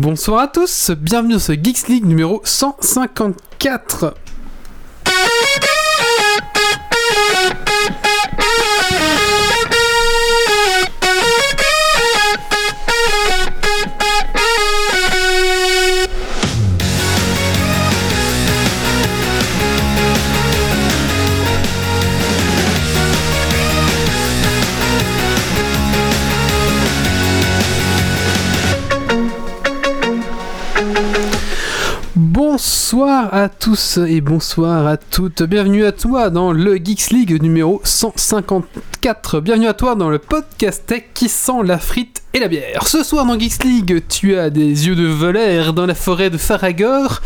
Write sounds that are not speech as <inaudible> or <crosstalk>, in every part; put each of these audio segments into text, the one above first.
Bonsoir à tous, bienvenue dans ce Geeks League numéro 154. Bonsoir à tous et bonsoir à toutes. Bienvenue à toi dans le Geeks League numéro 154. Bienvenue à toi dans le podcast tech qui sent la frite et la bière. Ce soir dans Geeks League, tu as des yeux de volaire dans la forêt de Faragor.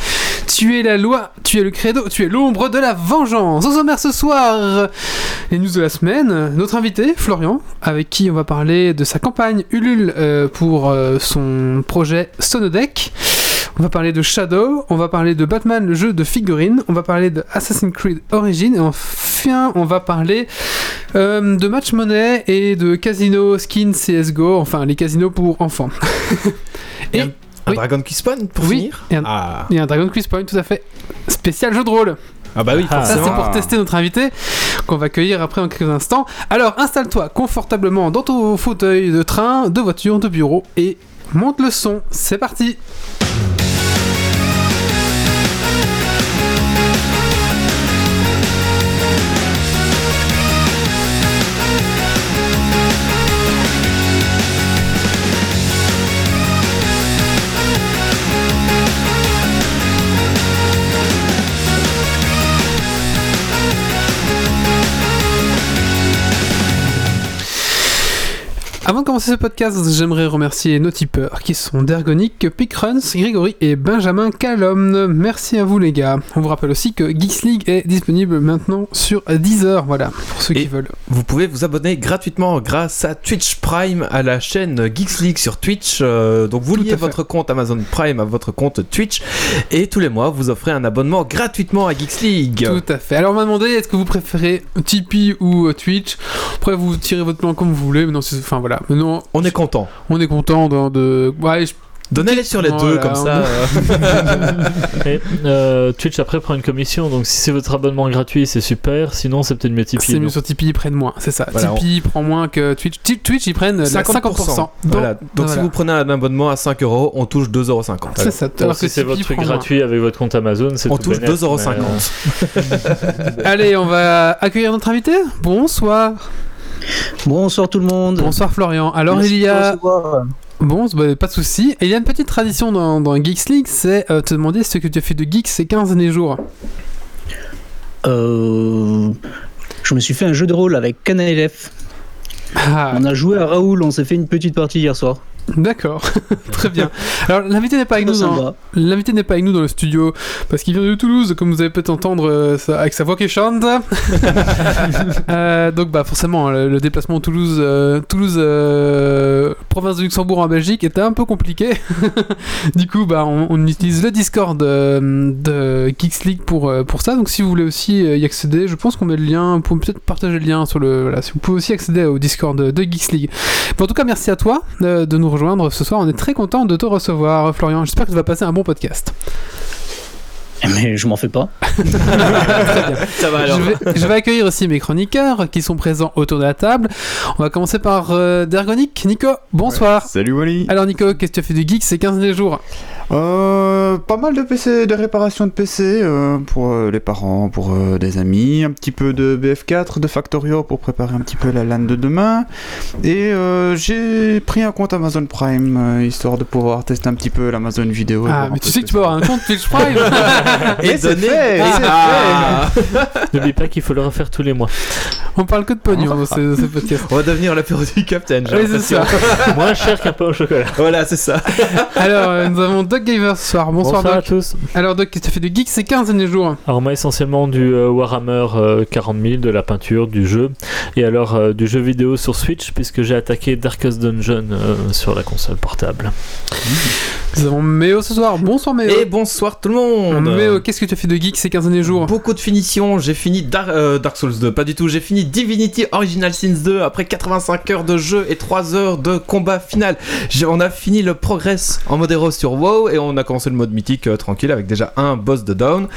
Tu es la loi, tu es le credo, tu es l'ombre de la vengeance. Au sommaire ce soir, les news de la semaine. Notre invité, Florian, avec qui on va parler de sa campagne Ulule euh, pour euh, son projet Sonodeck. On va parler de Shadow, on va parler de Batman, le jeu de figurines, on va parler de Assassin's Creed Origin, et enfin, on va parler euh, de Match Money et de Casino Skin CSGO, enfin les casinos pour enfants. <laughs> Et un, un oui. Dragon Quiz Point pour Oui, finir et un- Ah, un Dragon Quiz Point tout à fait spécial jeu de rôle. ah bah oui, Ah, Ça, c'est pour tester notre invité, qu'on va accueillir après en quelques instants. Alors, installe-toi confortablement dans ton fauteuil de train, de voiture, de bureau et monte le son. C'est parti! Avant de commencer ce podcast, j'aimerais remercier nos tipeurs qui sont Dergonic, Pickruns, Grégory et Benjamin Calomne. Merci à vous les gars. On vous rappelle aussi que Geeks League est disponible maintenant sur Deezer, voilà, pour ceux qui veulent. Vous pouvez vous abonner gratuitement grâce à Twitch Prime à la chaîne Geeks League sur Twitch. Euh, donc vous liez votre compte Amazon Prime à votre compte Twitch et tous les mois vous offrez un abonnement gratuitement à Geeks League. Tout à fait. Alors on m'a demandé est-ce que vous préférez Tipeee ou euh, Twitch? Après vous tirez votre plan comme vous voulez, mais non, enfin voilà. Mais non, On est content. on est content de. de... Ouais, je- Donnez-les sur les Voilà, deux comme on- ça. euh. <laughs> <laughs> Et euh, Twitch après prend une commission, donc si c'est votre abonnement gratuit, c'est super. Sinon, c'est peut-être mieux Tipeee. c'est mieux sur Tipeee, ils prennent moins, c'est ça. Voilà, Tipeee prend moins que Twitch. Twitch, ils prennent euh, 50%. 50%. Donc, Voilà. Donc si vous prenez un abonnement à 5 euros, on touche 2,50 euros. C'est ça. Alors que si c'est votre truc moins. gratuit avec votre compte Amazon, c'est On tout touche bénef, 2,50 mais, euros. euh, <laughs> Allez, on va accueillir notre invité. Bonsoir. Bonsoir tout le monde. Bonsoir Florian. Alors Merci il y a bon, bah, pas de souci. Et il y a une petite tradition dans, dans Geeks League, c'est euh, te demander ce que tu as fait de geek ces 15 derniers jours. Euh, je me suis fait un jeu de rôle avec Canalef. Ah, On a joué à Raoul, on s'est fait une petite partie hier soir. D'accord, <laughs> très bien. <laughs> Alors l'invité n'est pas avec nous. Dans, sympa. l'invité n'est pas avec nous dans le studio parce qu'il vient de Toulouse, comme vous avez peut-être entendre euh, avec sa voix qui chante. <laughs> Euh, donc bah forcément le, le déplacement Toulouse, euh, Toulouse, province de Luxembourg en Belgique était un peu compliqué. du coup bah on, on utilise le Discord de Geeks League pour pour ça. Donc si vous voulez aussi y accéder, je pense qu'on met le lien, pour peut-être partager le lien sur le. Voilà, si vous pouvez aussi accéder au Discord de, de Geeks League. Bon, en tout cas merci à toi de nous rejoindre ce soir. On est très content de te recevoir Florian. J'espère que tu vas passer un bon podcast. Mais je m'en fais pas. <laughs> <laughs> Ça va alors. Je vais, je vais accueillir aussi mes chroniqueurs qui sont présents autour de la table. On va commencer par euh, Dergonic. Nico, bonsoir. Salut Wally. Alors Nico, qu'est-ce que tu as fait du geek ces 15 derniers jours? Euh, pas mal de PC, de réparation de PC euh, pour euh, les parents, pour euh, des amis, un petit peu de BF4, de Factorio pour préparer un petit peu la LAN de demain. Et euh, j'ai pris un compte Amazon Prime euh, histoire de pouvoir tester un petit peu l'Amazon vidéo. Ah, mais tu sais que tu peux avoir un compte Twitch Prime <laughs> Et c'est donner- fait, et Ah. N'oublie pas qu'il faut le refaire tous les mois. On parle que de pognon dans ce, ce podcast. On va devenir l'apéro du Captain. j'ai Oui, c'est ça. Moins cher qu'un pain au chocolat. Voilà, c'est ça. Alors, euh, nous avons Doc Gaver ce soir. Bonsoir, à Doc. tous. Alors Doc, qu'est-ce que tu fais de geek ces 15 derniers jours Alors moi essentiellement du euh, Warhammer euh, 40 000, de la peinture, du jeu, et alors euh, du jeu vidéo sur Switch puisque j'ai attaqué Darkest Dungeon euh, sur la console portable. Nous avons Méo ce soir. Bonsoir Méo. Et bonsoir tout le monde Méo, qu'est-ce que tu as fait de geek ces 15 derniers jours? Beaucoup de finitions, j'ai fini Dar- euh, Dark Souls 2, pas du tout, j'ai fini Divinity Original Sins 2 après 85 heures de jeu et 3 heures de combat final. On a fini le Progress en mode héros sur WoW et on a commencé le mode mythique euh, tranquille avec déjà un boss de down.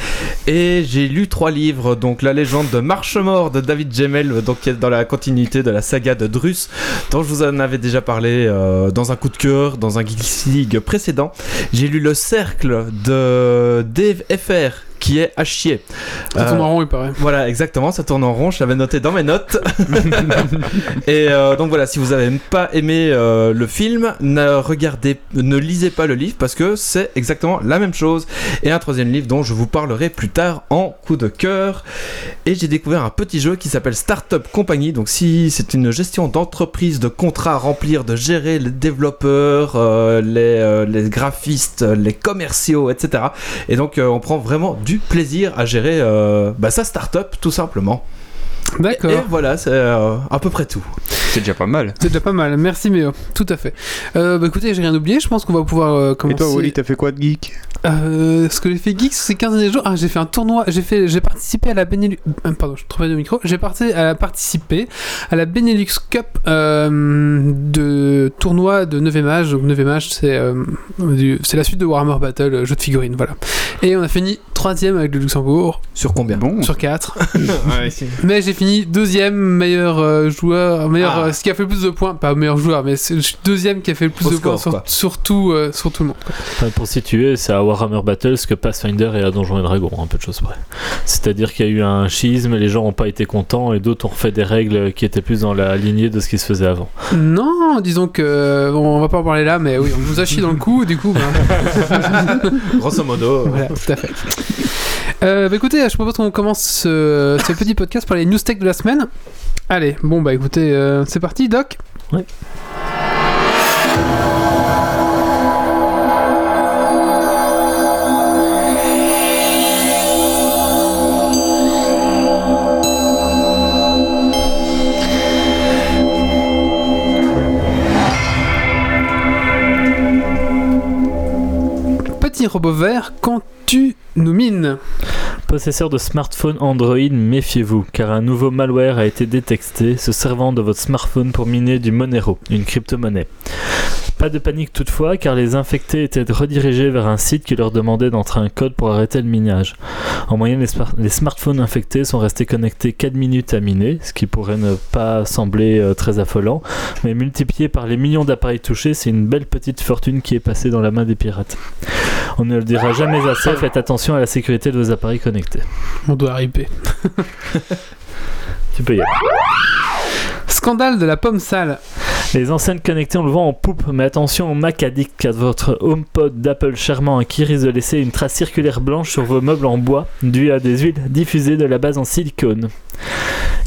Et j'ai lu trois livres, donc la légende de Marche-Mort de David Gemmel, euh, donc qui est dans la continuité de la saga de Drus, dont je vous en avais déjà parlé euh, dans un coup de cœur, dans un Geeks League précédent. J'ai lu Le Cercle de Dave FR qui est à chier. Ça tourne Euh, en rond, il paraît. voilà, exactement, ça tourne en rond, je l'avais noté dans mes notes. <laughs> et euh, donc voilà, si vous avez pas aimé euh, le film, ne regardez, ne lisez pas le livre parce que c'est exactement la même chose. Et un troisième livre dont je vous parlerai plus tard en coup de cœur. Et j'ai découvert un petit jeu qui s'appelle Startup Company. Donc si c'est une gestion d'entreprise, de contrats à remplir, de gérer les développeurs, euh, les, euh, les graphistes, les commerciaux, etc. Et donc euh, on prend vraiment du plaisir à gérer euh, bah, sa startup tout simplement. D'accord. Et voilà, c'est euh, à peu près tout. C'est déjà pas mal. C'est déjà pas mal. Merci Méo. Tout à fait. Euh, bah écoutez, j'ai rien oublié. Je pense qu'on va pouvoir euh, Et commencer. toi, Wally, t'as fait quoi de geek? Euh, ce que j'ai fait geek ces 15 derniers jours, ah, j'ai fait un tournoi, j'ai fait, j'ai participé à la Benelux, euh, pardon, je trouvais le micro, j'ai parti à participé à la Benelux Cup euh, de tournoi de 9 âge. Donc 9 âge, c'est euh, du- c'est la suite de Warhammer Battle, jeu de figurines, voilà. Et on a fini troisième avec le Luxembourg Sur combien? Bon. sur 4 <laughs> mais j'ai fini deuxième meilleur euh, joueur, meilleur, Ah. Euh, ce qui a fait le plus de points, pas meilleur joueur, mais c'est suis deuxième qui a fait le plus Au de score, points sur, quoi. sur tout, euh, sur tout le monde. quoi. Enfin, pour situer, c'est à Warhammer Battle ce que Pathfinder et à Donjons et Dragons, un peu de choses près. C'est-à-dire qu'il y a eu un schisme, les gens n'ont pas été contents et d'autres ont refait des règles qui étaient plus dans la lignée de ce qui se faisait avant. Non, disons que bon, on va pas en parler là, mais oui, on nous a chié dans le cou, du coup. bah, <laughs> Grosso modo. voilà, tout à fait. Euh, bah, écoutez, je propose qu'on commence ce, ce petit podcast par les news tech de la semaine. Allez, bon bah écoutez, euh, c'est parti, Doc. Petit robot vert, quand tu nous mines? Possesseur de smartphone Android, méfiez-vous, car un nouveau malware a été détecté se servant de votre smartphone pour miner du Monero, une crypto-monnaie. Pas de panique toutefois, car les infectés étaient redirigés vers un site qui leur demandait d'entrer un code pour arrêter le minage. En moyenne, les smartphones infectés sont restés connectés 4 minutes à miner, ce qui pourrait ne pas sembler euh, très affolant, mais multiplié par les millions d'appareils touchés, c'est une belle petite fortune qui est passée dans la main des pirates. On ne le dira jamais assez, faites attention à la sécurité de vos appareils connectés. On doit riper. Tu peux y aller. Scandale de la pomme sale. Les enceintes connectées, on le vend en poupe, mais attention au Mac Addict car votre HomePod d'Apple charmant acquis risque de laisser une trace circulaire blanche sur vos meubles en bois, due à des huiles diffusées de la base en silicone.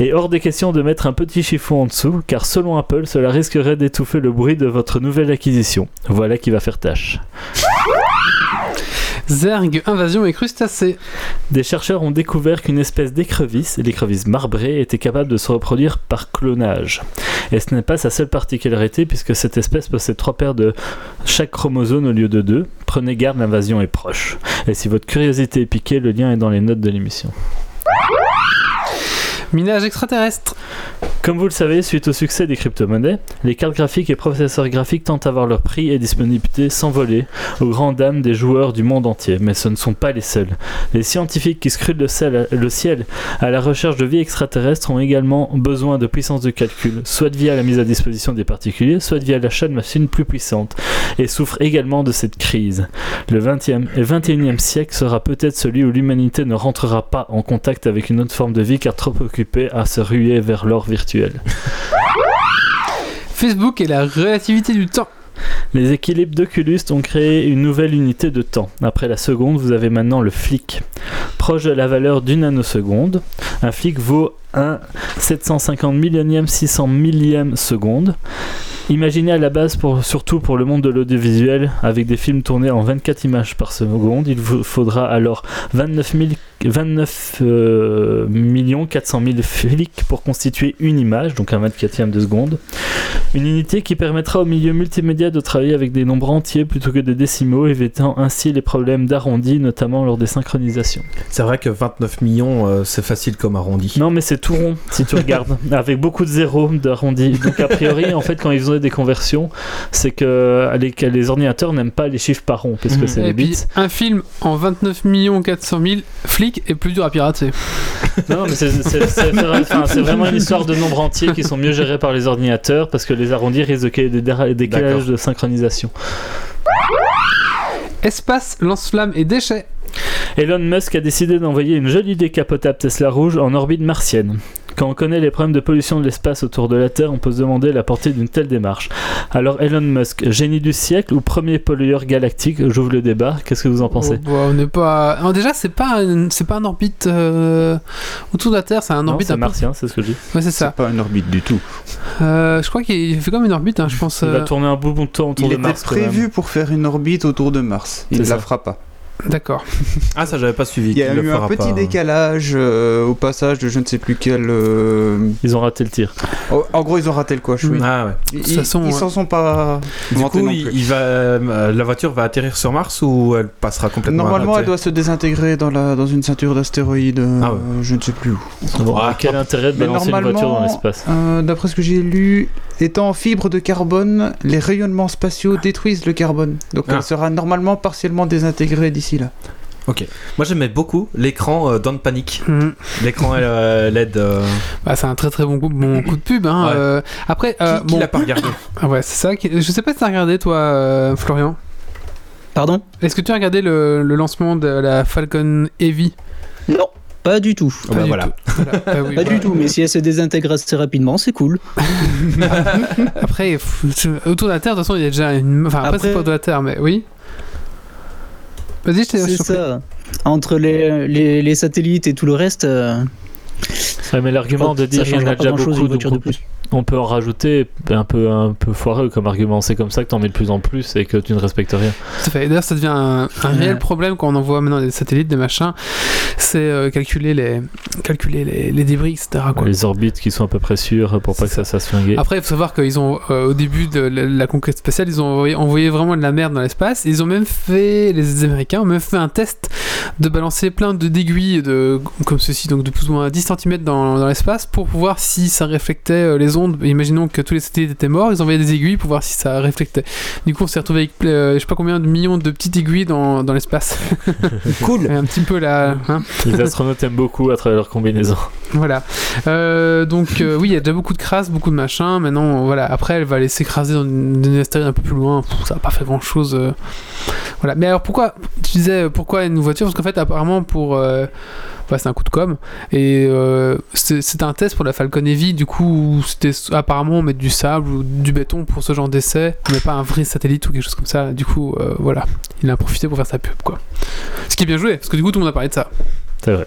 Et hors des questions de mettre un petit chiffon en dessous, car selon Apple, cela risquerait d'étouffer le bruit de votre nouvelle acquisition. Voilà qui va faire tâche. Zerg, invasion et crustacés. Des chercheurs ont découvert qu'une espèce d'écrevisse, l'écrevisse marbrée, était capable de se reproduire par clonage. Et ce n'est pas sa seule particularité puisque cette espèce possède trois paires de chaque chromosome au lieu de deux. Prenez garde, l'invasion est proche. Et si votre curiosité est piquée, le lien est dans les notes de l'émission. Minage extraterrestre. Comme vous le savez, suite au succès des crypto-monnaies, les cartes graphiques et processeurs graphiques tentent à voir leur prix et disponibilité s'envoler aux grandes dames des joueurs du monde entier. Mais ce ne sont pas les seuls. Les scientifiques qui scrutent le ciel, le ciel à la recherche de vie extraterrestre ont également besoin de puissance de calcul, soit via la mise à disposition des particuliers, soit via l'achat de machines plus puissantes, et souffrent également de cette crise. Le 20e et 21e siècle sera peut-être celui où l'humanité ne rentrera pas en contact avec une autre forme de vie car trop occupée à se ruer vers l'or virtuel. <laughs> Facebook et la relativité du temps. Les équilibres d'Oculus ont créé une nouvelle unité de temps. Après la seconde, vous avez maintenant le flic. Proche de la valeur d'une nanoseconde, un flic vaut un 750 millionième 600 millième seconde. Imaginé à la base pour, surtout pour le monde de l'audiovisuel, avec des films tournés en 24 images par seconde, il vous faudra alors 29, 000 29 euh, millions 400 000 flics pour constituer une image, donc un 24e de seconde. Une unité qui permettra au milieu multimédia de travailler avec des nombres entiers plutôt que des décimaux, évitant ainsi les problèmes d'arrondi, notamment lors des synchronisations. C'est vrai que 29 millions, euh, c'est facile comme arrondi. Non, mais c'est tout rond si tu regardes, <laughs> avec beaucoup de zéros d'arrondi. Donc a priori, en fait, quand ils ont des conversions, c'est que les, que les ordinateurs n'aiment pas les chiffres par rond, parce que Mhm. c'est des bits. un film en 29 400 000 flics est plus dur à pirater. Non, mais c'est vraiment une histoire de nombres entiers qui sont mieux gérés par les ordinateurs parce que les arrondis risquent de créer des décalages de synchronisation. Espace, lance-flamme et déchets. Elon Musk a décidé d'envoyer une jolie décapotable Tesla rouge en orbite martienne. Quand on connaît les problèmes de pollution de l'espace autour de la Terre, on peut se demander la portée d'une telle démarche. Alors Elon Musk, génie du siècle ou premier pollueur galactique J'ouvre le débat, qu'est-ce que vous en pensez Oh, bah, on n'est pas. Alors, déjà, c'est pas, une- c'est pas un orbite euh, autour de la Terre, c'est un Non, orbite c'est martien, c'est ce que je dis. Ouais, c'est ça. pas une orbite du tout. Euh, je crois qu'il fait comme une orbite, hein, je pense. Il va euh, tourner un bout de temps autour Il de était Mars. quand même. prévu pour faire une orbite autour de Mars. Il ne la fera pas. D'accord. Ah, ça, j'avais pas suivi. Il y a eu un petit pas. décalage euh, au passage de je ne sais plus quel. euh, Ils ont raté le tir. oh, en gros, ils ont raté le coche. Oui. Oui. Ah ouais. Ils, ouais. s'en sont pas. Du coup, non il, plus. il va, euh, la voiture va atterrir sur Mars ou elle passera complètement Normalement, elle doit se désintégrer dans, la, dans une ceinture d'astéroïdes. euh, Ah ouais. Je ne sais plus où. Bon, Ah. quel intérêt de balancer une voiture dans l'espace Euh, D'après ce que j'ai lu, étant en fibre de carbone, les rayonnements spatiaux détruisent le carbone. Donc Ah. elle sera normalement partiellement désintégrée d'ici là. Moi, j'aimais beaucoup l'écran euh, Don't Panic. Mhm. L'écran euh, LED. euh, Bah, c'est un très très bon coup, bon coup de pub. Hein. Ouais. euh, après, euh, qui qui bon, l'a pas regardé <laughs> ah ouais, c'est ça. qui- Je sais pas si t'as regardé toi, euh, Florian. Pardon? Est-ce que tu as regardé le, le lancement de la Falcon Heavy? Non, pas du tout. Oh, bah, du voilà. tout. <laughs> Voilà. Ah oui, Pas bah, du tout, mais si elle se désintègre assez rapidement, c'est cool. <laughs> Après, autour de la Terre, de toute façon, il y a déjà une. Enfin, après, Après- c'est pas autour de la Terre, mais oui. Vas-y, je t'ai. C'est ça. Entre les, les, les satellites et tout le reste, euh, Ouais, mais l'argument de ça dire qu'il y en a pas déjà grand-chose beaucoup, une voiture donc de plus. On peut en rajouter un peu, un peu foireux comme argument. C'est comme ça que t'en mets de plus en plus et que tu ne respectes rien. Tout à fait. D'ailleurs, ça devient un, un Ouais. réel problème quand on envoie maintenant des satellites, des machins. C'est euh, calculer, les, calculer les, les débris, etc. Quoi. Les orbites qui sont à peu près sûres pour pas que ça se fasse flinguer. Après, il faut savoir qu'ils ont, euh, au début de la, la conquête spatiale, ils ont envoyé, envoyé vraiment de la merde dans l'espace. Ils ont même fait, les Américains ont même fait un test de balancer plein de d'aiguilles de, comme ceci, donc de plus ou moins 10 cm dans, dans l'espace pour voir si ça réflectait euh, les ondes. Imaginons que tous les satellites étaient morts, ils envoyaient des aiguilles pour voir si ça réflectait. Du coup, on s'est retrouvé avec euh, je sais pas combien de millions de petites aiguilles dans, dans l'espace. <laughs> Cool. un petit peu là. Hein Les astronautes aiment beaucoup à travers leur combinaison. voilà. Euh, donc euh, oui, il y a déjà beaucoup de crasse, beaucoup de machins. Maintenant, voilà. Après, elle va aller s'écraser dans une, une astéroïde un peu plus loin. Pff, ça va pas fait grand chose. Voilà. Mais alors pourquoi Tu disais pourquoi une voiture? Parce qu'en fait, apparemment pour euh, bah, c'est un coup de com et euh, c'est un test pour la Falcon Heavy. Du coup, c'était apparemment mettre du sable ou du béton pour ce genre d'essai, mais pas un vrai satellite ou quelque chose comme ça. Du coup, euh, voilà, il a profité pour faire sa pub, quoi. Ce qui est bien joué, parce que du coup, tout le monde a parlé de ça. C'est vrai.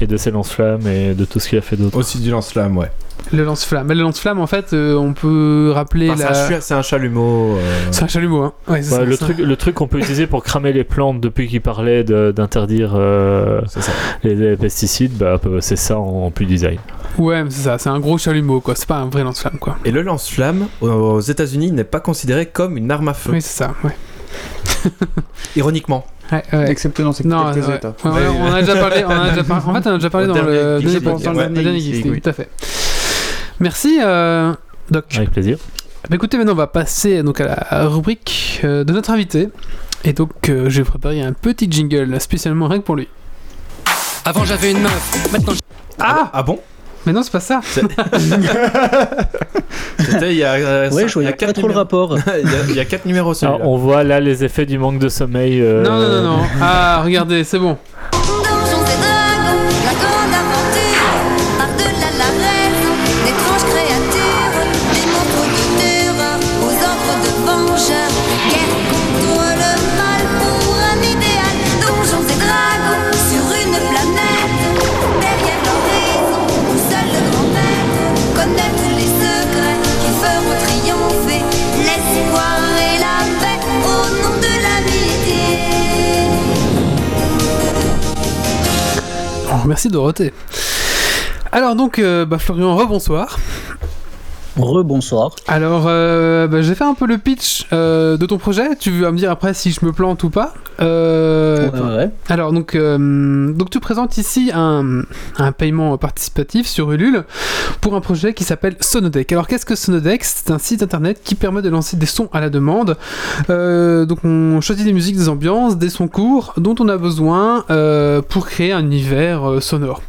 Et de ses lance-flammes et de tout ce qu'il a fait d'autre. Aussi du lance-flamme, ouais. Le lance-flamme. Mais le lance-flamme, en fait, euh, on peut rappeler Enfin, la. c'est un C'est un chalumeau. euh, C'est un chalumeau, hein. Ouais, c'est Ouais, ça, le, ça. truc, le truc qu'on peut utiliser pour cramer les plantes depuis qu'il parlait d'interdire euh, les, les pesticides, bah, c'est ça en, en plus design. Ouais, mais c'est ça, c'est un gros chalumeau, quoi. C'est pas un vrai lance-flamme, quoi. Et le lance-flamme aux États-Unis n'est pas considéré comme une arme à feu. Oui, c'est ça, ouais. <laughs> Ironiquement. Ouais, ouais. Excepté dans ces Non, quelques ouais. États. Ouais, ouais, on en a déjà parlé. On en, a déjà par- En fait, on en a déjà parlé Au dans dernier le dernier le League, League, tout à fait. Merci, euh, Doc. Avec plaisir. Bah, écoutez, maintenant, on va passer donc à la rubrique euh, de notre invité. Et donc, euh, j'ai préparé un petit jingle spécialement rien que pour lui. Avant j'avais une meuf, maintenant j'- Ah, ah bon? Mais non, c'est pas ça. <laughs> C'était il y a, euh, Ouais, cinq- je il y a pas quatre trop le numéros. rapport. <laughs> il, y a, il y a quatre numéros celui-là. Alors, on voit là les effets du manque de sommeil. euh, Non, non, non, non. Ah, regardez, c'est bon. Remercie Dorothée. Alors donc, euh, bah, Florian, rebonsoir. Rebonsoir. Alors, euh, bah, j'ai fait un peu le pitch euh, de ton projet. Tu vas me dire après si je me plante ou pas. Euh, Ouais, ouais, ouais. Alors, donc, euh, donc, tu présentes ici un, un paiement participatif sur Ulule pour un projet qui s'appelle Sonodeck. Alors, qu'est-ce que Sonodeck? C'est un site internet qui permet de lancer des sons à la demande. Donc, on choisit des musiques, des ambiances, des sons courts dont on a besoin pour créer un univers sonore.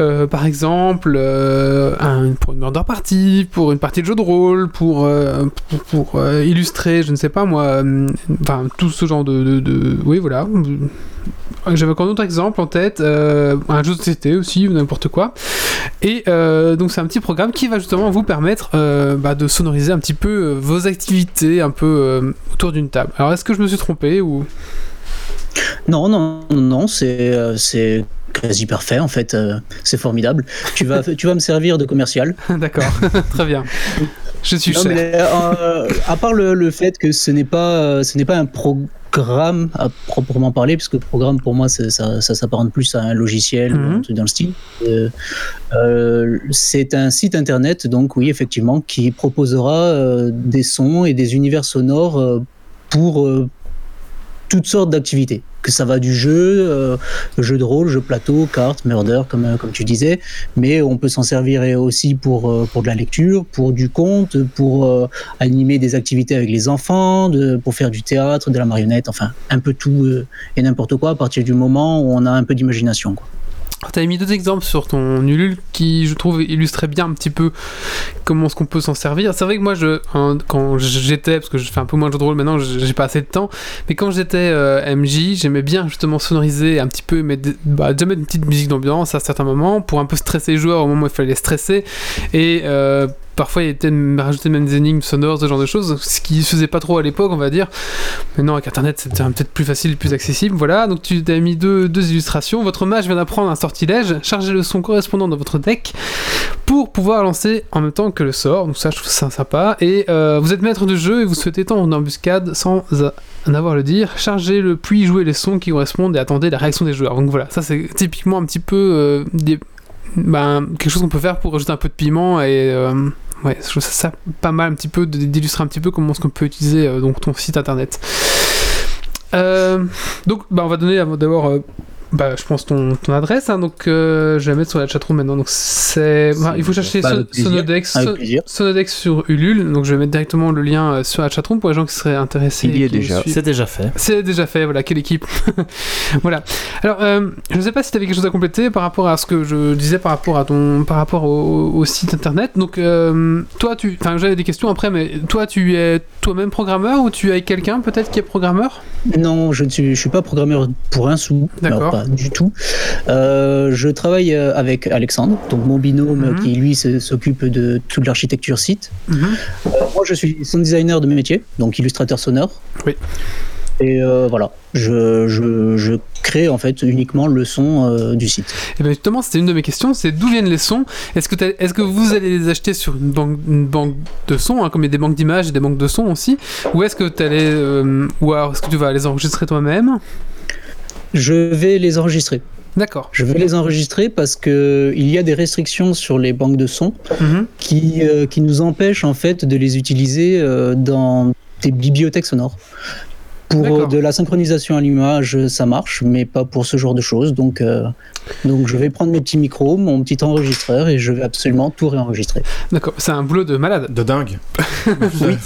Euh, par exemple, euh, un- pour une murder party, pour une partie de jeu de rôle, pour, euh, pour, illustrer, je ne sais pas moi, enfin tout ce genre de, de- oui voilà. J'avais encore d'autres exemples en tête, un jeu de société aussi, ou n'importe quoi. Et donc c'est un petit programme qui va justement vous permettre bah, de sonoriser un petit peu vos activités un peu autour d'une table. Alors est-ce que je me suis trompé ou? Non, non, non, c'est quasi parfait en fait. euh, c'est formidable. Tu vas, tu vas me servir de commercial. <laughs> D'accord, <laughs> très bien. Je suis Non, mais, euh, à part le, le fait que ce n'est pas, euh, ce n'est pas un programme à proprement parler, parce que programme pour moi c'est- ça, ça s'apparente plus à un logiciel ou Mhm. un truc dans le style. Euh, euh, c'est un site internet, donc oui, effectivement, qui proposera euh, des sons et des univers sonores euh, pour euh, toutes sortes d'activités. Que ça va du jeu, euh, jeu de rôle, jeu plateau, cartes, murder, comme, euh, comme tu disais, mais on peut s'en servir aussi pour, euh, pour de la lecture, pour du conte, pour animer des activités avec les enfants, de, pour faire du théâtre, de la marionnette, enfin un peu tout et n'importe quoi à partir du moment où on a un peu d'imagination. quoi. Tu as mis deux exemples sur ton Ulule qui, je trouve, illustraient bien un petit peu comment est-ce qu'on peut s'en servir. C'est vrai que moi, je, hein, quand j'étais, parce que je fais un peu moins de jeu de rôle maintenant, j'ai pas assez de temps, mais quand j'étais euh, MJ, j'aimais bien justement sonoriser un petit peu, mettre, des- bah, déjà mettre une petite musique d'ambiance à certains moments pour un peu stresser les joueurs au moment où il fallait stresser. Et euh, parfois, il était rajouter même des énigmes sonores, ce genre de choses, ce qui se faisait pas trop à l'époque, on va dire. Maintenant, avec Internet, c'était peut-être plus facile, plus accessible. Voilà, donc tu as mis deux, illustrations. Votre mage vient d'apprendre un sortilège. Chargez le son correspondant dans votre deck pour pouvoir lancer en même temps que le sort. Donc ça, je trouve ça sympa. Et euh, vous êtes maître de jeu et vous souhaitez tendre une embuscade sans a- en avoir le dire. Chargez-le puis jouez les sons qui correspondent et attendez la réaction des joueurs. Donc voilà, ça c'est typiquement un petit peu euh, des- ben, quelque chose qu'on peut faire pour rajouter un peu de piment et euh, ouais, je trouve ça, ça pas mal un petit peu d'illustrer un petit peu comment est-ce qu'on peut utiliser euh, donc ton site internet. Euh, donc, bah, on va donner d'abord, euh, bah, je pense, ton, ton adresse. hein, donc, euh, je vais la mettre sur la chatroom maintenant. Donc, c'est. bah, il faut chercher So- avec plaisir. Sonodex, Avec So- plaisir. Sonodex sur Ulule. Donc, je vais mettre directement le lien euh, sur la chatroom pour les gens qui seraient intéressés. Il y est déjà. C'est déjà fait. C'est déjà fait, voilà, quelle équipe. <laughs> voilà. Alors, euh, je ne sais pas si tu avais quelque chose à compléter par rapport à ce que je disais par rapport à ton, par rapport au, au site internet. Donc, euh, toi, tu, enfin, j'avais des questions après, mais toi, tu es toi-même programmeur ou tu es avec quelqu'un peut-être qui est programmeur? Non, je ne suis, je suis pas programmeur pour un sou, D'accord. Pas du tout. Euh, je travaille euh, avec Alexandre, donc mon binôme Mhm. qui lui s'occupe de toute l'architecture site. Mhm. Euh, moi, je suis sound designer de métier, donc illustrateur sonore. Oui. Et euh, voilà, je, je, je crée en fait uniquement le son euh, du site. Et bien justement, c'était une de mes questions, c'est d'où viennent les sons? Est-ce que, est-ce que vous allez les acheter sur une banque, une banque de sons, hein, comme il y a des banques d'images et des banques de sons aussi? Ou est-ce que tu allais, euh, ou alors est-ce que tu vas les enregistrer toi-même? Je vais les enregistrer. D'accord. Je vais les enregistrer parce que il y a des restrictions sur les banques de sons Mhm. qui, euh, qui nous empêchent en fait de les utiliser euh, dans des bibliothèques sonores. Pour euh, de la synchronisation à l'image, ça marche, mais pas pour ce genre de choses. Donc, euh, donc je vais prendre mes petits micros, mon petit enregistreur et je vais absolument tout réenregistrer. D'accord, c'est un boulot de malade. De dingue. <laughs> Oui.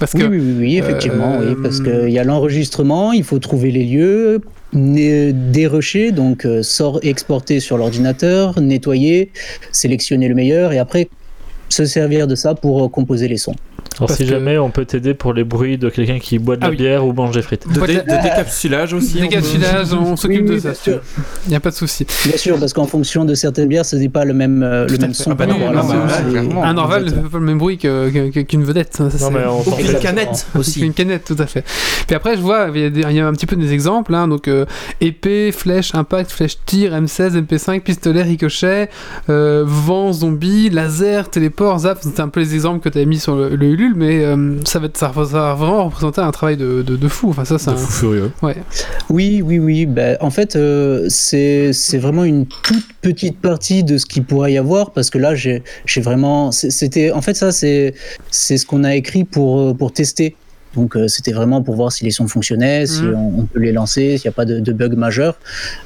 Parce Oui, que oui, oui, oui, effectivement, euh, oui, parce qu'il y a l'enregistrement, il faut trouver les lieux, dérocher, donc euh, sort exporter sur l'ordinateur, nettoyer, sélectionner le meilleur et après se servir de ça pour euh, composer les sons. Alors si que- jamais on peut t'aider pour les bruits de quelqu'un qui boit de Ah la oui. bière ou mange des frites. De, dé- de décapsulage aussi. Décapsulage, on s'occupe Oui, de oui, ça. bien sûr. Il n'y a pas de souci. Bien sûr, parce qu'en fonction de certaines bières, ce n'est pas le même, euh, le même son. Ah bah non, non, bah, un Norval ne fait pas le même bruit que- que- qu'une vedette. ça, ça, Non, c'est- mais on <laughs> fait. une canette aussi. Une canette, tout à fait. Puis après, je vois, il y a, y un petit peu des exemples. hein, donc, euh, épée, flèche, impact, flèche, tir, M16, MP5, pistolet, ricochet, euh, vent, zombie, laser, téléport, zap. C'était un peu les exemples que tu avais mis sur le, le Ulule. Mais euh, ça, va être, ça, va- ça va vraiment représenter un travail de, de, de fou. Enfin, ça, c'est De un- fou furieux. Ouais. Oui, oui, oui. Ben, en fait, euh, c'est c'est vraiment une toute petite partie de ce qu'il pourrait y avoir parce que là, j'ai j'ai vraiment. C'était en fait ça, c'est c'est ce qu'on a écrit pour euh, pour tester. Donc euh, c'était vraiment pour voir si les sons fonctionnaient, si Mhm. on, on peut les lancer, s'il n'y a pas de, de bug majeur.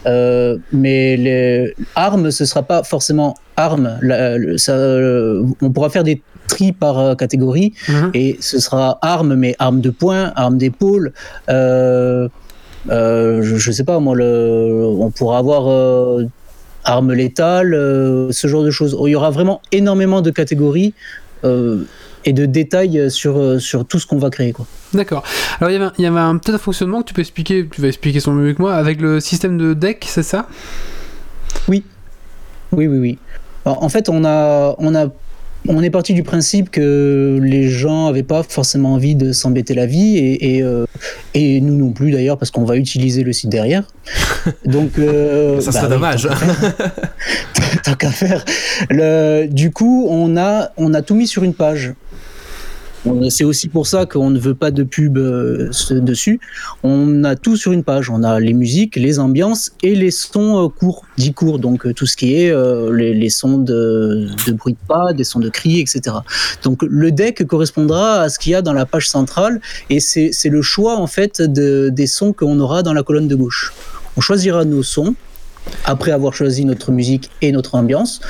Euh, mais les armes, ce sera pas forcément armes. La- le- ça, euh, on pourra faire des tri par euh, catégorie Mhm. et ce sera armes, mais armes de poing, armes d'épaule. Euh, euh, je, sais pas, moi, le, on pourra avoir euh, armes létales, ce genre de choses. Il y aura vraiment énormément de catégories et de détails sur, sur tout ce qu'on va créer. Quoi. D'accord. Alors, il y avait, un- il y avait un peut-être un fonctionnement que tu peux expliquer, tu vas expliquer son mieux que moi, avec le système de deck, c'est ça? Oui, oui, oui. Alors, en fait, on a, on a, on est parti du principe que les gens n'avaient pas forcément envie de s'embêter la vie et, et, euh, et nous non plus d'ailleurs parce qu'on va utiliser le site derrière. <laughs> Donc, euh, Ça bah serait oui, dommage. tant qu'à faire. <laughs> <laughs> Faire. Le- du coup, on a, on a tout mis sur une page. C'est aussi pour ça qu'on ne veut pas de pub euh, dessus. On a tout sur une page. On a les musiques, les ambiances et les sons euh, courts, dits courts. Donc euh, tout ce qui est les, sons de, bruit de pas, des sons de cris, etc. Donc le deck correspondra à ce qu'il y a dans la page centrale et c'est le choix en fait de- des sons qu'on aura dans la colonne de gauche. On choisira nos sons après avoir choisi notre musique et notre ambiance.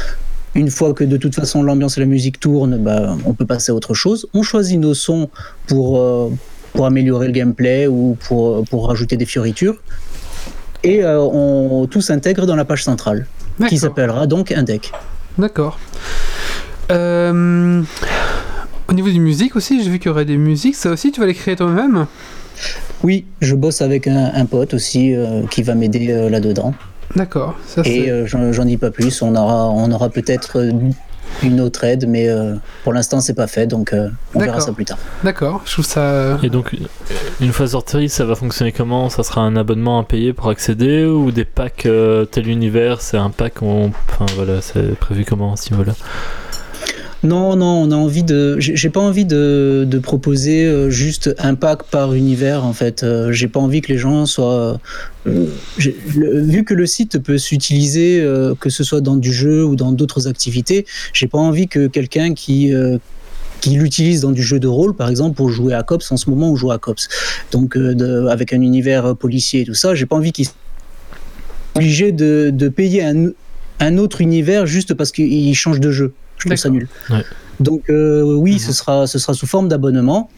Une fois que de toute façon l'ambiance et la musique tournent, bah, on peut passer à autre chose. On choisit nos sons pour, euh, pour améliorer le gameplay ou pour, pour rajouter des fioritures. Et euh, on, tout s'intègre dans la page centrale, qui s'appellera donc un deck. D'accord. Euh, Au niveau des musiques aussi, j'ai vu qu'il y aurait des musiques. Ça aussi, tu vas les créer toi-même? Oui, je bosse avec un, un pote aussi euh, qui va m'aider euh, là-dedans. D'accord. Ça, Et c'est- euh, j'en j'en dis pas plus. On aura, on aura peut-être euh, une autre aide, mais euh, pour l'instant c'est pas fait, donc euh, on verra D'accord. ça plus tard. D'accord. Je trouve ça. Et donc, une fois sorti, ça va fonctionner comment? Ça sera un abonnement à payer pour accéder ou des packs euh, tel univers? C'est un pack, on... enfin voilà, c'est prévu comment à ce niveau-là Non, non, on a envie de. J'ai pas envie de, de proposer euh, juste un pack par univers en fait. Euh, J'ai pas envie que les gens soient. euh, vu que le site peut s'utiliser, que ce soit dans du jeu ou dans d'autres activités, j'ai pas envie que quelqu'un qui qui l'utilise dans du jeu de rôle, par exemple, pour jouer à Cops en ce moment, on joue à Cops. Donc, avec un univers policier et tout ça, j'ai pas envie qu'il soit obligé de, de payer un, un autre univers juste parce qu'il change de jeu. Je trouve ça D'accord. nul. Ouais. Donc euh, oui, Mhm. ce, sera, ce sera sous forme d'abonnement.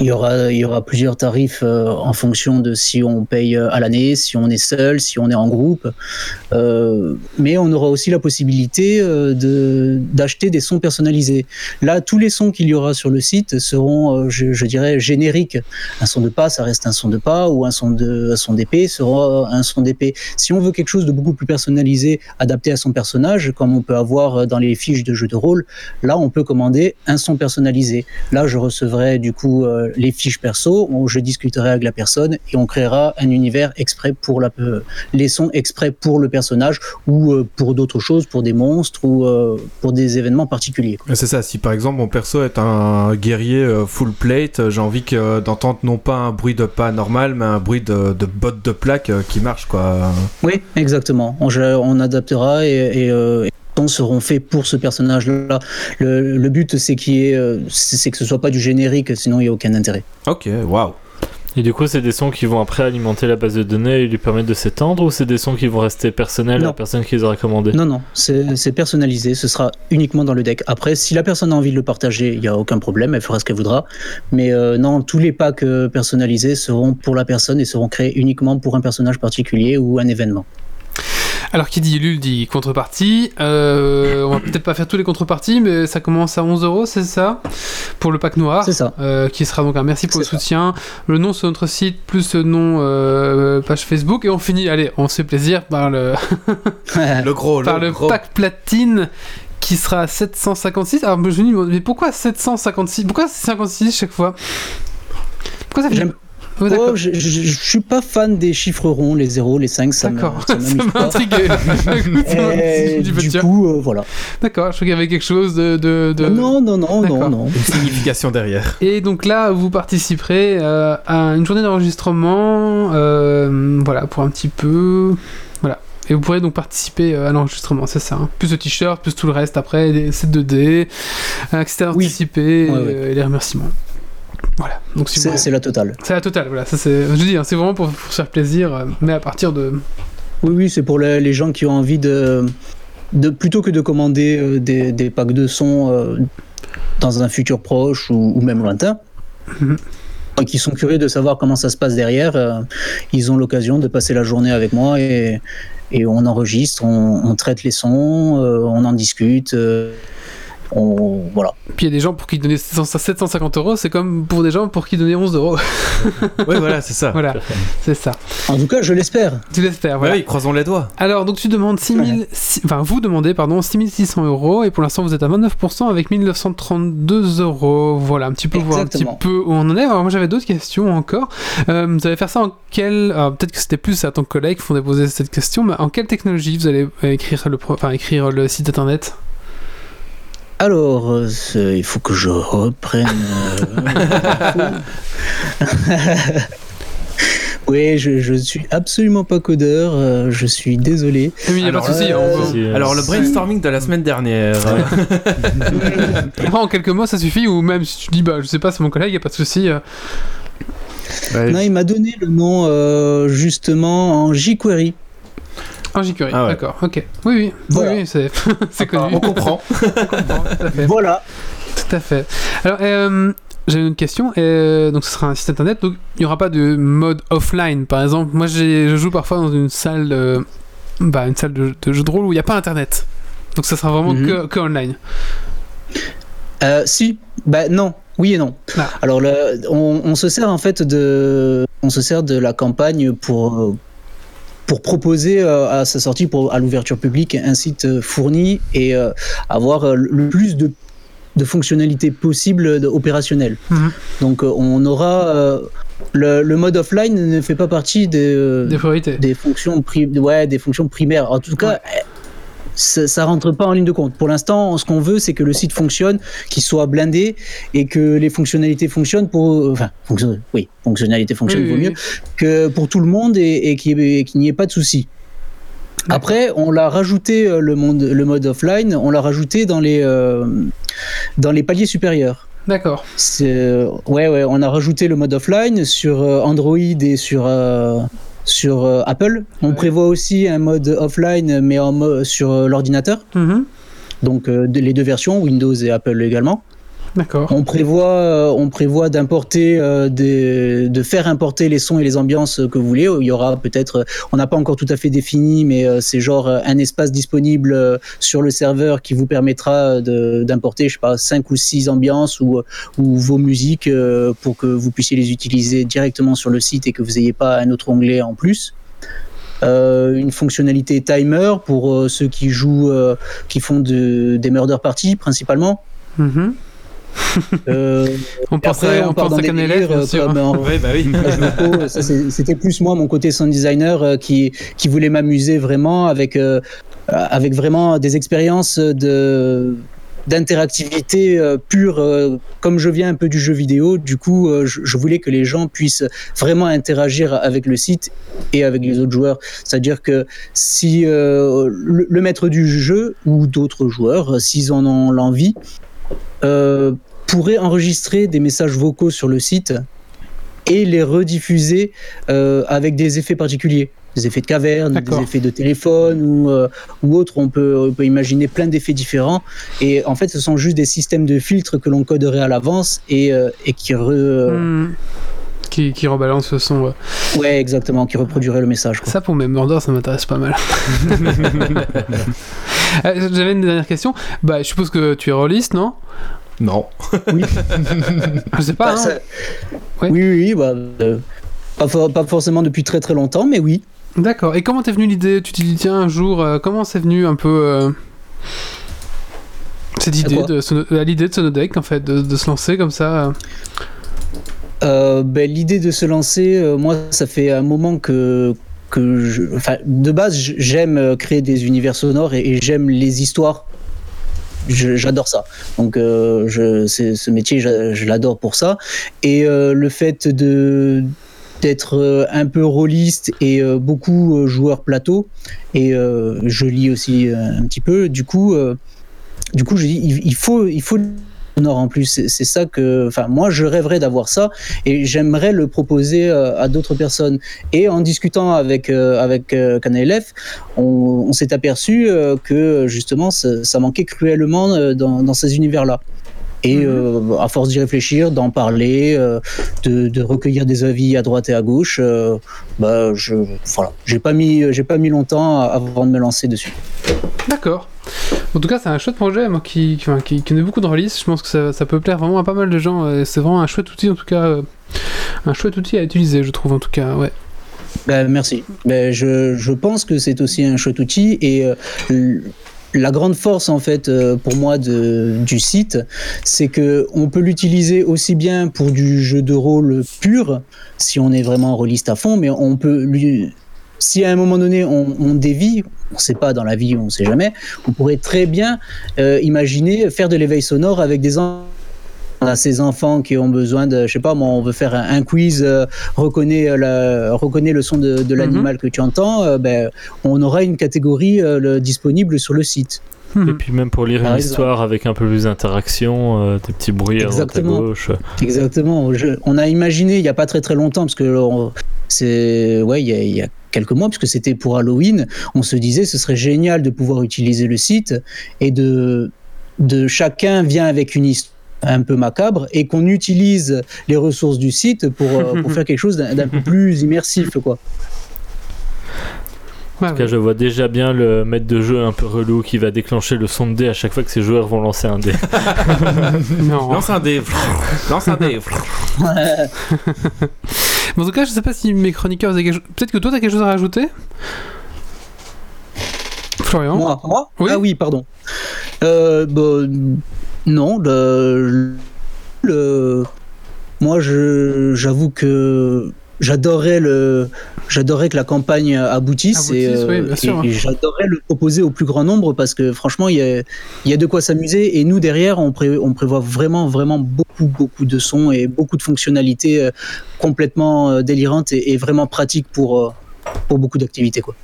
Il y, aura, plusieurs tarifs euh, en fonction de si on paye euh, à l'année, si on est seul, si on est en groupe. Euh, mais on aura aussi la possibilité d'acheter des sons personnalisés. Là, tous les sons qu'il y aura sur le site seront, je, je dirais, génériques. Un son de pas, ça reste un son de pas, ou un son de un son d'épée sera un son d'épée. Si on veut quelque chose de beaucoup plus personnalisé, adapté à son personnage, comme on peut avoir dans les fiches de jeux de rôle, là, on peut commander un son personnalisé. Là, je recevrai du coup euh, les fiches perso, où je discuterai avec la personne et on créera un univers exprès pour la, euh, les sons exprès pour le personnage ou euh, pour d'autres choses, pour des monstres ou euh, pour des événements particuliers. C'est ça, si par exemple mon perso est un guerrier full plate, j'ai envie que, d'entendre non pas un bruit de pas normal, mais un bruit de, de botte de plaque qui marche quoi. Oui, exactement. On, on adaptera et, et, et sons seront faits pour ce personnage-là. Le, le but, c'est qu'il y ait, euh, c'est que ce soit pas du générique, sinon il n'y a aucun intérêt. Ok, waouh. Et du coup, c'est des sons qui vont après alimenter la base de données et lui permettre de s'étendre ou c'est des sons qui vont rester personnels à Non. la personne qui les aura commandés Non, non, c'est c'est personnalisé, ce sera uniquement dans le deck. Après, si la personne a envie de le partager, il n'y a aucun problème, elle fera ce qu'elle voudra. Mais euh, non, tous les packs euh, personnalisés seront pour la personne et seront créés uniquement pour un personnage particulier ou un événement. Alors, qui dit Lul dit contrepartie. Euh, on va peut-être pas faire tous les contreparties, mais ça commence à 11 euros, c'est ça? Pour le pack noir. C'est ça. Euh, qui sera donc un merci pour le ça. soutien. Le nom sur notre site, plus le nom euh, page Facebook. Et on finit, allez, on se fait plaisir par le, <laughs> Le gros, par le, le gros. pack platine qui sera à 756. Alors, je me dis, mais pourquoi 756 Pourquoi 56 chaque fois? Pourquoi ça fait Oh, d'accord. Oh, je, je, je suis pas fan des chiffres ronds, les 0, les 5, ça D'accord, ça <laughs> m'a intrigué. <laughs> <laughs> Et bah, du tiens. coup, euh, voilà. D'accord, je crois qu'il y avait quelque chose de. de, de- Non, non, non, non, non. Une signification derrière. Et donc là, vous participerez euh, à une journée d'enregistrement, euh, voilà, pour un petit peu, voilà. Et vous pourrez donc participer euh, à l'enregistrement, c'est ça. hein. Plus le t-shirt, plus tout le reste après, des sets 2D, euh, accès Oui. anticipé, Ouais, ouais. euh, et les remerciements. Voilà. Donc si C'est vous- la totale. c'est la totale, voilà. Ça c'est, je dis, hein, c'est vraiment pour, pour se faire plaisir, euh, mais à partir de. Oui, oui, c'est pour les, les gens qui ont envie de, de plutôt que de commander euh, des, des packs de son euh, dans un futur proche ou, ou même lointain, et qui sont curieux de savoir comment ça se passe derrière, euh, ils ont l'occasion de passer la journée avec moi et, et on enregistre, on, on traite les sons, euh, on en discute. euh, on, voilà. Puis il y a des gens pour qui donner 700 750 euros, c'est comme pour des gens pour qui donner 11 euros. <laughs> Oui, voilà, c'est ça. voilà, c'est ça. En tout cas, je l'espère. Tu l'espères, voilà. Oui, croisons les doigts. Alors, donc tu demandes 6000, si- enfin vous demandez, pardon, 6600 euros, et pour l'instant vous êtes à 29% avec 1932 euros. Voilà, un petit peu voir un petit peu où on en est. Alors, moi j'avais d'autres questions encore. Euh, vous allez faire ça en quelle, alors, peut-être que c'était plus à ton collègue qu'il fallait poser cette question, mais en quelle technologie vous allez écrire le, pro- enfin, écrire le site internet? Alors, euh, c'est- il faut que je reprenne. euh, <laughs> oui, je, je suis absolument pas codeur, euh, je suis désolé. Oui, il n'y a pas de Alors, souci. euh, on peut- Si, euh, Alors, le brainstorming de la semaine dernière. <laughs> Après, en quelques mots ça suffit, ou même si tu dis, bah je sais pas, c'est mon collègue, il n'y a pas de souci. euh, Ouais, Non, il m'a donné le nom euh, justement en jQuery. En jQuery, Ah ouais. d'accord, ok. Oui, oui, Voilà. oui, oui, c'est <laughs> c'est connu. <laughs> On comprend. Tout à fait. Voilà. Tout à fait. Alors, euh, j'ai une question. Euh, donc, ce sera un site internet. Donc, il n'y aura pas de mode offline, par exemple. Moi, j'ai- je joue parfois dans une salle, euh, bah, une salle de, de jeu de rôle où il n'y a pas internet. Donc, ça sera vraiment Mhm. que, que online. Euh, si, bah non, oui et non. Ah. Alors, le- on, on se sert en fait de, on se sert de la campagne pour pour proposer euh, à sa sortie, pour, à l'ouverture publique, un site euh, fourni et euh, avoir le plus de de fonctionnalités possibles opérationnelles. Mhm. Donc euh, on aura euh, le, le mode offline ne fait pas partie des, euh, Des priorités. des fonctions pri- ouais, des fonctions primaires. En tout cas, ça, ça rentre pas en ligne de compte. Pour l'instant, ce qu'on veut, c'est que le site fonctionne, qu'il soit blindé et que les fonctionnalités fonctionnent pour, enfin, fonction- oui, fonctionnalité fonctionne Oui, vaut oui, mieux oui. que pour tout le monde et, et qu'il ait- n'y ait pas de souci. Après, on l'a rajouté euh, le, monde, le mode offline, on l'a rajouté dans les, euh, dans les paliers supérieurs. D'accord. Euh, ouais, ouais, on a rajouté le mode offline sur euh, Android et sur, euh, sur euh, Apple. On Ouais. prévoit aussi un mode offline, mais en mo- sur euh, l'ordinateur. Mhm. Donc euh, les deux versions, Windows et Apple également. D'accord. On prévoit, euh, on prévoit d'importer, euh, des- de faire importer les sons et les ambiances que vous voulez. Il y aura peut-être, on n'a pas encore tout à fait défini, mais euh, c'est genre euh, un espace disponible euh, sur le serveur qui vous permettra d'importer, je sais pas, cinq ou six ambiances ou, ou vos musiques euh, pour que vous puissiez les utiliser directement sur le site et que vous n'ayez pas un autre onglet en plus. Euh, une fonctionnalité timer pour euh, ceux qui jouent, euh, qui font de- des murder parties principalement. Mhm. Euh, On pense après, à, on on part pense dans à bien euh, sûr. comme en <laughs> Oui, bah oui. <laughs> C'était plus moi, mon côté sound designer, euh, qui, qui voulait m'amuser vraiment avec, euh, avec vraiment des expériences de d'interactivité euh, pure euh, comme je viens un peu du jeu vidéo du coup euh, je, je voulais que les gens puissent vraiment interagir avec le site et avec les autres joueurs c'est à dire que si le, le maître du jeu ou d'autres joueurs s'ils en ont l'envie euh, pourraient enregistrer des messages vocaux sur le site et les rediffuser euh, avec des effets particuliers, des effets de caverne, des effets de téléphone ou, euh, ou autre. On peut, on peut imaginer plein d'effets différents. Et en fait, ce sont juste des systèmes de filtres que l'on coderait à l'avance et, euh, et qui, re- Mhm. Qui, qui rebalance le son. ouais. ouais, exactement, qui reproduiraient le message. quoi. Ça, pour mes murders, ça m'intéresse pas mal. <laughs> <laughs> Euh, J'avais une dernière question. Bah, je suppose que tu es rôliste, non? Non. <laughs> Je sais pas. Bah, hein. ça- Ouais. Oui, oui, oui, bah, euh, pas, for- pas forcément depuis très très longtemps, mais oui. D'accord. Et comment t'es venu l'idée? Tu t'es dit, tiens, un jour, euh, comment c'est venu un peu euh, cette idée de l'idée de Sonodeck, en fait, de, de se lancer comme ça euh? Euh, ben, L'idée de se lancer, euh, moi, ça fait un moment que, que de base, j'aime euh, créer des univers sonores et, et j'aime les histoires. J'adore ça. Donc, euh, ce métier, je, l'adore pour ça. Et euh, le fait de d'être un peu rôliste et beaucoup joueur plateau et je lis aussi un petit peu du coup du coup il faut il faut sonore en plus. C'est ça que enfin moi je rêverais d'avoir ça et j'aimerais le proposer euh, à d'autres personnes. Et en discutant avec euh, avec euh, KNLF on, on s'est aperçu que justement ça, ça manquait cruellement dans, dans ces univers là et euh, à force d'y réfléchir, d'en parler, euh, de, de recueillir des avis à droite et à gauche, euh, bah je voilà, j'ai pas mis j'ai pas mis longtemps avant de me lancer dessus. D'accord. En tout cas, c'est un chouette projet moi, qui, qui, beaucoup de release. Je pense que ça, peut plaire vraiment à pas mal de gens. C'est vraiment un chouette outil, en tout cas. euh, un chouette outil à utiliser, je trouve, en tout cas. Ouais. Ben, merci. Ben, je, pense que c'est aussi un chouette outil et euh, la grande force en fait euh, pour moi du site, c'est que on peut l'utiliser aussi bien pour du jeu de rôle pur, si on est vraiment rôliste à fond, mais on peut lui si à un moment donné on, on dévie, on ne sait pas dans la vie, on ne sait jamais, on pourrait très bien euh, imaginer faire de l'éveil sonore avec des enfants. On a ces enfants qui ont besoin de, je sais pas, moi, on veut faire un, un quiz, euh, reconnais, euh, la, reconnais le son de, de l'animal que tu entends, euh, ben, on aura une catégorie euh, le- disponible sur le site. Mhm. Et puis même pour lire Par une exemple. histoire avec un peu plus d'interaction, euh, des petits bruits à droite à gauche. Exactement. Je- on a imaginé il n'y a pas très très longtemps, parce que c'est ouais, il y, a, il y a quelques mois, puisque c'était pour Halloween, on se disait ce serait génial de pouvoir utiliser le site et de, de chacun vient avec une histoire un peu macabre et qu'on utilise les ressources du site pour, euh, pour <laughs> faire quelque chose d'un peu plus immersif quoi. Ouais, En tout cas, je vois déjà bien le maître de jeu un peu relou qui va déclencher le son de dé à chaque fois que ses joueurs vont lancer un dé. <laughs> Non. Lance un dé. Lance un dé. <laughs> Mais en tout cas, je sais pas si mes chroniqueurs quelque chose. Peut-être que toi, t'as quelque chose à rajouter? Florian? Moi, moi? Oui. Ah oui, pardon. Euh, bah, non, le, le- moi, je, j'avoue que j'adorerais le, que la campagne aboutisse, et, oui, bien et- sûr. et j'adorerais le proposer au plus grand nombre parce que franchement, il y a, il y a de quoi s'amuser et nous derrière, on, pré- on prévoit vraiment, vraiment beaucoup, beaucoup de sons et beaucoup de fonctionnalités euh, complètement euh, délirantes et, et vraiment pratiques pour, euh, pour beaucoup d'activités, quoi.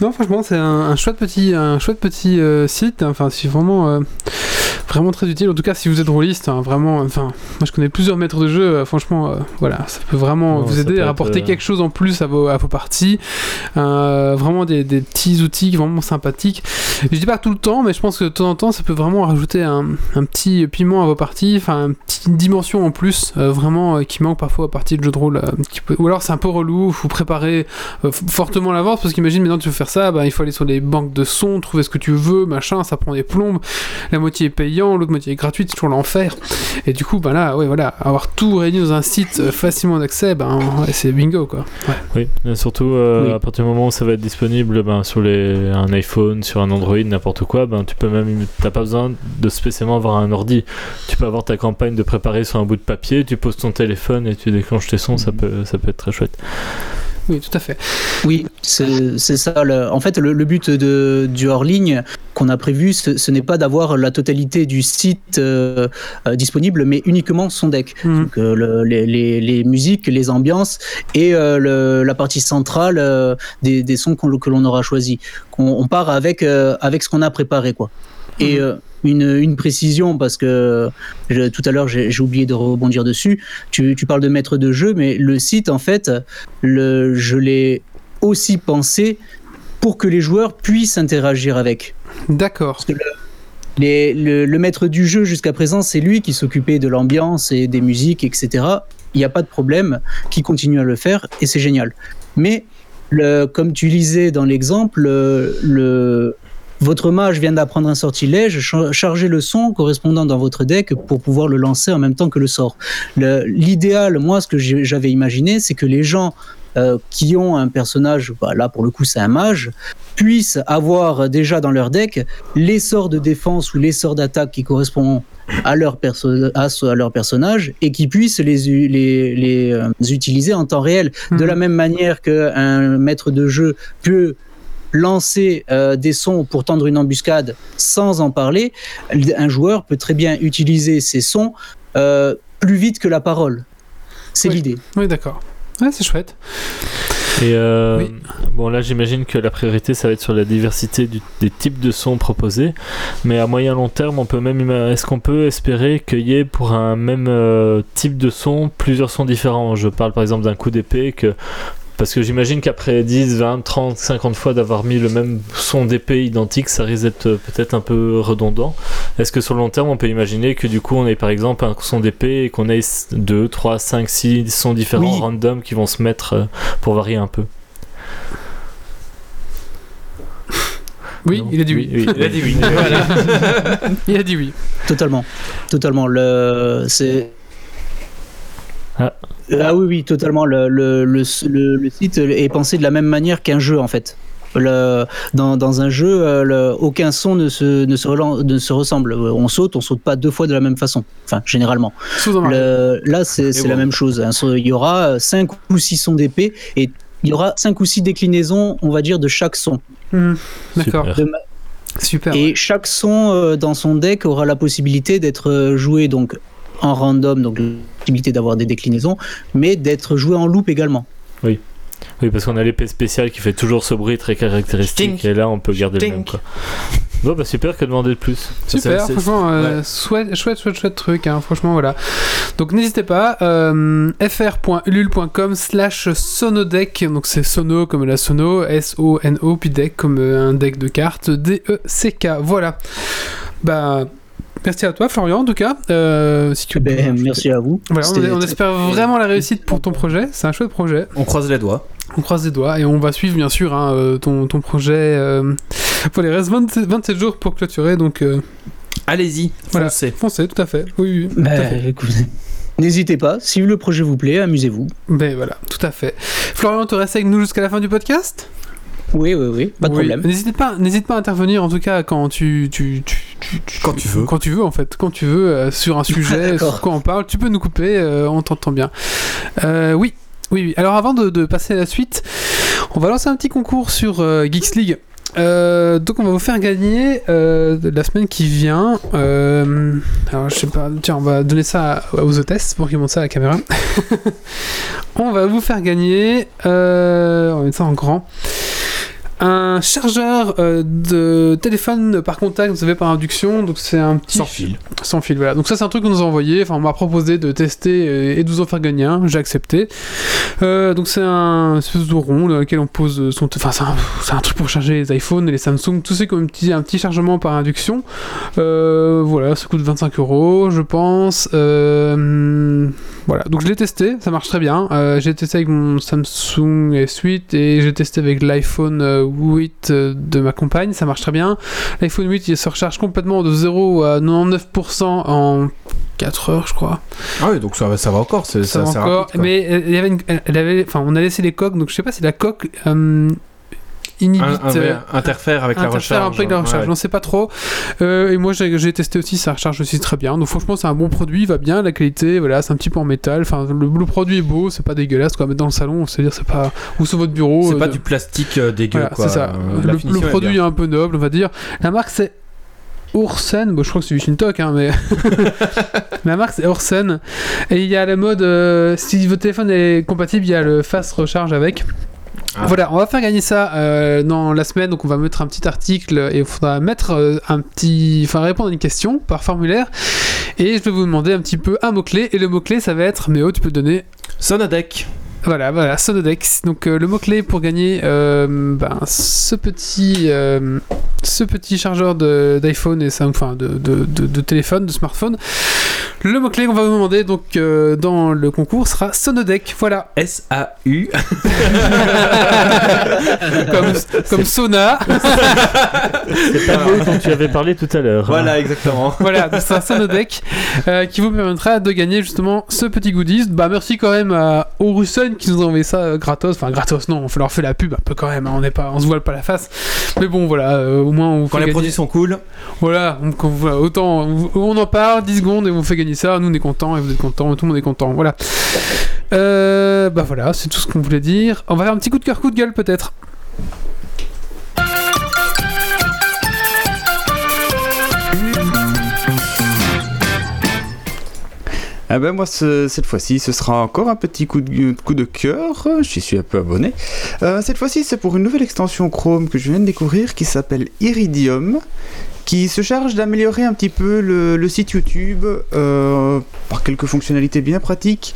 Non, franchement, c'est un, un chouette petit, un chouette petit euh, site. Enfin, c'est vraiment, euh, vraiment très utile. En tout cas, si vous êtes rôliste, hein, vraiment. Enfin, moi, je connais plusieurs maîtres de jeu. euh, franchement, voilà, ça peut vraiment Non, vous aider à être, apporter euh, quelque chose en plus à vos, à vos parties. Vraiment des, des petits outils vraiment sympathiques. Je dis pas tout le temps, mais je pense que de temps en temps, ça peut vraiment rajouter un, un petit piment à vos parties. Enfin, une petite dimension en plus, vraiment, qui manque parfois à partie de jeu de rôle. peut- Ou alors, c'est un peu relou. Faut préparer fortement à l'avance parce qu'imagine maintenant tu veux faire ça, bah, il faut aller sur les banques de sons, trouver ce que tu veux, machin, ça prend des plombes. La moitié est payant, l'autre moitié est gratuite, c'est toujours l'enfer. Et du coup, bah là, ouais, voilà, avoir tout réuni dans un site euh, facilement d'accès, ben ouais, c'est bingo quoi. Oui, et surtout euh, Oui. à partir du moment où ça va être disponible ben, sur les, un iPhone, sur un Android, n'importe quoi, ben, tu peux même, t'as pas besoin de spécialement avoir un ordi. Tu peux avoir ta campagne de préparer sur un bout de papier, tu poses ton téléphone et tu déclenches tes sons, ça peut, ça peut être très chouette. Oui, tout à fait. Oui, c'est ça. le- en fait, le, le but de, du hors-ligne qu'on a prévu, ce, ce n'est pas d'avoir la totalité du site euh, euh, disponible, mais uniquement son deck. Mhm. Donc, euh, le- les, les- les musiques, les ambiances et la partie centrale des, des sons que l'on aura choisi. On, on part avec, avec ce qu'on a préparé. Quoi. Et euh, une, une précision, parce que je- tout à l'heure j'ai oublié de rebondir dessus, tu, tu parles de maître de jeu, mais le site, en fait, le, je l'ai aussi pensé pour que les joueurs puissent interagir avec. D'accord. Le, le maître du jeu jusqu'à présent, c'est lui qui s'occupait de l'ambiance et des musiques, etc. Il n'y a pas de problème, qui continue à le faire et c'est génial. Mais le, comme tu lisais dans l'exemple, le, le- votre mage vient d'apprendre un sortilège, cha- chargez le son correspondant dans votre deck pour pouvoir le lancer en même temps que le sort. L'idéal, moi, ce que j'avais imaginé, c'est que les gens euh, qui ont un personnage, bah, là pour le coup c'est un mage, puissent avoir déjà dans leur deck les sorts de défense ou les sorts d'attaque qui correspondent à leur, perso- à, leur personnage et qui puissent les, u- les, les, euh, utiliser en temps réel. De Mhm. la même manière qu'un maître de jeu peut lancer euh, des sons pour tendre une embuscade sans en parler, un joueur peut très bien utiliser ces sons euh, plus vite que la parole. C'est Oui. l'idée. Oui, d'accord. Ouais, c'est chouette. Et euh, Oui. bon, là, j'imagine que la priorité, ça va être sur la diversité du- des types de sons proposés. Mais à moyen long terme, on peut même, est-ce qu'on peut espérer qu'il y ait pour un même euh, type de son plusieurs sons différents? Je parle par exemple d'un coup d'épée que parce que j'imagine qu'après 10, 20, 30, 50 fois d'avoir mis le même son d'épée identique, ça risque d'être euh, peut-être un peu redondant. Est-ce que sur le long terme, on peut imaginer que du coup, on ait par exemple un son d'épée et qu'on ait 2, 3, 5, 6 sons différents Oui. random qui vont se mettre euh, pour varier un peu? Oui, Non il a dit oui. il a dit oui. <laughs> <laughs> Il a dit oui. Totalement. Totalement. Le, c'est. Ah. Ah oui, oui, totalement. Le, le, le, le- le site est pensé de la même manière qu'un jeu, en fait. Le, dans, dans un jeu, euh, le- aucun son ne se, ne, se ne se ressemble. On saute, on saute pas deux fois de la même façon. Enfin, généralement. Là, c'est bon. la même chose. hein. Il y aura 5 ou 6 sons d'épée et il y aura 5 ou 6 déclinaisons, on va dire, de chaque son. Mhm. D'accord. Super. Et chaque son euh, dans son deck aura la possibilité d'être euh, joué donc en random, donc la possibilité d'avoir des déclinaisons, mais d'être joué en loop également. Oui, parce qu'on a l'épée spéciale qui fait toujours ce bruit très caractéristique. Stink. Et là, on peut garder le même. Quoi. Bon, bah super, que demander de plus Super, franchement, euh, ouais. chouette, chouette, chouette, chouette truc, hein, franchement, voilà. Donc n'hésitez pas, euh, fr.ulule.com slash sonodeck, donc c'est sono comme la sono, S-O-N-O, puis deck comme euh, un deck de cartes, D-E-C-K, voilà. Bah, merci à toi Florian, en tout cas. Euh, si tu Ben, merci à vous. Voilà, on, espère vraiment la réussite pour ton projet, c'est un chouette projet. On croise les doigts. On croise les doigts et on va suivre bien sûr hein, euh, ton, ton projet euh, pour les restes 27, 27 jours pour clôturer, donc euh, Allez-y, Voilà. foncez. foncez, tout à fait. Oui, oui, tout à Ben, fait. écoutez, N'hésitez pas, si le projet vous plaît, amusez-vous. Ben voilà, tout à fait. Florian, tu restes avec nous jusqu'à la fin du podcast? Oui, oui, oui, pas de Oui. problème. N'hésite pas, n'hésite pas à intervenir en tout cas quand tu, tu, tu, tu- tu- Quand tu veux. Quand tu veux en fait, quand tu veux euh, sur un <laughs> sujet, sur quoi on parle, tu peux nous couper, euh, on t'entend bien. Euh, oui, oui, oui. Alors avant de, de passer à la suite, on va lancer un petit concours sur euh, Geeks League. Euh, donc on va vous faire gagner euh, la semaine qui vient. euh, alors je sais pas, tiens on va donner ça à- aux hôtesses pour qu'ils montent ça à la caméra. <laughs> on va vous faire gagner, euh, on va mettre ça en grand, un chargeur euh, de téléphone par contact, vous savez par induction. Donc c'est un petit Sans fil. sans fil, voilà. Donc ça, c'est un truc qu'on nous a envoyé. Enfin, on m'a proposé de tester et de vous en faire gagner un. J'ai accepté. Euh, donc c'est un espèce de rond dans lequel on pose son... Enfin, c'est un, truc pour charger les iPhones et les Samsung. Tout c'est comme un petit, un petit chargement par induction. Euh, voilà, ça coûte 25 euros, je pense. Euh, voilà, donc je l'ai testé. Ça marche très bien. Euh, j'ai testé avec mon Samsung S8 et j'ai testé avec l'iPhone euh, 8 euh, de ma compagne. Ça marche très bien. L'iPhone 8 il se recharge complètement de 0 à 99% en 4 heures, je crois. Ah oui, donc ça va, ça va encore. C'est Ça ça, va encore. rapide, mais elle, il y avait une- elle avait, enfin, on a laissé les coques, donc je sais pas si la coque euh, inhibite. Un- un- euh, interfère avec la interfère recharge. un peu avec la recharge, Ouais. j'en sais pas trop. Euh, et moi j'ai testé aussi, ça recharge aussi très bien. Donc franchement c'est un bon produit, il va bien, la qualité, voilà, c'est un petit peu en métal. Enfin le, le produit est beau, c'est pas dégueulasse quoi, mettre dans le salon, c'est-à-dire c'est pas ou sur votre bureau. C'est euh, pas de- du plastique euh, dégueu, voilà, quoi. c'est ça. Euh, la le, est produit est bien. un peu noble, on va dire. La marque c'est Oursen, bon, je crois que c'est du Shintok, hein, mais <laughs> la marque c'est Oursen. Et il y a la mode, euh, si votre téléphone est compatible, il y a le fast recharge avec. Ah. Voilà, on va faire gagner ça euh, dans la semaine, donc on va mettre un petit article et il faudra mettre euh, un petit, enfin répondre à une question par formulaire et je vais vous demander un petit peu un mot clé et le mot clé ça va être, oh tu peux donner Sonodec. Voilà, voilà, Sonodex. Donc euh, le mot-clé pour gagner euh, ben, ce, petit, euh, ce petit chargeur d'iPhone et ça, enfin de, de, de- de téléphone, de smartphone. Le mot-clé qu'on va vous demander donc euh, dans le concours sera Sonodec. Voilà, S-A-U. <laughs> comme, comme Sona. C'est pas le mot dont tu avais parlé tout à l'heure. Voilà, exactement. voilà, donc c'est un Sonodec euh, qui vous permettra de gagner justement ce petit goodies. Bah merci quand même à Orusen qui nous ont envoyé ça euh, gratos. Enfin, gratos, non, on leur fait la pub un peu quand même. hein, on n'est pas, on se voile pas la face. Mais bon, voilà, euh, au moins on Quand les gagner- produits sont cool, Voilà, donc, on- voilà, autant on- en parle 10 secondes et on fait gagner ça. Nous on est contents et vous êtes contents, tout le monde est content. Voilà. Euh, bah voilà, c'est tout ce qu'on voulait dire. On va faire un petit coup de cœur, coup de gueule peut-être. Ah ben moi ce- cette fois-ci ce sera encore un petit coup de, coup de cœur, j'y suis un peu abonné. Euh, cette fois-ci c'est pour une nouvelle extension Chrome que je viens de découvrir qui s'appelle Iridium, qui se charge d'améliorer un petit peu le, le site YouTube euh, par quelques fonctionnalités bien pratiques,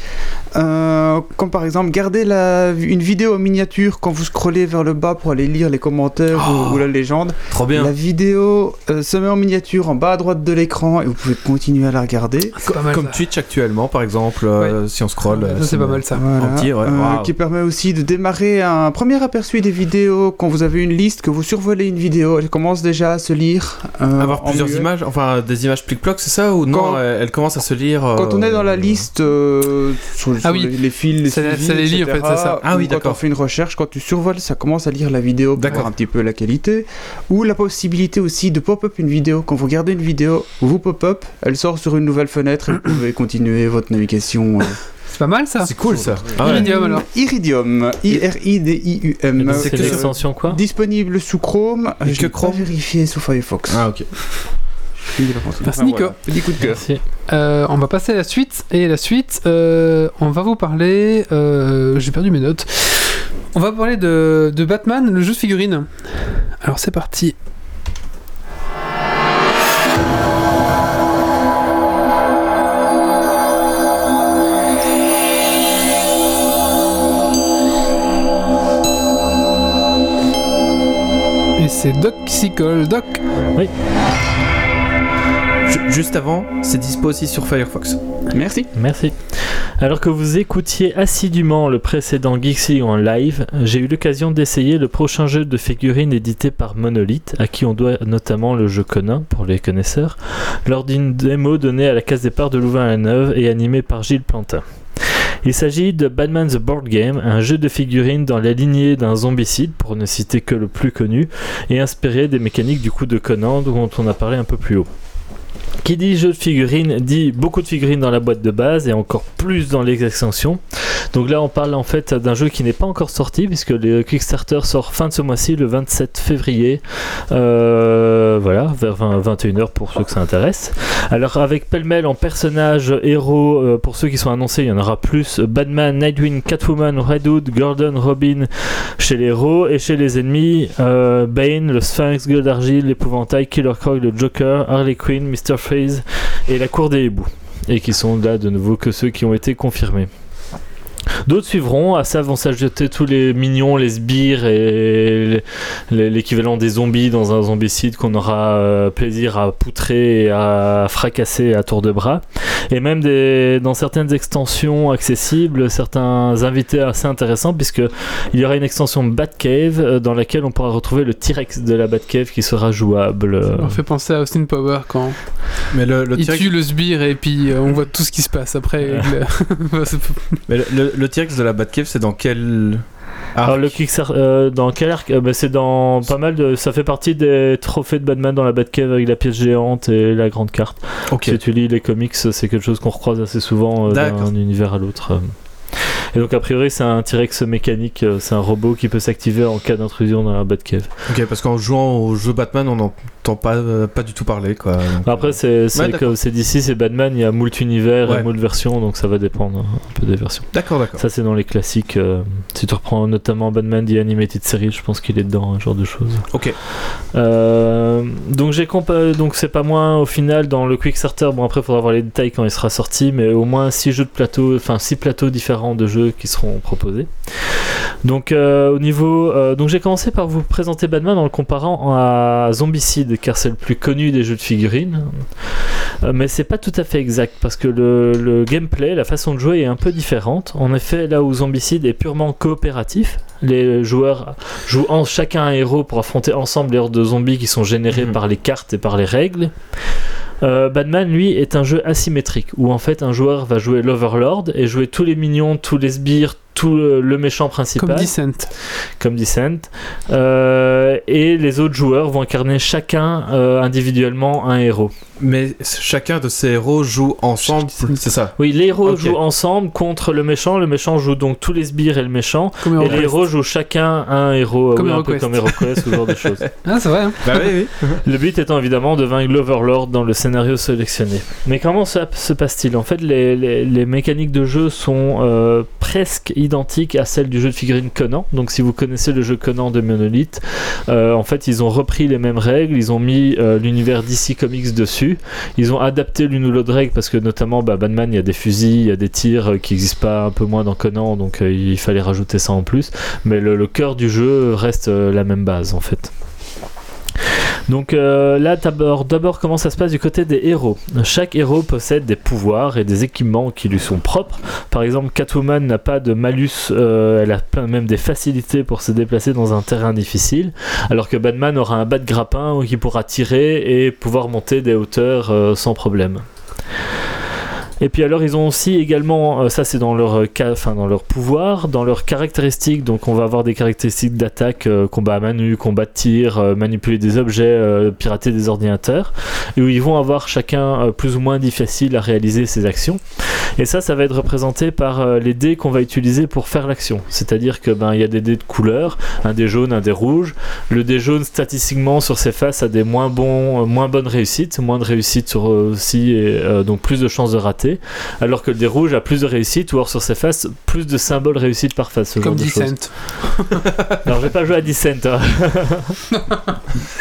Euh, comme par exemple garder la, une vidéo en miniature quand vous scrollez vers le bas pour aller lire les commentaires ou- ou, la légende. trop bien. La vidéo euh, se met en miniature en bas à droite de l'écran et vous pouvez continuer à la regarder. C'est pas mal. Comme ça. Twitch actuellement, par exemple, euh, si on scroll. Ouais, ça, c'est pas mal ça. Voilà, En petit, ouais. euh, qui permet aussi de démarrer un premier aperçu des vidéos quand vous avez une liste, que vous survolez une vidéo, elle commence déjà à se lire. Euh, Avoir plusieurs images, enfin des images plic-ploc, c'est ça Ou non, Quand- elle, elle commence à se lire. Quand on est dans la euh, liste euh, sur, Ah sur oui. les, les fils, les Ça- suivis, ça les lit, en fait, c'est ça. Ah ou oui, quand d'accord. on fait une recherche, quand tu survoles, ça commence à lire la vidéo pour D'accord. voir un petit peu la qualité. Ou la possibilité aussi de pop-up une vidéo. Quand vous regardez une vidéo, vous pop-up, elle sort sur une nouvelle fenêtre et vous pouvez <coughs> continuer votre navigation. C'est pas mal ça. C'est cool ça. Ah ouais. Iridium alors. Iridium, I-R-I-D-I-U-M. C'est que une sur- extension quoi Disponible sous Chrome. Et Je que Chrome vérifié sous Firefox. Ah ok. Merci Nico. Petit coup de cœur. Merci. Euh, on va passer à la suite. Et la suite, euh, on va vous parler. euh, J'ai perdu mes notes. On va parler de, de Batman, le jeu de figurines. Alors c'est parti. C'est Doc Sickle. Doc, Ju- Juste avant, c'est dispo aussi sur Firefox. Merci. Merci. Alors que vous écoutiez assidûment le précédent Geeksy en live, j'ai eu l'occasion d'essayer le prochain jeu de figurines édité par Monolith, à qui on doit notamment le jeu Conan, pour les connaisseurs, lors d'une démo donnée à la case départ de Louvain-la-Neuve et animée par Gilles Plantin. Il s'agit de Batman the Board Game, un jeu de figurines dans la lignée d'un zombicide, pour ne citer que le plus connu, et inspiré des mécaniques du coup de Conan dont on a parlé un peu plus haut. Qui dit jeu de figurines dit beaucoup de figurines dans la boîte de base et encore plus dans les extensions. Donc là, on parle en fait d'un jeu qui n'est pas encore sorti puisque le Kickstarter sort fin de ce mois-ci, le 27 février. Euh, voilà, vers 20 21h pour ceux que ça intéresse. Alors avec pêle-mêle en personnages héros, euh, pour ceux qui sont annoncés, il y en aura plus. Batman, Nightwing, Catwoman, Red Hood, Gordon, Robin chez les héros et chez les ennemis, euh, Bane, le Sphinx, Gueule d'Argile, l'Épouvantail, Killer Croc, le Joker, Harley Quinn, Mr. Et la Cour des hiboux. Et qui sont là de nouveau que ceux qui ont été confirmés. D'autres suivront, à ça vont s'ajouter tous les mignons, les sbires et l'équivalent des zombies dans un zombicide qu'on aura euh, plaisir à poutrer et à fracasser à tour de bras. Et même des, dans certaines extensions accessibles, certains invités assez intéressants, puisque il y aura une extension Batcave euh, dans laquelle on pourra retrouver le T-Rex de la Batcave qui sera jouable. euh. on fait penser à Austin Power quand Mais le, le il tue le sbire et puis euh, on voit tout ce qui se passe après. avec le- C'est- mais le- le- le T-Rex de la Batcave, c'est dans quel. Alors arc le Kickstarter, euh, dans quel arc? Euh, bah, C'est dans pas mal de. Ça fait partie des trophées de Batman dans la Batcave avec la pièce géante et la grande carte. Ok. Si tu lis les comics, c'est quelque chose qu'on recroise assez souvent euh, d'un univers à l'autre. Et donc a priori c'est un T-Rex mécanique, euh, c'est un robot qui peut s'activer en cas d'intrusion dans la Batcave. Ok, parce qu'en jouant au jeu Batman, on n'entend pas, euh, pas du tout parler quoi. Donc, Après c'est Ouais, c'est d'ici, c'est Batman, il y a moult univers Ouais. et moult versions, donc ça va dépendre un peu des versions. D'accord, d'accord. Ça c'est dans les classiques. euh, si tu reprends notamment Batman The Animated Series, je pense qu'il est dedans, un genre de choses. Ok. Euh, donc j'ai donc c'est pas moins au final dans le Quickstarter. Bon après il faudra voir les détails quand il sera sorti, mais au moins 6 jeux de plateau, enfin 6 plateaux différents de jeux qui seront proposés. Donc euh, au niveau, euh, donc j'ai commencé par vous présenter Batman en le comparant à Zombicide car c'est le plus connu des jeux de figurines. Euh, mais c'est pas tout à fait exact parce que le, le gameplay, la façon de jouer est un peu différente. En effet, là où Zombicide est purement coopératif, les joueurs jouent en chacun un héros pour affronter ensemble les hordes de zombies qui sont générés Mhm. par les cartes et par les règles. Euh, Batman, lui, est un jeu asymétrique où en fait un joueur va jouer l'Overlord et jouer tous les minions, tous les sbires, tout le, le méchant principal Comme Descent. comme Descent. Euh, et les autres joueurs vont incarner chacun euh, individuellement un héros. Mais chacun de ces héros joue ensemble, c'est ça. Oui, les héros jouent ensemble contre le méchant. Le méchant joue donc tous les sbires et le méchant. Comme Et les héros jouent chacun un héros, Comme oui, un peu comme HeroQuest, ce genre de choses. <laughs> Ah, c'est vrai. hein. Bah oui, oui. <laughs> Le but étant évidemment de vaincre l'Overlord dans le scénario sélectionné. Mais comment ça se passe-t-il? En fait, les, les- les mécaniques de jeu sont euh, presque identiques à celles du jeu de figurines Conan. Donc, si vous connaissez le jeu Conan de Monolith, euh, en fait, ils ont repris les mêmes règles, ils ont mis euh, l'univers DC Comics dessus, ils ont adapté l'une ou l'autre règle parce que, notamment, bah, Batman, il y a des fusils, il y a des tirs euh, qui n'existent pas un peu moins dans Conan, donc il fallait rajouter ça en plus. Mais le, cœur du jeu reste la même base en fait. Donc euh, là, d'abord, comment ça se passe du côté des héros? Chaque héros possède des pouvoirs et des équipements qui lui sont propres. Par exemple, Catwoman n'a pas de malus, euh, elle a plein- même des facilités pour se déplacer dans un terrain difficile, alors que Batman aura un bat de grappin qui pourra tirer et pouvoir monter des hauteurs euh, sans problème. Et puis alors ils ont aussi également, euh, ça c'est dans leur, euh, enfin, dans leur pouvoir, dans leurs caractéristiques, donc on va avoir des caractéristiques d'attaque, euh, combat à main nue, combat de tir, manipuler des objets, pirater des ordinateurs, et où ils vont avoir chacun plus ou moins difficile à réaliser ces actions. Et ça, ça va être représenté par les dés qu'on va utiliser pour faire l'action. C'est-à-dire que ben il y a des dés de couleur, un dé jaune, un dé rouge. Le dé jaune statistiquement sur ses faces a des moins bons, moins bonnes réussites, moins de réussites sur aussi, et donc plus de chances de rater. Alors que le dé rouge a plus de réussite, ou alors sur ses faces plus de symboles réussites par face. Comme. Descent. Alors <laughs> je vais pas jouer à Descent. hein. <laughs>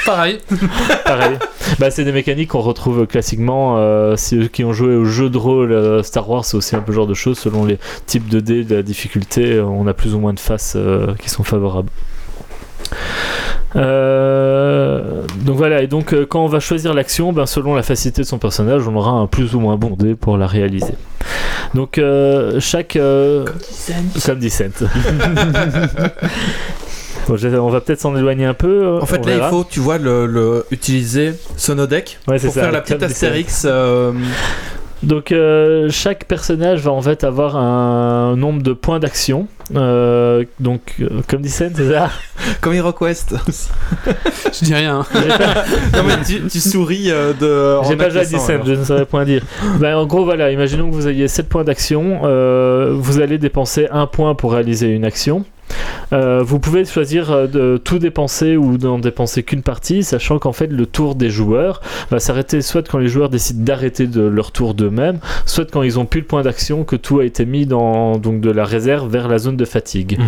Pareil. <laughs> Pareil. Bah, c'est des mécaniques qu'on retrouve classiquement. Euh, ceux qui ont joué au jeu de rôle euh, Star Wars, c'est aussi un peu ce genre de choses. Selon les types de dés, de la difficulté, on a plus ou moins de faces euh, qui sont favorables. Euh, donc voilà, et donc euh, quand on va choisir l'action, ben, selon la facilité de son personnage, on aura un plus ou moins bon dé pour la réaliser. Donc euh, chaque... euh, comme Descent. <laughs> Bon, on va peut-être s'en éloigner un peu. En fait, là, il faut, tu vois, le, le- utiliser Sonodeck Ouais, c'est pour ça, faire la petite. Astérix. Donc euh, chaque personnage va en fait avoir un nombre de points d'action. Euh, donc euh, comme dit Sen, c'est ça <laughs> comme HeroQuest. <laughs> Je dis rien. hein. Pas, <laughs> non, mais tu, tu souris euh, de. j'ai en pas joué à acquiesçant, Descent, alors. je ne saurais point dire. Ben, en gros voilà, imaginons que vous ayez 7 points d'action. euh, vous allez dépenser un point pour réaliser une action. Euh, vous pouvez choisir euh, de tout dépenser ou d'en dépenser qu'une partie, sachant qu'en fait le tour des joueurs va s'arrêter soit quand les joueurs décident d'arrêter de leur tour d'eux-mêmes, soit quand ils ont plus le point d'action que tout a été mis dans donc de la réserve vers la zone de fatigue. Mhm.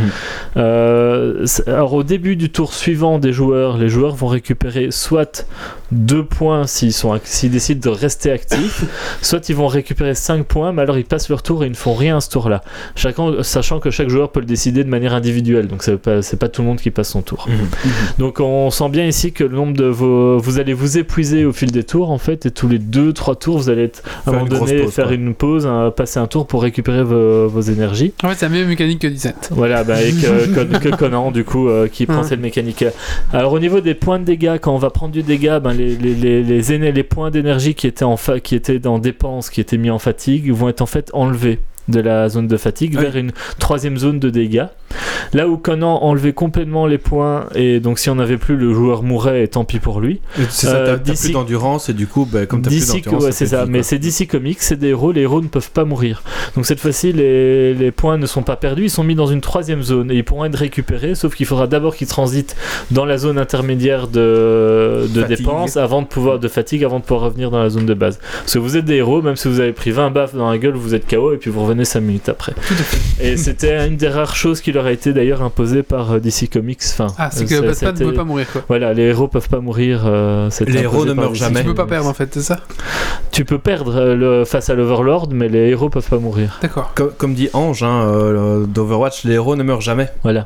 Euh, alors au début du tour suivant des joueurs, les joueurs vont récupérer soit deux points s'ils sont ac- s'ils décident de rester actifs, <laughs> soit ils vont récupérer 5 points, mais alors ils passent leur tour et ils ne font rien à ce tour-là. Chacun, sachant que chaque joueur peut le décider de manière individuelle, donc c'est pas, c'est pas tout le monde qui passe son tour. Mhm. Donc on sent bien ici que le nombre de vos, vous allez vous épuiser au fil des tours en fait, et tous les 2-3 tours vous allez être, à un Faire moment donné pause, faire quoi. une pause, hein, passer un tour pour récupérer vos, vos énergies. En fait, c'est la même mécanique que Descent. Voilà, bah, avec <laughs> que Conan, du coup, euh, qui prend Ouais. cette mécanique. Alors, au niveau des points de dégâts, quand on va prendre du dégât, ben, les, les, les, les, éner- les points d'énergie qui étaient en fa- qui étaient dans dépenses, qui étaient mis en fatigue, vont être en fait enlevés de la zone de fatigue Oui. vers une troisième zone de dégâts. Là où Conan enlevait complètement les points, et donc si on n'avait plus, le joueur mourrait, et tant pis pour lui. C'est ça, Euh, t'as d'ici- plus d'endurance et du coup, bah, comme t'as plus d'endurance. ouais, c'est ça, mais c'est DC Comics, c'est des héros, les héros ne peuvent pas mourir. Donc cette fois-ci, les, les points ne sont pas perdus, ils sont mis dans une troisième zone et ils pourront être récupérés, sauf qu'il faudra d'abord qu'ils transitent dans la zone intermédiaire de, de dépenses avant de pouvoir, de fatigue avant de pouvoir revenir dans la zone de base. Parce que vous êtes des héros, même si vous avez pris 20 baffes dans la gueule, vous êtes KO et puis vous revenez 5 minutes après. Et c'était une des rares choses qui leur a été d'ailleurs imposée par euh, DC Comics. Enfin, Ah, c'est euh, que ça- Batman ne peut pas mourir, quoi. Voilà, les héros peuvent pas mourir. euh, Les héros imposé ne meurent jamais. Tu peux pas perdre, en fait, c'est ça Tu peux perdre euh, le, face à l'Overlord, mais les héros peuvent pas mourir. D'accord. Comme, comme dit Ange hein, euh, d'Overwatch, les héros ne meurent jamais. Voilà.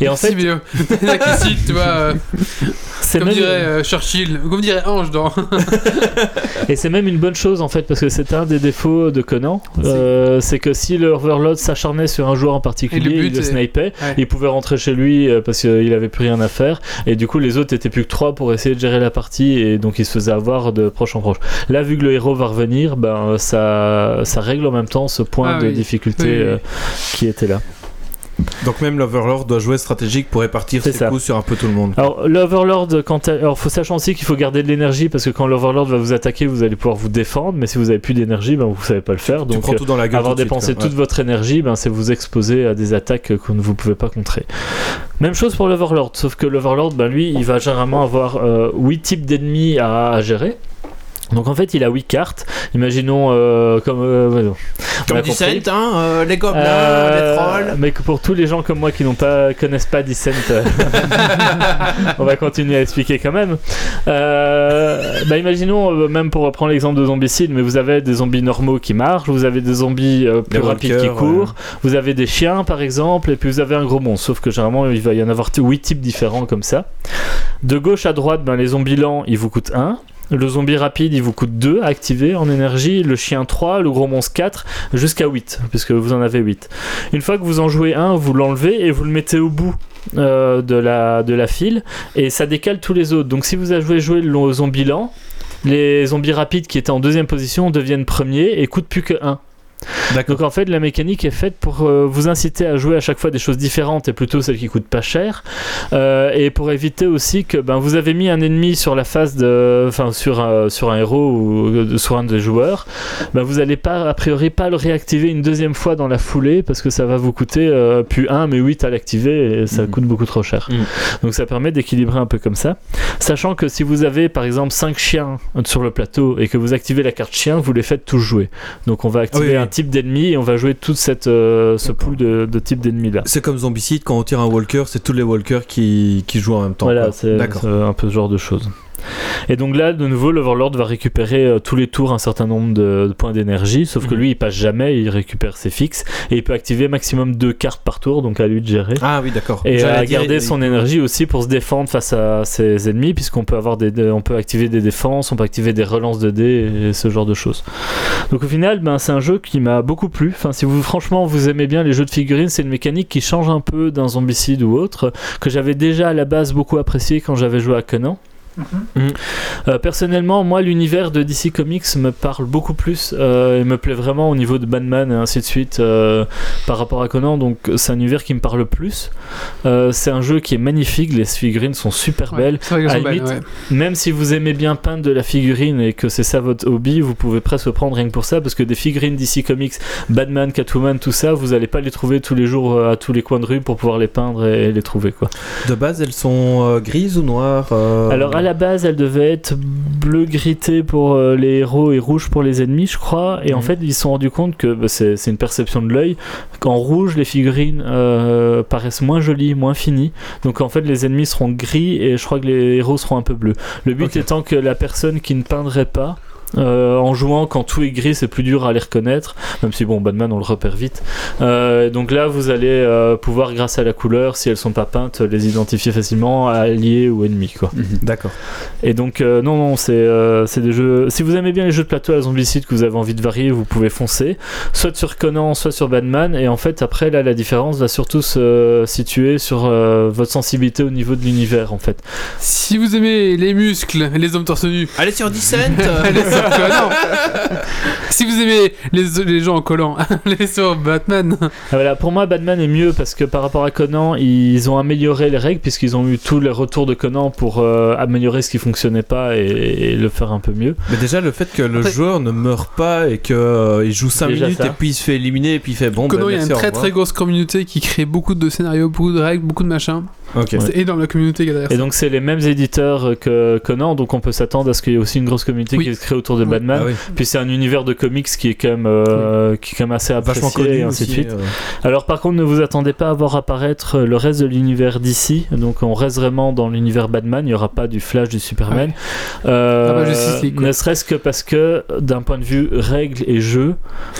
Et en fait, <laughs> a qui citent, tu vois, euh, c'est comme même, dirait euh, Churchill, comme dirait Ange dans. <laughs> et c'est même une bonne chose en fait, parce que c'est un des défauts de Conan. Euh, c'est que si le Overlord s'acharnait sur un joueur en Et particulier, le but il le Ouais. il pouvait rentrer chez lui euh, parce qu'il avait plus rien à faire. Et du coup, les autres étaient plus que trois pour essayer de gérer la partie, et donc il se faisait avoir de proche en proche. Là, vu que le héros va revenir, ben ça, ça règle en même temps ce point Ah de oui. difficulté Oui, oui, oui. euh, qui était là. Donc même l'Overlord doit jouer stratégique pour répartir ses ça. coups sur un peu tout le monde. Alors l'Overlord, quand alors faut sachant aussi qu'il faut garder de l'énergie parce que quand l'Overlord va vous attaquer, vous allez pouvoir vous défendre, mais si vous avez plus d'énergie, ben vous savez pas le faire. tu Donc prends tout dans la gueule. avoir tout de suite, dépensé toute votre énergie, ben, c'est vous exposer à des attaques que vous ne pouvez pas contrer. Même chose pour l'Overlord, sauf que l'Overlord, ben, lui, il va généralement avoir 8 types d'ennemis à, à gérer. Donc en fait, il a 8 cartes. Imaginons euh, comme. euh, Comme compris. hein, euh, les gobelins, Euh, les trolls. Mais que pour tous les gens comme moi qui n'ont pas connaissent pas Descent, euh, <laughs> <laughs> on va continuer à expliquer quand même. Euh, bah imaginons euh, même pour reprendre l'exemple de zombicide, mais vous avez des zombies normaux qui marchent, vous avez des zombies euh, plus Les rapides walkers, qui courent, vous avez des chiens par exemple, et puis vous avez un gros monstre. Sauf que généralement il va y en avoir 8 types différents comme ça. De gauche à droite, ben, les zombies lents ils vous coûtent 1. Le zombie rapide, il vous coûte 2 à activer en énergie, le chien 3, le gros monstre 4, jusqu'à 8, puisque vous en avez 8. Une fois que vous en jouez un, vous l'enlevez et vous le mettez au bout euh, de, la, file, et ça décale tous les autres. Donc si vous avez joué le zombie lent, les zombies rapides qui étaient en deuxième position deviennent premiers et coûtent plus que 1. Donc en fait, la mécanique est faite pour euh, vous inciter à jouer à chaque fois des choses différentes et plutôt celles qui coûtent pas cher. Euh, et pour éviter aussi que ben, vous avez mis un ennemi sur la face de, enfin sur un, sur un héros ou euh, sur un des joueurs, ben, vous allez pas a priori pas le réactiver une deuxième fois dans la foulée parce que ça va vous coûter euh, plus 1 mais 8 à l'activer et ça Mhm. coûte beaucoup trop cher. Mhm. Donc ça permet d'équilibrer un peu comme ça. Sachant que si vous avez par exemple 5 chiens sur le plateau et que vous activez la carte chien, vous les faites tous jouer. Donc on va activer Ah oui. un type d'ennemi et on va jouer toute cette euh, ce pool de, de types d'ennemis là. C'est comme Zombicide, quand on tire un Walker, c'est tous les Walkers qui, qui jouent en même temps. Voilà, quoi. c'est D'accord. c'est un peu ce genre de choses. Et donc là, de nouveau, l'Overlord va récupérer euh, tous les tours un certain nombre de, de points d'énergie, sauf que Mhm. lui, il passe jamais, il récupère ses fixes, et il peut activer maximum deux cartes par tour, donc à lui de gérer. Ah oui, d'accord. Et à dire, garder il- son énergie aussi pour se défendre face à ses ennemis, puisqu'on peut avoir des, des- on peut activer des défenses, on peut activer des relances de dés et ce genre de choses. Donc au final, ben, c'est un jeu qui m'a beaucoup plu. Enfin, si vous franchement vous aimez bien les jeux de figurines, c'est une mécanique qui change un peu d'un zombicide ou autre, que j'avais déjà à la base beaucoup apprécié quand j'avais joué à Conan. Euh, personnellement, moi, l'univers de DC Comics me parle beaucoup plus euh, et me plaît vraiment au niveau de Batman et ainsi de suite euh, par rapport à Conan. Donc, c'est un univers qui me parle plus. Euh, c'est un jeu qui est magnifique. Les figurines sont super Ouais, belles. vrai à ouais. Même si vous aimez bien peindre de la figurine et que c'est ça votre hobby, vous pouvez presque prendre rien que pour ça parce que des figurines DC Comics, Batman, Catwoman, tout ça, vous allez pas les trouver tous les jours euh, à tous les coins de rue pour pouvoir les peindre et, et les trouver quoi. De base, elles sont euh, grises ou noires euh, Alors à la base, elle devait être bleu gritée pour euh, les héros et rouge pour les ennemis, je crois. Et en Mhm. fait, ils se sont rendus compte que bah, c'est une perception de l'œil. Qu'en rouge, les figurines euh, paraissent moins jolies, moins finies. Donc en fait, les ennemis seront gris et je crois que les héros seront un peu bleus. Le but étant que la personne qui ne peindrait pas. Euh, en jouant quand tout est gris c'est plus dur à les reconnaître même si bon Batman on le repère vite Euh, donc là vous allez euh, pouvoir grâce à la couleur si elles sont pas peintes les identifier facilement alliés ou ennemis quoi D'accord. et donc, euh, non, non, c'est euh, c'est des jeux. Si vous aimez bien les jeux de plateau à zombicide, que vous avez envie de varier, vous pouvez foncer. Soit sur Conan, soit sur Batman. Et en fait, après, là, la différence va surtout se situer sur euh, votre sensibilité au niveau de l'univers, en fait. Si vous aimez les muscles, les hommes torse nu, Allez sur Descent allez <laughs> sur Si vous aimez les, les gens en collant, <laughs> allez sur Batman. Ah, voilà, pour moi, Batman est mieux parce que par rapport à Conan, ils ont amélioré les règles puisqu'ils ont eu tous les retours de Conan pour euh, améliorer ce qui fonctionnait pas et, et le faire un peu mieux. Mais déjà, le fait que le Après- joueur ne meurt pas et qu'il joue 5 Déjà minutes ça. et puis il se fait éliminer et puis il fait bon. Conan, bah, il y a une très très grosse communauté qui crée beaucoup de scénarios, beaucoup de règles, beaucoup de machins. Ok. Ouais. C'est énorme la communauté qui derrière Et ça. donc c'est les mêmes éditeurs que Conan, donc on peut s'attendre à ce qu'il y ait aussi une grosse communauté Oui. qui se crée autour de Oui. Batman. Ah oui. Puis c'est un univers de comics qui est quand même, euh, qui est quand même assez Vachement apprécié connu et ainsi de suite. euh. Alors par contre ne vous attendez pas à voir apparaître le reste de l'univers d'ici, donc on reste vraiment dans l'univers Batman, il n'y aura pas du Flash, du Superman. Euh, Ah bah, ne serait-ce que parce que d'un point de vue règles et jeu,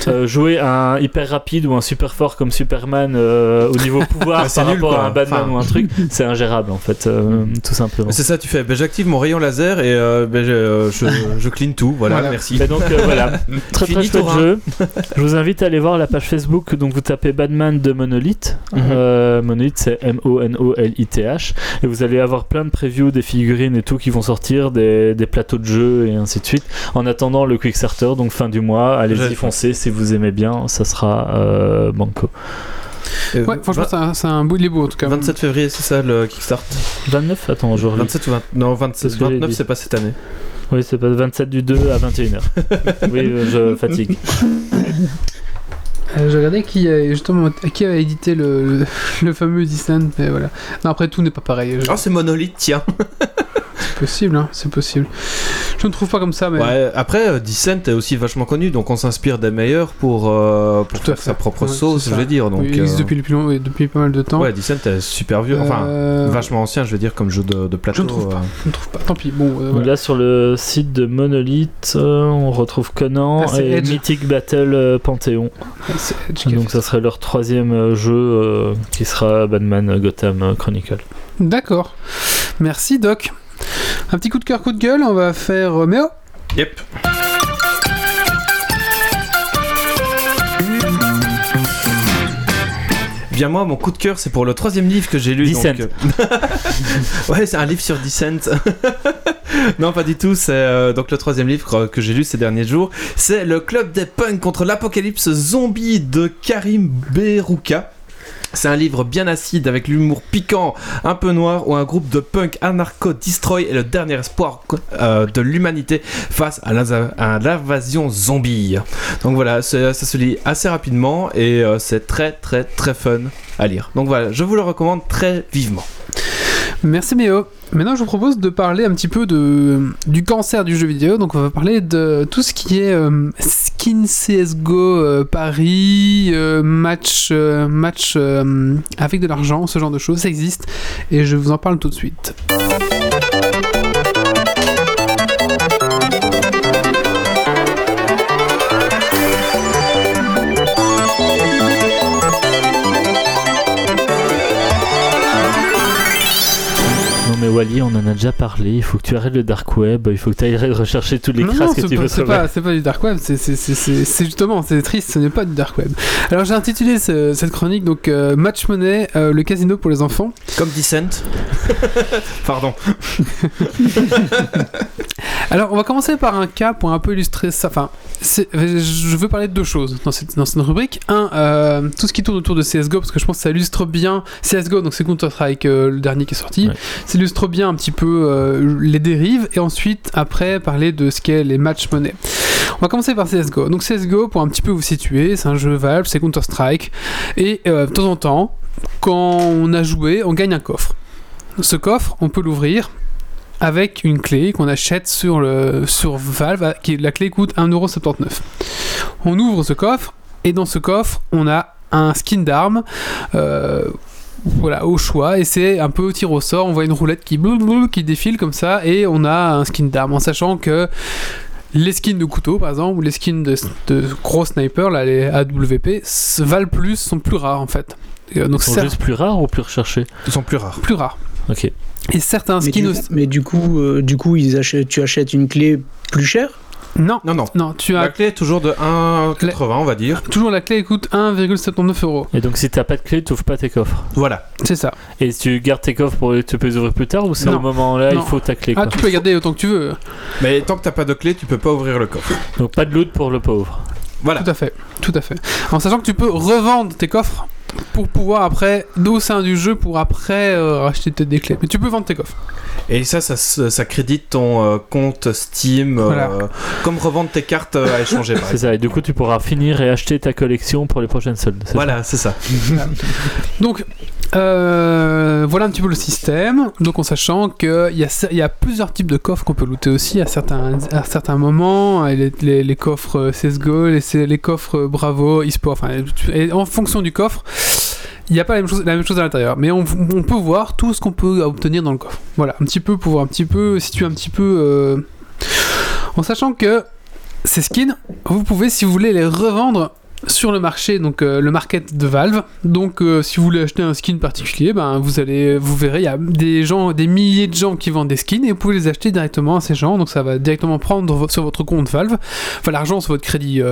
euh, jouer un hyper rapide ou un super fort comme Superman euh, au niveau <laughs> pouvoir Ah, c'est par nul, rapport quoi. à un Batman Enfin. ou un truc, <laughs> c'est ingérable en fait, euh, tout simplement. C'est ça, tu fais. ben, J'active mon rayon laser et euh, ben, je, euh, je, je clean tout. Voilà, Voilà. merci. Et donc voilà, <laughs> très très chouette jeu. <laughs> Je vous invite à aller voir la page Facebook. Donc vous tapez Batman de Monolith. Mhm. Monolith c'est M-O-N-O-L-I-T-H. Et vous allez avoir plein de previews des figurines et tout qui vont sortir, des, des plateaux de jeu et ainsi de suite. En attendant le Quickstarter, donc fin du mois, allez-y foncez si vous aimez bien, ça sera banco. Euh, Ouais, franchement, c'est un, un beau, il est beau en tout cas. 27 février, c'est ça le Kickstart 29 Attends, aujourd'hui. 27 ou 20 Non, 27, C'est ce que j'ai 29, dit. c'est pas cette année. Oui, c'est pas 27 du 2 à 21h. <laughs> oui, euh, je fatigue. Euh, J'ai regardé qui a, justement qui a édité le, le, le fameux Disneyland, mais voilà. Non, après tout n'est pas pareil. Oh, c'est Monolith, tiens. <laughs> C'est possible, hein, c'est possible. Je ne trouve pas comme ça, mais Ouais, après, euh, Descent est aussi vachement connu, donc on s'inspire des meilleurs pour, euh, pour faire sa propre Ouais, sauce, je vais dire. Donc, Oui, il existe euh, depuis, le plus long- depuis pas mal de temps. Ouais, Descent est super vieux, enfin, Euh, vachement ancien, je veux dire, comme jeu de, de plateau. Je ne trouve euh. pas. Je ne trouve pas. Tant pis. Bon, euh, voilà. Là, sur le site de Monolith, euh, on retrouve Conan Ah, et Edge. Mythic Battle euh, Panthéon. C'est Edge qui a Donc ça serait leur troisième jeu euh, qui sera Batman Gotham Chronicle. D'accord. Merci Doc. Un petit coup de cœur, coup de gueule, on va faire euh, Méo. Yep. Bien moi, mon coup de cœur, c'est pour le troisième livre que j'ai lu. Descent. donc, euh, <laughs> ouais, c'est un livre sur Descent. <laughs> non, pas du tout. C'est euh, donc le troisième livre que j'ai lu ces derniers jours. C'est le club des punks contre l'apocalypse zombie de Karim Berouka. C'est un livre bien acide avec l'humour piquant, un peu noir, où un groupe de punk anarcho-destroy est le dernier espoir euh, de l'humanité face à l'invasion zombie. Donc voilà, ça se lit assez rapidement et euh, c'est très très très fun lire. Donc voilà, je vous le recommande très vivement. Merci Méo. Maintenant, je vous propose de parler un petit peu de, du cancer du jeu vidéo. Donc, on va parler de tout ce qui est euh, skin CSGO euh, Paris, euh, match, match avec de l'argent, ce genre de choses. Ça existe et je vous en parle tout de suite. Mais Wally, on en a déjà parlé, il faut que tu arrêtes le dark web, il faut que tu ailles rechercher tous les Non, crasses non, que c'est tu pas, veux c'est sauver. c'est pas du dark web, c'est, c'est, c'est, c'est- c'est justement, c'est triste, ce n'est pas du dark web. Alors j'ai intitulé ce- cette chronique donc euh, Match Money, euh, le casino pour les enfants. Comme Descent. <laughs> Pardon. <laughs> Alors on va commencer par un cas pour un peu illustrer ça. Enfin, c'est- je veux parler de deux choses dans cette, dans cette rubrique. Un, euh, tout ce qui tourne autour de CSGO, parce que je pense que ça illustre bien CSGO, donc c'est Counter-Strike euh, le dernier qui est sorti. Ouais. Illustre bien un petit peu euh, les dérives, et ensuite, après, parler de ce qu'est les match money. On va commencer par CSGO. Donc CSGO, pour un petit peu vous situer, c'est un jeu Valve, c'est Counter-Strike, et euh, de temps en temps, quand on a joué, on gagne un coffre. Ce coffre, on peut l'ouvrir avec une clé qu'on achète sur, le, sur Valve, qui, la clé coûte 1,79€. On ouvre ce coffre, et dans ce coffre, on a un skin d'arme, euh, voilà, au choix, et c'est un peu au tir au sort, on voit une roulette qui, qui défile comme ça, et on a un skin d'arme, en sachant que les skins de couteau, par exemple, ou les skins de, de gros snipers, là, les AWP, valent plus, sont plus rares en fait. Et, euh, donc Ils sont juste plus rares ou plus recherchés Ils sont plus rares. plus rares. Ok. Et certains Mais skins du, aussi. mais du coup, euh, du coup ils achètent, tu achètes une clé plus chère? Non, Non, non. non, tu La as clé est toujours de 1,80, on va dire. toujours la clé coûte 1,79 euros. Et donc si t'as pas de clé, tu ouvres pas tes coffres. Voilà. C'est ça. Et si tu gardes tes coffres pour tu peux les ouvrir plus tard ou c'est au moment là il faut ta clé Ah, tu peux garder autant que tu veux. Mais tant que t'as pas de clé, tu peux pas ouvrir le coffre. Donc pas de loot pour le pauvre. Voilà. Tout à fait, tout à fait. En sachant que tu peux revendre tes coffres pour pouvoir après, au sein du jeu, pour après euh, racheter peut-être des clés. Mais tu peux vendre tes coffres. Et ça, ça, ça crédite ton euh, compte Steam, euh, Voilà. comme revendre tes cartes euh, à échanger. <laughs> C'est ça. Et du coup tu pourras finir et acheter ta collection pour les prochaines soldes. Voilà, c'est ça. Donc, euh, voilà un petit peu le système. Donc, en sachant qu'il y, a y a plusieurs types de coffres qu'on peut looter aussi à certains, à certains moments. Et Les, les- les coffres CSGO, les, les coffres Bravo, eSport. Enfin, en fonction du coffre, il n'y a pas la même chose, à l'intérieur. Mais on, peut voir tout ce qu'on peut obtenir dans le coffre. Voilà, un petit peu pour voir un petit peu, situer un petit peu. euh, en sachant que ces skins, vous pouvez, si vous voulez, les revendre sur le marché, donc euh, le market de Valve. Donc, euh, si vous voulez acheter un skin particulier, ben vous allez, vous verrez, il y a des gens, des milliers de gens qui vendent des skins et vous pouvez les acheter directement à ces gens. Donc, ça va directement prendre sur votre compte Valve, enfin l'argent sur votre crédit.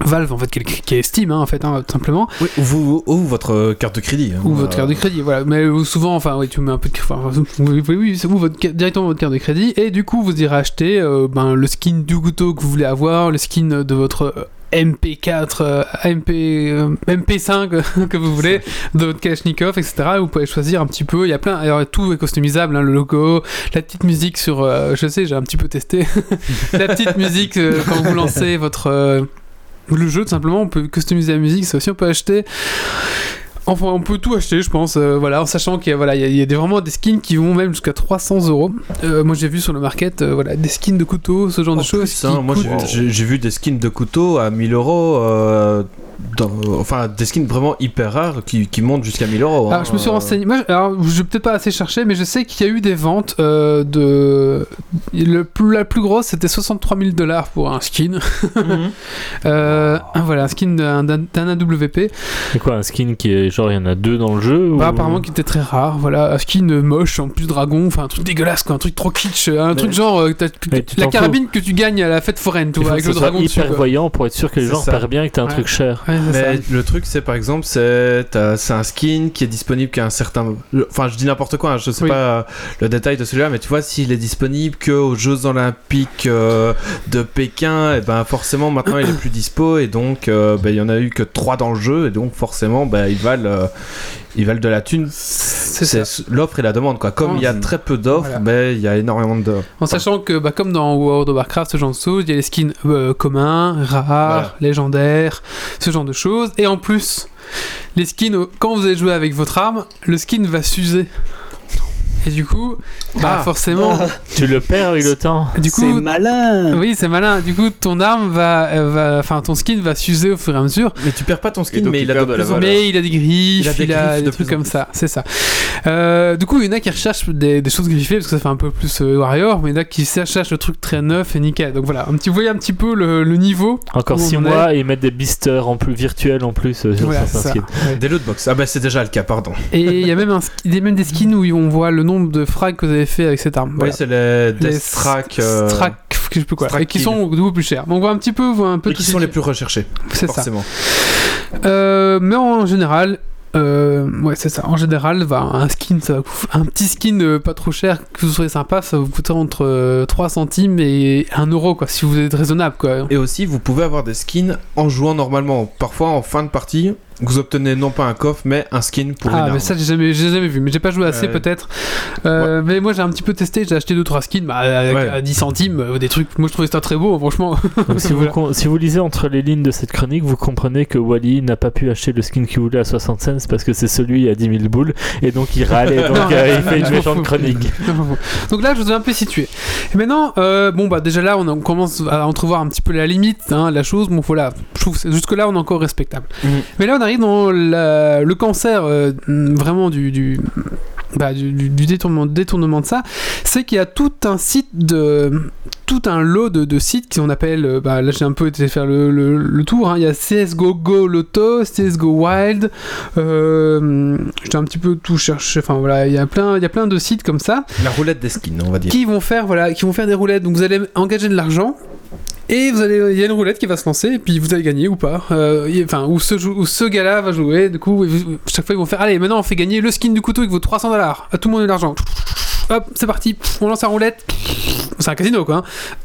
Valve en fait qui est, qui est Steam hein, en fait hein, tout simplement Oui, ou, vous- ou votre euh, carte de crédit. hein. ou votre carte de crédit voilà mais euh, souvent enfin oui tu mets un peu de enfin, <laughs> oui, oui, oui, c'est vous votre directement votre carte de crédit et du coup vous irez acheter euh, ben, le skin du couteau que vous voulez avoir le skin de votre euh, MP4, euh, MP, euh, MP5 <laughs> que vous voulez, de votre Kalachnikov, etc. Vous pouvez choisir un petit peu. Il y a plein, alors, tout est customisable, hein, le logo, la petite musique sur, euh, je sais, j'ai un petit peu testé, <laughs> la petite musique quand vous lancez votre le jeu tout simplement. On peut customiser la musique, ça aussi on peut acheter. Enfin, on peut tout acheter, je pense, euh, voilà, en sachant qu'il y a, voilà, il y a- il y a des, vraiment des skins qui vont même jusqu'à 300 euros. Euh, Moi, j'ai vu sur le market, euh, voilà, des skins de couteaux, ce genre En de choses. qui hein, moi, j'ai- coûtent- j'ai j'ai vu des skins de couteaux à 1000 euros. dans- enfin, des skins vraiment hyper rares qui, qui montent jusqu'à 1000 euros. Alors, hein. je me suis renseigné. Moi, alors, je vais peut-être pas assez chercher, mais je sais qu'il y a eu des ventes euh, de. Le plus, la plus grosse, c'était 63 000 dollars pour un skin. Mhm. <laughs> Euh, voilà, un skin d'un d'un- d'un AWP. C'est quoi un skin qui est genre il y en a deux dans le jeu ou... Bah, apparemment, qui était très rare. Voilà, un skin moche, en plus dragon. Enfin, un truc dégueulasse, quoi. Un truc trop kitsch. Un Mais- truc genre. euh, Mais la carabine que tu gagnes à la fête foraine, tu Il vois, faut avec le dragon dessus. hyper quoi. voyant pour être sûr que les gens repèrent bien que t'as un Ouais. truc cher. Ouais, Mais ça. le truc, c'est par exemple, c'est un skin qui est disponible qu'à un certain. Enfin, je dis n'importe quoi, hein, je sais Oui. pas euh, le détail de celui-là, mais tu vois, s'il est disponible que aux Jeux Olympiques euh, de Pékin, et ben forcément maintenant il est plus dispo, et donc euh, ben, il y en a eu que 3 dans le jeu, et donc forcément ben, ils valent. Euh, ils valent de la thune, C'est l'offre et la demande quoi. Comme il y a Mhm. très peu d'offres, Voilà. ben, il y a énormément de. En sachant que, bah, comme dans World of Warcraft, ce genre de choses, il y a les skins euh, communs, rares, Voilà. légendaires, ce genre de choses. Et en plus, les skins, euh, quand vous allez jouer avec votre arme, le skin va s'user. Et du coup, bah Ah. forcément, <laughs> Tu le perds avec le temps. du C'est coup, malin. oui, c'est malin. Du coup, ton arme va, euh, va, enfin, ton skin va s'user au fur et à mesure. Mais tu perds pas ton skin, mais il il a de perd de la plus en valeur. Mais il a des griffes, il Il a a des, des griffes de trucs comme ça, c'est ça. Euh, du coup, il y en a qui recherchent des, des choses griffées parce que ça fait un peu plus euh, Warrior, mais il y en a qui cherchent le truc très neuf et nickel. Donc voilà, un petit, vous voyez un petit peu le, le niveau. Encore Où 6 on en mois et ils mettent des beasters en plus virtuels en plus euh, sur Voilà, c'est certains ça. skins. Ouais. Des lootbox. Ah bah c'est déjà le cas, pardon. Et il y a même, un, y a même des skins où on voit le nombre de frags que vous avez fait avec cette arme. Voilà. Oui, c'est les Les Death Track. euh, Strack, je sais plus quoi. Strack Et qui Kill. sont beaucoup plus chers. Donc on voit un petit peu, voit un peu et qui sont les plus recherchés, C'est ça. forcément. Euh, mais en général, euh, ouais, c'est ça. En général, va un skin, ça va vous- un petit skin euh, pas trop cher, que vous serez sympa, ça vous coûter entre euh, 3 centimes et 1 euro, quoi, si vous êtes raisonnable, quoi. Et aussi, vous pouvez avoir des skins en jouant normalement. Parfois, en fin de partie, vous obtenez non pas un coffre, mais un skin pour une ah, arme. mais ça, j'ai jamais, j'ai jamais vu, mais j'ai pas joué assez, Ouais. peut-être. Euh, Mais moi, j'ai un petit peu testé, j'ai acheté 2-3 skins bah, à, Ouais. à 10 centimes, euh, des trucs. Moi, je trouvais ça très beau, franchement. <laughs> Donc, si, vous, Voilà. si vous lisez entre les lignes de cette chronique, vous comprenez que Wally n'a pas pu acheter le skin qu'il voulait à 60 cents parce que c'est celui à 10 000 boules et donc il râlait. <laughs> Donc Non, euh, il fait une méchante chronique. Donc là, je vous ai un peu situé. Et maintenant, euh, bon, bah déjà là, on, on commence à entrevoir un petit peu la limite, hein, la chose. Bon, voilà, je trouve que jusque-là, on est encore respectable. Mhm. Mais là, on arrive dans la- le cancer euh, vraiment du. du bah, du, du- du détournement, détournement de ça, c'est qu'il y a tout un site de tout un lot de, de sites qu'on appelle, euh, bah, là j'ai un peu été faire le, le- le tour, hein. il y a CSGO Go Lotto, CSGO Wild, euh, j'ai un petit peu tout cherché, enfin voilà, il y a plein, il y a plein de sites comme ça, La roulette des skins, on va dire. qui vont faire voilà qui vont faire des roulettes donc vous allez engager de l'argent et vous allez il y a une roulette qui va se lancer et puis vous allez gagner ou pas. Euh, enfin où ce, gars-là va jouer du coup vous- chaque fois ils vont faire allez maintenant on fait gagner le skin du couteau qui vaut 300 dollars. À tout le monde de l'argent. Hop c'est parti. On lance la roulette. C'est un casino quoi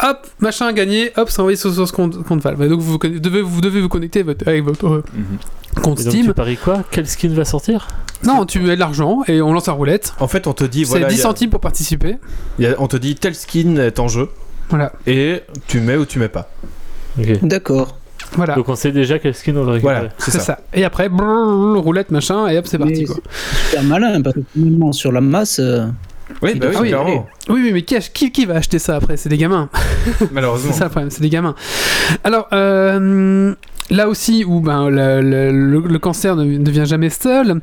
hein. hop machin gagné. Hop c'est envoyé sur, sur ce compte, compte Valve. Donc vous, devez, vous devez vous connecter votre- avec votre euh, Mhm. compte Et donc Steam. tu paries quoi? Quel skin va sortir? Non tu mets de l'argent et on lance la roulette. En fait, on te dit, c'est voilà, 10 il y a- centimes pour participer. a- on te dit tel skin est en jeu voilà et tu mets ou tu mets pas. D'accord. voilà Donc on sait déjà quel skin on va récupérer. Voilà, c'est C'est ça. ça. Et après, brrr, roulette, machin, et hop, c'est parti. Quoi. c'est super malin parce que finalement, sur la masse, euh, Oui, Il bah oui, Ah oui, clairement. Oui, oui, mais qui, qui, qui va acheter ça après? C'est des gamins. Malheureusement. <laughs> C'est ça le problème, c'est des gamins. Alors, euh, là aussi, où ben, le, le- le- le cancer ne, ne vient jamais seul,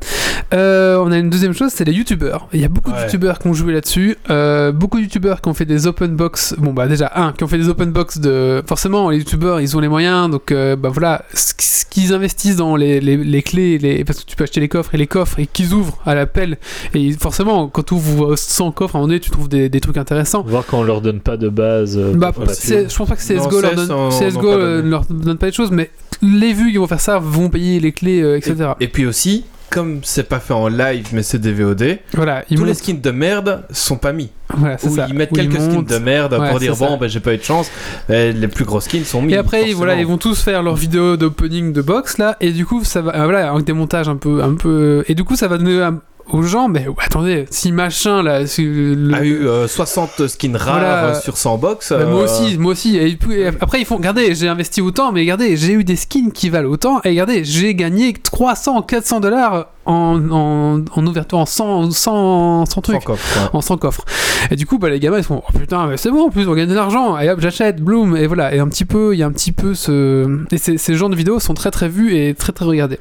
euh, on a une deuxième chose, c'est les youtubeurs. Il y a beaucoup de youtubeurs qui ont joué là-dessus. euh, beaucoup de youtubeurs qui ont fait des open box. Bon, bah déjà, un, qui ont fait des open box de. Forcément, les youtubeurs, ils ont les moyens, donc euh, bah voilà, ce qu- ce qu'ils investissent dans les, les, les clés, les, parce que tu peux acheter les coffres et les coffres, et qu'ils ouvrent à l'appel. Et forcément, quand tu ouvres 100 coffres, à un moment donné, tu trouves des, des trucs intéressants. Voir qu'on leur donne pas de base. Bah, je pense pas que CSGO Non, leur donne, on- on CSGO leur donne pas les choses, mais les vues qui vont faire ça vont payer les clés, euh, etc. Et puis aussi, comme c'est pas fait en live, mais c'est des VOD, Voilà, tous les skins de merde sont pas mis. voilà, Ou ça. ils mettent quelques skins de merde Ouais, pour dire bon, ben j'ai pas eu de chance. Et les plus gros skins sont mis. Et après, forcément. voilà, ils vont tous faire leur vidéo d'opening de box là, et du coup, ça va, euh, voilà, avec des montages un peu, un peu, et du coup, ça va donner à- aux gens, mais attendez, si machin là, le- a eu euh, 60 skins rares Voilà. euh, sur 100 box. Moi euh, aussi, moi aussi. Et après, ils font, regardez, j'ai investi autant, mais regardez, j'ai eu des skins qui valent autant, et regardez, j'ai gagné 300, 400 dollars en, en, en ouverture, en 100, 100, 100 trucs. sans coffre, quoi. en 100 coffres. Et du coup, bah, les gamins ils font oh putain, mais c'est bon, en plus on gagne de l'argent. Et hop, j'achète, bloom. Et voilà. Et un petit peu, il y a un petit peu ce. Et ces, ces genres de vidéos sont très très vus et très très regardés.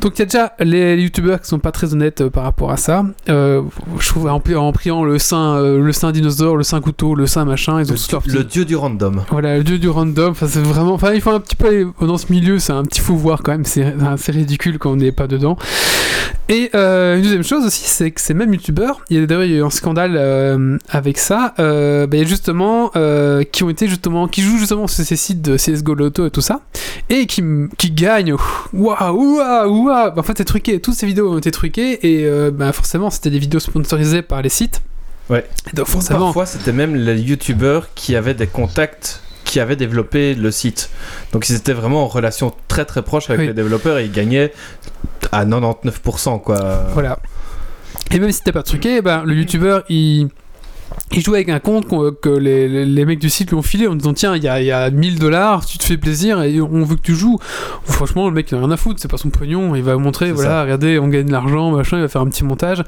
Donc il y a déjà les youtubeurs qui sont pas très honnêtes euh, par rapport à ça. Euh, je trouve en, en priant le sein, euh, le sein dinosaure, le sein couteau, le sein machin, ils ont tous leur Le, petit- le dieu du random. voilà, le dieu du random, enfin, c'est vraiment. Enfin, il faut un petit peu aller dans ce milieu, c'est un petit fou voir quand même, c'est ridicule quand on n'est pas dedans. Et une deuxième chose aussi, c'est que ces mêmes youtubeurs, il y a d'ailleurs eu un scandale avec ça, bah, il y a justement, qui ont été justement, qui jouent justement sur ces sites de CSGO Lotto et tout ça, et qui, qui gagnent, waouh, waouh, Bah, en fait c'est truqué, toutes ces vidéos ont été truquées, et euh, bah, forcément c'était des vidéos sponsorisées par les sites. Ouais. Et donc forcément. Parfois, c'était même les youtubeurs qui avaient des contacts qui avaient développé le site. Donc ils étaient vraiment en relation très très proche avec Oui. les développeurs et ils gagnaient à 99% quoi. Voilà. Et même si c'était pas truqué, ben, le youtubeur il. Il joue avec un compte qu'on- que les, les- les mecs du site lui ont filé en disant tiens il y a, il y a 1000 dollars tu te fais plaisir et on veut que tu joues franchement le mec il a rien à foutre c'est pas son pognon il va montrer voilà ça. regardez on gagne de l'argent machin il va faire un petit montage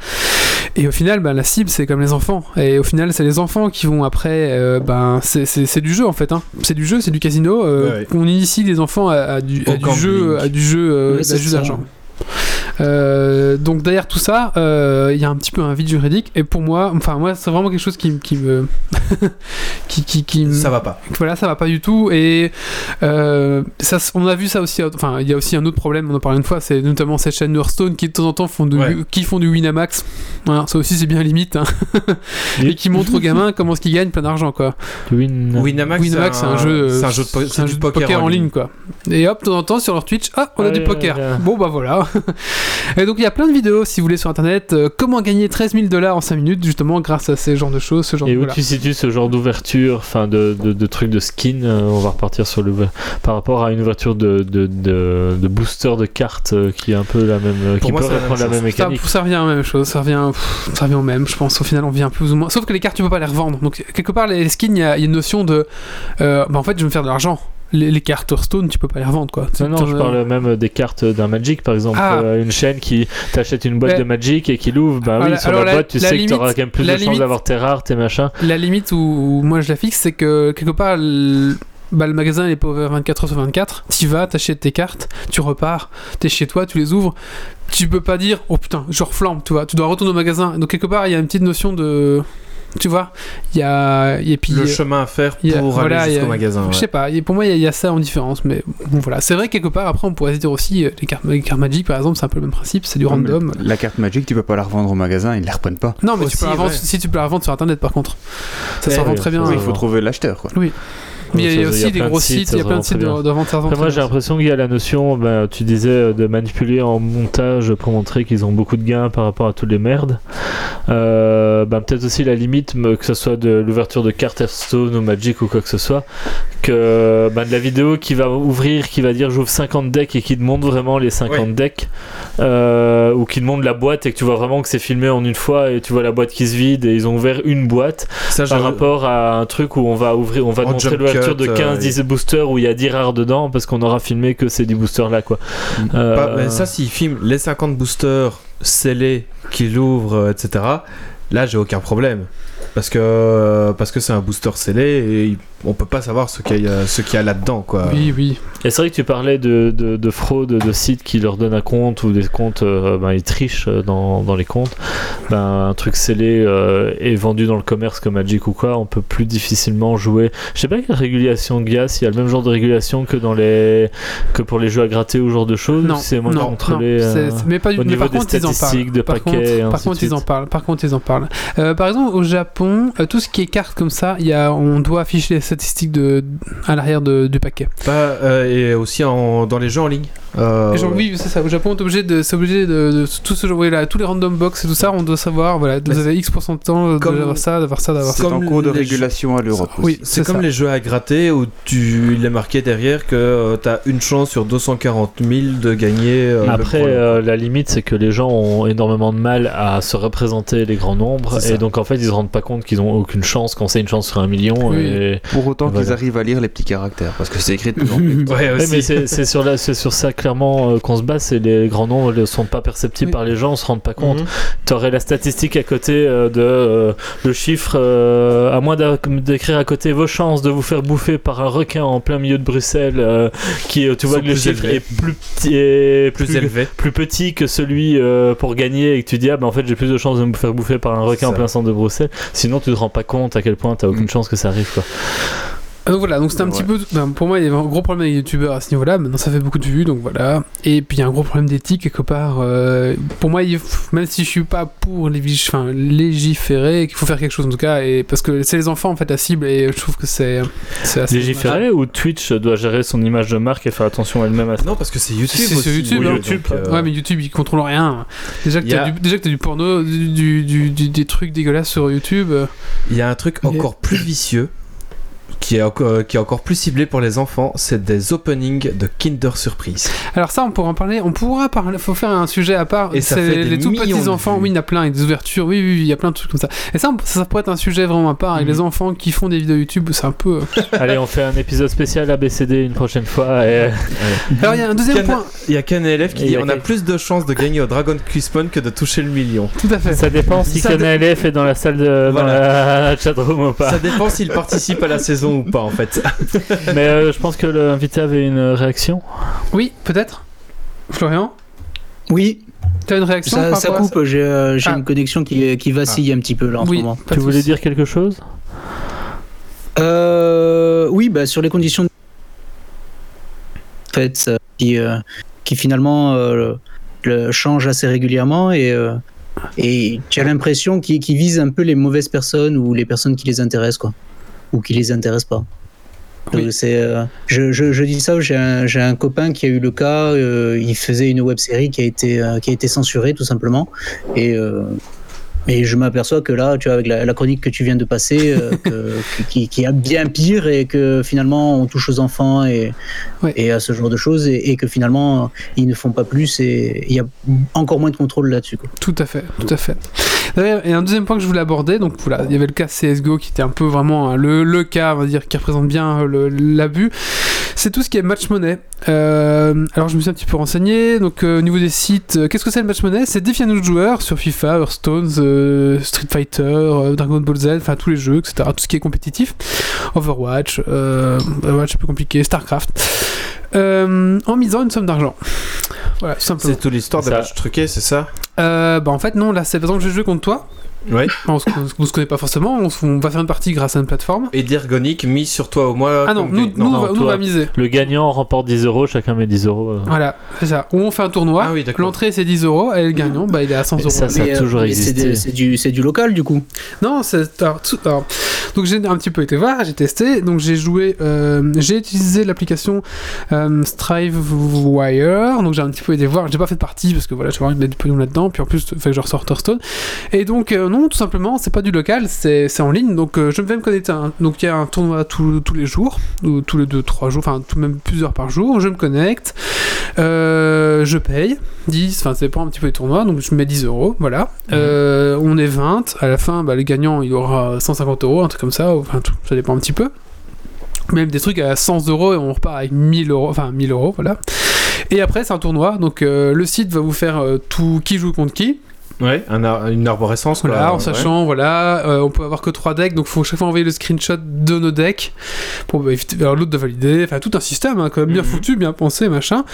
et au final ben, la cible c'est comme les enfants et au final c'est les enfants qui vont après euh, ben c'est- du jeu en fait hein. c'est du jeu c'est du casino euh, Ouais, ouais. qu'on initie les enfants à, à du, à Au du jeu à du jeu euh, Ouais, ça. d'argent donc derrière tout ça, euh, il y a un petit peu un vide juridique. Et pour moi, enfin moi, c'est vraiment quelque chose qui, qui me, <laughs> qui, qui, qui me- Ça va pas. voilà, ça va pas du tout. Et euh, ça, on a vu ça aussi. Enfin, il y a aussi un autre problème. On en parlait une fois, c'est notamment ces chaînes Hearthstone qui de temps en temps font du, Ouais. qui font du Winamax. Voilà, ça aussi c'est bien limite. hein. <laughs> et qui montrent aux gamins comment est-ce qu'ils gagnent plein d'argent, quoi. Win. Winamax, Winamax, c'est un jeu, euh, c'est un jeu de, po- c'est un du jeu de poker, en ligne, quoi. Et hop, de temps en temps sur leur Twitch, ah, on a Ouais, du ouais, poker. ouais. Bon, bah voilà. <laughs> et donc il y a plein de vidéos, si vous voulez, sur internet. euh, comment gagner 13 000 dollars en 5 minutes, justement, grâce à ces genres de choses. Ce genre Et de, où voilà. tu situes ce genre d'ouverture, enfin de, de, de trucs de skin euh, On va repartir sur le par rapport à une ouverture de, de, de, de booster de cartes euh, qui est un peu la même, euh, Pour qui moi, peut la reprendre même la même. Ça, mécanique. ça revient à la même chose, ça revient, pff, ça revient au même, je pense. Au final, on vient plus ou moins. Sauf que les cartes, tu peux pas les revendre. Donc, quelque part, les skins, il y, a il y a une notion de. euh, bah, en fait, je vais me faire de l'argent. Les, les cartes Hearthstone, tu peux pas les revendre, quoi. Non, non, je parle même des cartes d'un Magic par exemple. Ah. Euh, une chaîne qui t'achète une boîte Mais- de Magic et qui l'ouvre, bah oui, sur alors la, la- boîte, tu la sais que tu auras limite- quand même plus de chances limite- d'avoir tes rares, tes machins. La limite où, où moi je la fixe, c'est que quelque part, le, bah, le magasin il est pas ouvert 24 heures sur 24. Tu vas, t'achètes tes cartes, tu repars, t'es chez toi, tu les ouvres. Tu peux pas dire, oh putain, je reflambe, tu vois. Tu dois retourner au magasin. Donc quelque part, il y a une petite notion de. Tu vois Il y a. Et puis. Le chemin à faire a- pour voilà, aller a- jusqu'au magasin. Je sais pas, et pour moi il y a- y, a ça en différence, mais bon voilà. C'est vrai que quelque part après on pourrait se dire aussi, euh, les cartes, les cartes Magic par exemple, c'est un peu le même principe, c'est du random. La carte Magic, tu peux pas la revendre au magasin, ils la reprennent pas. Non mais tu Aussi, peux la revendre, ouais. si tu peux la revendre sur internet par contre. Ça Eh se revend oui, très bien. il faut trouver l'acheteur, quoi. Mais il y a aussi des gros sites, il y a plein de sites de, de vente moi, j'ai l'impression qu'il y a la notion, ben, tu disais, euh, de manipuler en montage pour montrer qu'ils ont beaucoup de gains par rapport à toutes les merdes. Euh, ben, peut-être aussi la limite, que ce soit de l'ouverture de cartes Hearthstone ou Magic ou quoi que ce soit, que ben, de la vidéo qui va ouvrir, qui va dire j'ouvre 50 decks et qui te montre vraiment les 50 Ouais. decks, euh, ou qui te montre la boîte et que tu vois vraiment que c'est filmé en une fois et tu vois la boîte qui se vide et ils ont ouvert une boîte Ça, par rapport à un truc où on va ouvrir, on va montrer jump l'ouverture cut, de euh, 15-10 boosters où il y a 10 rares dedans parce qu'on aura filmé que c'est 10 boosters là quoi. Euh, Pas- mais ça, s'ils filment les 50 boosters scellés qu'ils ouvrent, euh, etc., là, j'ai aucun problème. Parce que parce que c'est un booster scellé et on peut pas savoir ce qu'il y a, ce qu'il y a là-dedans, quoi. Oui, oui. Et c'est vrai que tu parlais de, de, de fraude de sites qui leur donnent un compte ou des comptes, euh, ben, ils trichent euh, dans, dans les comptes. Ben, un truc scellé euh, est vendu dans le commerce comme Magic ou quoi, on peut plus difficilement jouer. Je sais pas quelle régulation il y a, s'il y a le même genre de régulation que dans les que pour les jeux à gratter ou ce genre de choses. Non, c'est moins non, contrôlé. non, euh, mais pas du au mais niveau par des contre, ils en parlent. de par paquets contre, par ils en parlent. Par contre, ils en parlent. parle. Euh, par exemple, au Japon, euh, tout ce qui est cartes comme ça, il y a, on doit afficher les statistiques de, à l'arrière de- du paquet. Bah, euh, et aussi en- dans les jeux en ligne. Euh, genre, oui, c'est ça. Au Japon, on est obligé de, c'est obligé de, de tout ce genre, oui, là, tous les random box et tout ça, on doit savoir, voilà, vous avez X de temps d'avoir ça, d'avoir ça, d'avoir C'est ça. comme en cours de régulation à l'Europe. Oui, aussi. C'est c'est comme ça. les jeux à gratter où tu, il est marqué derrière que euh, t'as une chance sur 240 000 de gagner. euh, Après, euh, la limite, c'est que les gens ont énormément de mal à se représenter les grands nombres, C'est et donc en fait, ils se rendent pas compte qu'ils ont aucune chance quand c'est une chance sur un million. Oui. Et... Pour autant qu'ils arrivent à lire les petits caractères, parce que c'est écrit de plus en plus. <laughs> Ouais, mais c'est sur, la- c'est sur ça clairement euh, qu'on se base, c'est les grands nombres ne sont pas perceptibles Oui. par les gens, on se rend pas compte. Mhm. T'aurais la statistique à côté euh, de euh, le chiffre, euh, à moins d'écrire à côté vos chances de vous faire bouffer par un requin en plein milieu de Bruxelles, euh, qui tu vois que le chiffre élevés. est plus petit, est Plus élevé. plus petit que celui euh, pour gagner et que tu dis ah ben en fait j'ai plus de chances de me faire bouffer par un requin en plein centre de Bruxelles sinon tu te rends pas compte à quel point t'as aucune Mm. chance que ça arrive quoi Donc voilà, donc c'était un Ouais. petit peu. ben, pour moi, il y avait un gros problème avec les youtubeurs à ce niveau-là. Maintenant, ça fait beaucoup de vues, donc voilà. Et puis, il y a un gros problème d'éthique, quelque part. euh, pour moi, il même si je suis pas pour les enfin, légiférer, qu'il faut faire quelque chose en tout cas. Et, parce que c'est les enfants, en fait, la cible, et je trouve que c'est c'est assez. légiférer ou Twitch doit gérer son image de marque et faire attention elle-même à ça Non, parce que c'est YouTube C'est sur. YouTube, Oui, hein. donc, YouTube, euh, Ouais, mais YouTube, il contrôle rien. Déjà que a- du, déjà que t'as du porno, du, du- du- du- des trucs dégueulasses sur YouTube. euh, Il y a un truc encore plus vicieux qui est, encore, qui est encore plus ciblé pour les enfants, c'est des openings de Kinder Surprise. Alors ça, on pourra en parler. On pourra parler. Faut faire un sujet à part. Et ça C'est fait les, des les tout petits enfants. vues. Oui, il y en a plein. Et des ouvertures. Oui, oui, oui, il y a plein de trucs comme ça. Et ça, ça, pourrait être un sujet vraiment à part. Avec Mhm. les enfants qui font des vidéos YouTube, c'est un peu. euh. <laughs> allez on fait un épisode spécial ABCD une prochaine fois et... <laughs> Alors il y a un deuxième Can- point. Il y a KNLF qui Et il dit a on a quel- plus de chances de gagner au Dragon Quiz Fun que de toucher le million. Tout à fait. ça dépend si Ça dé- est dans la salle de dans la chatroom ou pas Ça dépend s'il participe à la saison <laughs> ou pas en fait. <laughs> mais euh, je pense que l'invité avait une réaction Oui, peut-être. Florian, Oui, tu as une réaction ça, coupe. J'ai euh, Ah. une connexion qui, qui vacille un petit peu là en Oui, ce moment. tu voulais dire quelque chose? Euh, oui, bah, sur les conditions de fait, ça, qui, euh, qui finalement euh, le, changent assez régulièrement et, euh, et tu as l'impression qu'ils qu'ils visent un peu les mauvaises personnes ou les personnes qui les intéressent, quoi. Ou qui les intéressent pas. Oui. C'est, euh, je, je, je dis ça, j'ai un, un copain qui a eu le cas, euh, il faisait une web série qui a été, euh, qui a été censurée tout simplement. Et, euh, et je m'aperçois que là, tu vois, avec la, la chronique que tu viens de passer, euh, <laughs> que- qui, qui a bien pire et que finalement on touche aux enfants et, Ouais. et à ce genre de choses et, et que finalement ils ne font pas plus et il y a encore moins de contrôle là-dessus. Tout à fait, tout à fait. Et un deuxième point que je voulais aborder, donc voilà, il y avait le cas CSGO qui était un peu vraiment hein, le, le cas, on va dire, qui représente bien euh, l'abus. C'est tout ce qui est match money. Euh, alors je me suis un petit peu renseigné. Donc euh, au niveau des sites, euh, qu'est-ce que c'est le match money C'est défier nos joueurs sur FIFA, Hearthstone, euh, Street Fighter, euh, Dragon Ball Z, enfin tous les jeux, etc. Tout ce qui est compétitif. Overwatch, euh, Overwatch c'est plus compliqué, Starcraft. Euh, en misant une somme d'argent. Voilà, tout simplement. C'est toute l'histoire des Ça- matchs truqués, c'est ça? Euh, bah en fait non, là c'est par exemple je joue contre toi. Ouais. On se, on se connaît pas forcément, on, se- on va faire une partie grâce à une plateforme. Et d'ergonique mis sur toi au moins. Ah non, nous, des- nous, non, va, nous, miser. le gagnant remporte 10 euros chacun met 10 euros euh. Voilà, c'est ça. Ou on fait un tournoi, Ah oui, d'accord. l'entrée c'est 10 euros, et le gagnant, bah il est à 100 Et euros. ça, ça Mais, euh, toujours mais c'est existé. des- c'est du, c'est du local du coup. Non, c'est. alors, tout- alors, donc j'ai un petit peu été voir, j'ai testé, donc j'ai joué. euh, j'ai utilisé l'application euh, Strivewire, donc j'ai un petit peu été voir, j'ai pas fait de partie parce que voilà, j'ai envie de mettre du pognon là-dedans, puis en plus, fait que je ressors Hearthstone. Et donc, euh, non, tout simplement, c'est pas du local, c'est c'est en ligne, donc euh, je vais me connecter. à un- donc il y a un tournoi tous tous les jours, ou tous les 2-3 jours, enfin tout, même plusieurs par jour, je me connecte, euh, je paye 10, enfin ça dépend un petit peu des tournois, donc je mets 10 euros, voilà. Euh, on est 20, à la fin, bah, le gagnant il aura 150 euros, un truc comme ça, enfin tout, ça dépend un petit peu. Même des trucs à 100 euros et on repart avec 1000 euros, enfin 1000 euros, voilà. Et après c'est un tournoi, donc euh, le site va vous faire tout qui joue contre qui, Ouais, un ar- une arborescence. quoi. voilà, en Ouais. sachant, voilà, euh, on peut avoir que 3 decks, donc faut chaque fois envoyer le screenshot de nos decks pour bah, éviter- l'autre de valider, enfin tout un système hein, quand même bien Mhm. foutu, bien pensé, machin.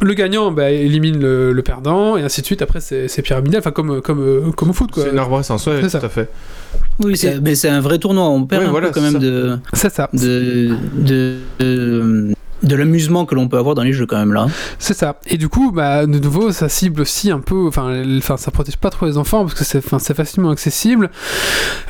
Le gagnant bah, élimine le, le perdant et ainsi de suite. Après c'est pyramidal, enfin comme comme euh, comme au foot quoi. C'est une arborescence, ouais, C'est ça. tout à fait. Oui, mais c'est un vrai tournoi. On perd un voilà, peu quand même ça. de, C'est ça. de, de, de, de l'amusement que l'on peut avoir dans les jeux quand même là. C'est ça. Et du coup, bah, de nouveau, ça cible aussi un peu. Enfin, enfin, ça protège pas trop les enfants parce que c'est, enfin, c'est facilement accessible.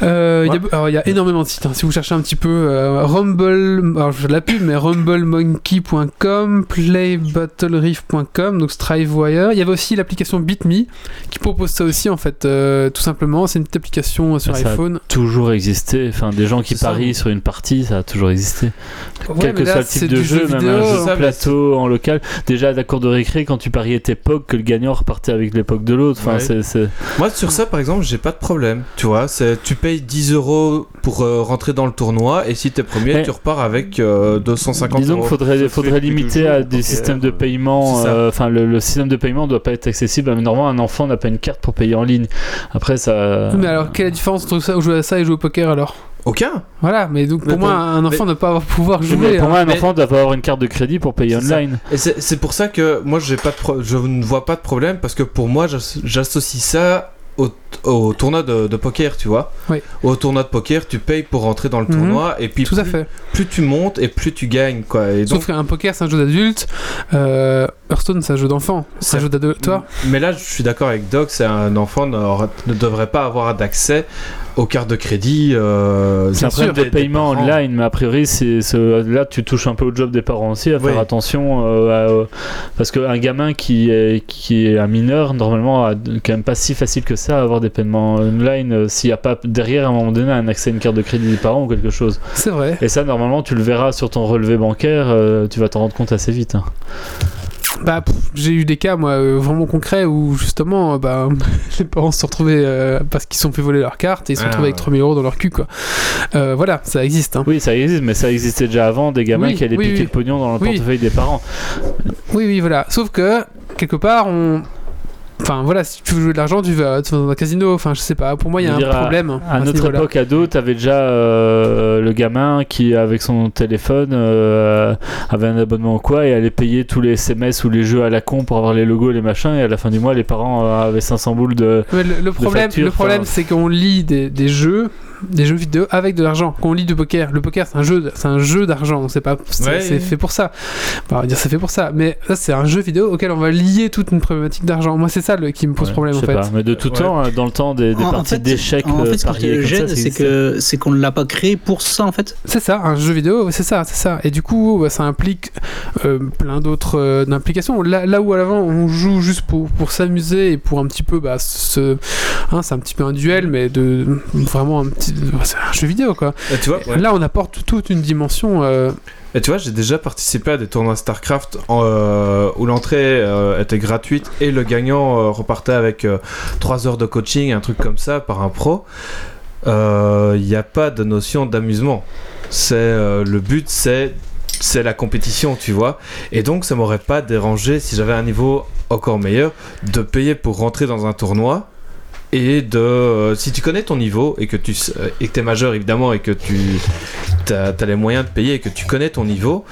Euh, il y a- Ouais. alors, il y, a énormément de sites. hein. Si vous cherchez un petit peu, euh, Rumble, alors je fais de la pub, mais rumblemonkey.com, playbattlereef.com, donc Strivewire. Il y avait aussi l'application BitMe qui propose ça aussi en fait, euh, tout simplement. C'est une petite application euh, sur ça- iPhone. Toujours existé. Enfin, des gens qui C'est ça. parient sur une partie, ça a toujours existé. Ouais, Quel que là, soit le c'est type de du jeu, même vidéo. un jeu de plateau en local. Déjà, à la cour de récré, quand tu pariais tes POG, que le gagnant repartait avec l'époque de l'autre. Enfin, Ouais. c'est- c'est. Moi, sur ça, par exemple, j'ai pas de problème. Tu vois, c'est tu payes 10 euros pour euh, rentrer dans le tournoi et si t'es premier, Mais- tu repars avec euh, 250 Disons euros. qu'il faudrait, Ça faudrait limiter toujours, à des systèmes de euh, paiement. c'est ça. euh, Enfin, le, le système de paiement doit pas être accessible. Mais normalement, un enfant n'a pas une carte pour payer en ligne. Après, ça. Oui, Mais alors, quelle est la différence entre ça, jouer à ça et jouer au poker alors? Aucun. Voilà, mais donc pour Mais moi, pour- un enfant ne doit pas avoir- pouvoir Mais jouer. pour hein. moi, un mais- enfant doit avoir une carte de crédit pour payer ça. online. Et c'est pour ça que moi, j'ai pas de pro- je ne vois pas de problème parce que pour moi, j'as- j'associe ça au, au tournoi de, de poker, tu vois. Oui. Au tournoi de poker, tu payes pour rentrer dans le Mhm. tournoi et puis Tout à plus, fait. plus tu montes et plus tu gagnes, quoi. Et donc, Sauf qu'un poker, c'est un jeu d'adulte. Euh, Hearthstone, c'est un jeu d'enfant. C'est un jeu d'adulte. Toi Mais là, je suis d'accord avec Doc, c'est un enfant ne devrait pas avoir d'accès aux cartes de crédit. euh, C'est un problème de paiement online, mais a priori, c'est là tu touches un peu au job des parents aussi à faire Oui. attention euh, à- parce qu'un gamin qui est, qui est un mineur, normalement, a quand même pas si facile que ça à avoir des paiements online euh, s'il n'y a pas derrière à un moment donné un accès à une carte de crédit des parents ou quelque chose. C'est vrai. Et ça, normalement, tu le verras sur ton relevé bancaire, euh, tu vas t'en rendre compte assez vite. hein. Bah, j'ai eu des cas, moi, euh, vraiment concrets où justement, euh, bah, <laughs> les parents se sont retrouvés euh, parce qu'ils se sont fait voler leur carte et ils se sont Ah, retrouvés avec ouais. 3000 euros dans leur cul, quoi. Euh, voilà, ça existe. Hein. Oui, ça existe, mais ça existait déjà avant, des gamins Oui, qui allaient oui, piquer oui. le pognon dans le Oui. portefeuille des parents. Oui, oui, voilà. Sauf que, quelque part, on. Enfin, voilà, si tu veux jouer de l'argent, tu vas, tu vas dans un casino. Enfin, je sais pas. Pour moi, il y a un problème. À ce notre époque ado, t'avais déjà euh, le gamin qui, avec son téléphone, euh, avait un abonnement ou quoi et allait payer tous les SMS ou les jeux à la con pour avoir les logos, les machins. Et à la fin du mois, les parents euh, avaient 500 boules de. Mais le, le problème, facture, le problème enfin. c'est qu'on lit des, des jeux, des jeux vidéo avec de l'argent. Quand on lit du poker, le poker c'est un jeu, c'est un jeu d'argent. C'est pas, c'est Ouais. fait pour ça. Enfin, on va dire c'est fait pour ça, mais ça c'est un jeu vidéo auquel on va lier toute une problématique d'argent. Moi c'est ça le, qui me pose Ouais, problème je en sais fait. pas, mais de tout Ouais. temps, hein, dans le temps des, des En- parties d'échecs En euh, fait, ce qui gêne, c'est que c'est qu'on ne l'a pas créé pour ça en fait. C'est ça, un jeu vidéo, c'est ça, c'est ça. Et du coup, bah, ça implique euh, plein d'autres euh, implications. Là, là où à l'avant on joue juste pour, pour s'amuser et pour un petit peu, bah, se, hein, c'est un petit peu un duel, mais de vraiment un petit, c'est un jeu vidéo quoi. Et tu vois, ouais. Là, on apporte toute une dimension. euh, Et tu vois, j'ai déjà participé à des tournois StarCraft en, euh, où l'entrée euh, était gratuite et le gagnant euh, repartait avec 3 heures de coaching, un truc comme ça, par un pro. Il n'y a pas de notion d'amusement. C'est le but, c'est c'est la compétition, tu vois. Et donc, ça m'aurait pas dérangé si j'avais un niveau encore meilleur de payer pour rentrer dans un tournoi et de euh, si tu connais ton niveau et que tu euh, et que t'es majeur évidemment et que tu t'as as les moyens de payer et que tu connais ton niveau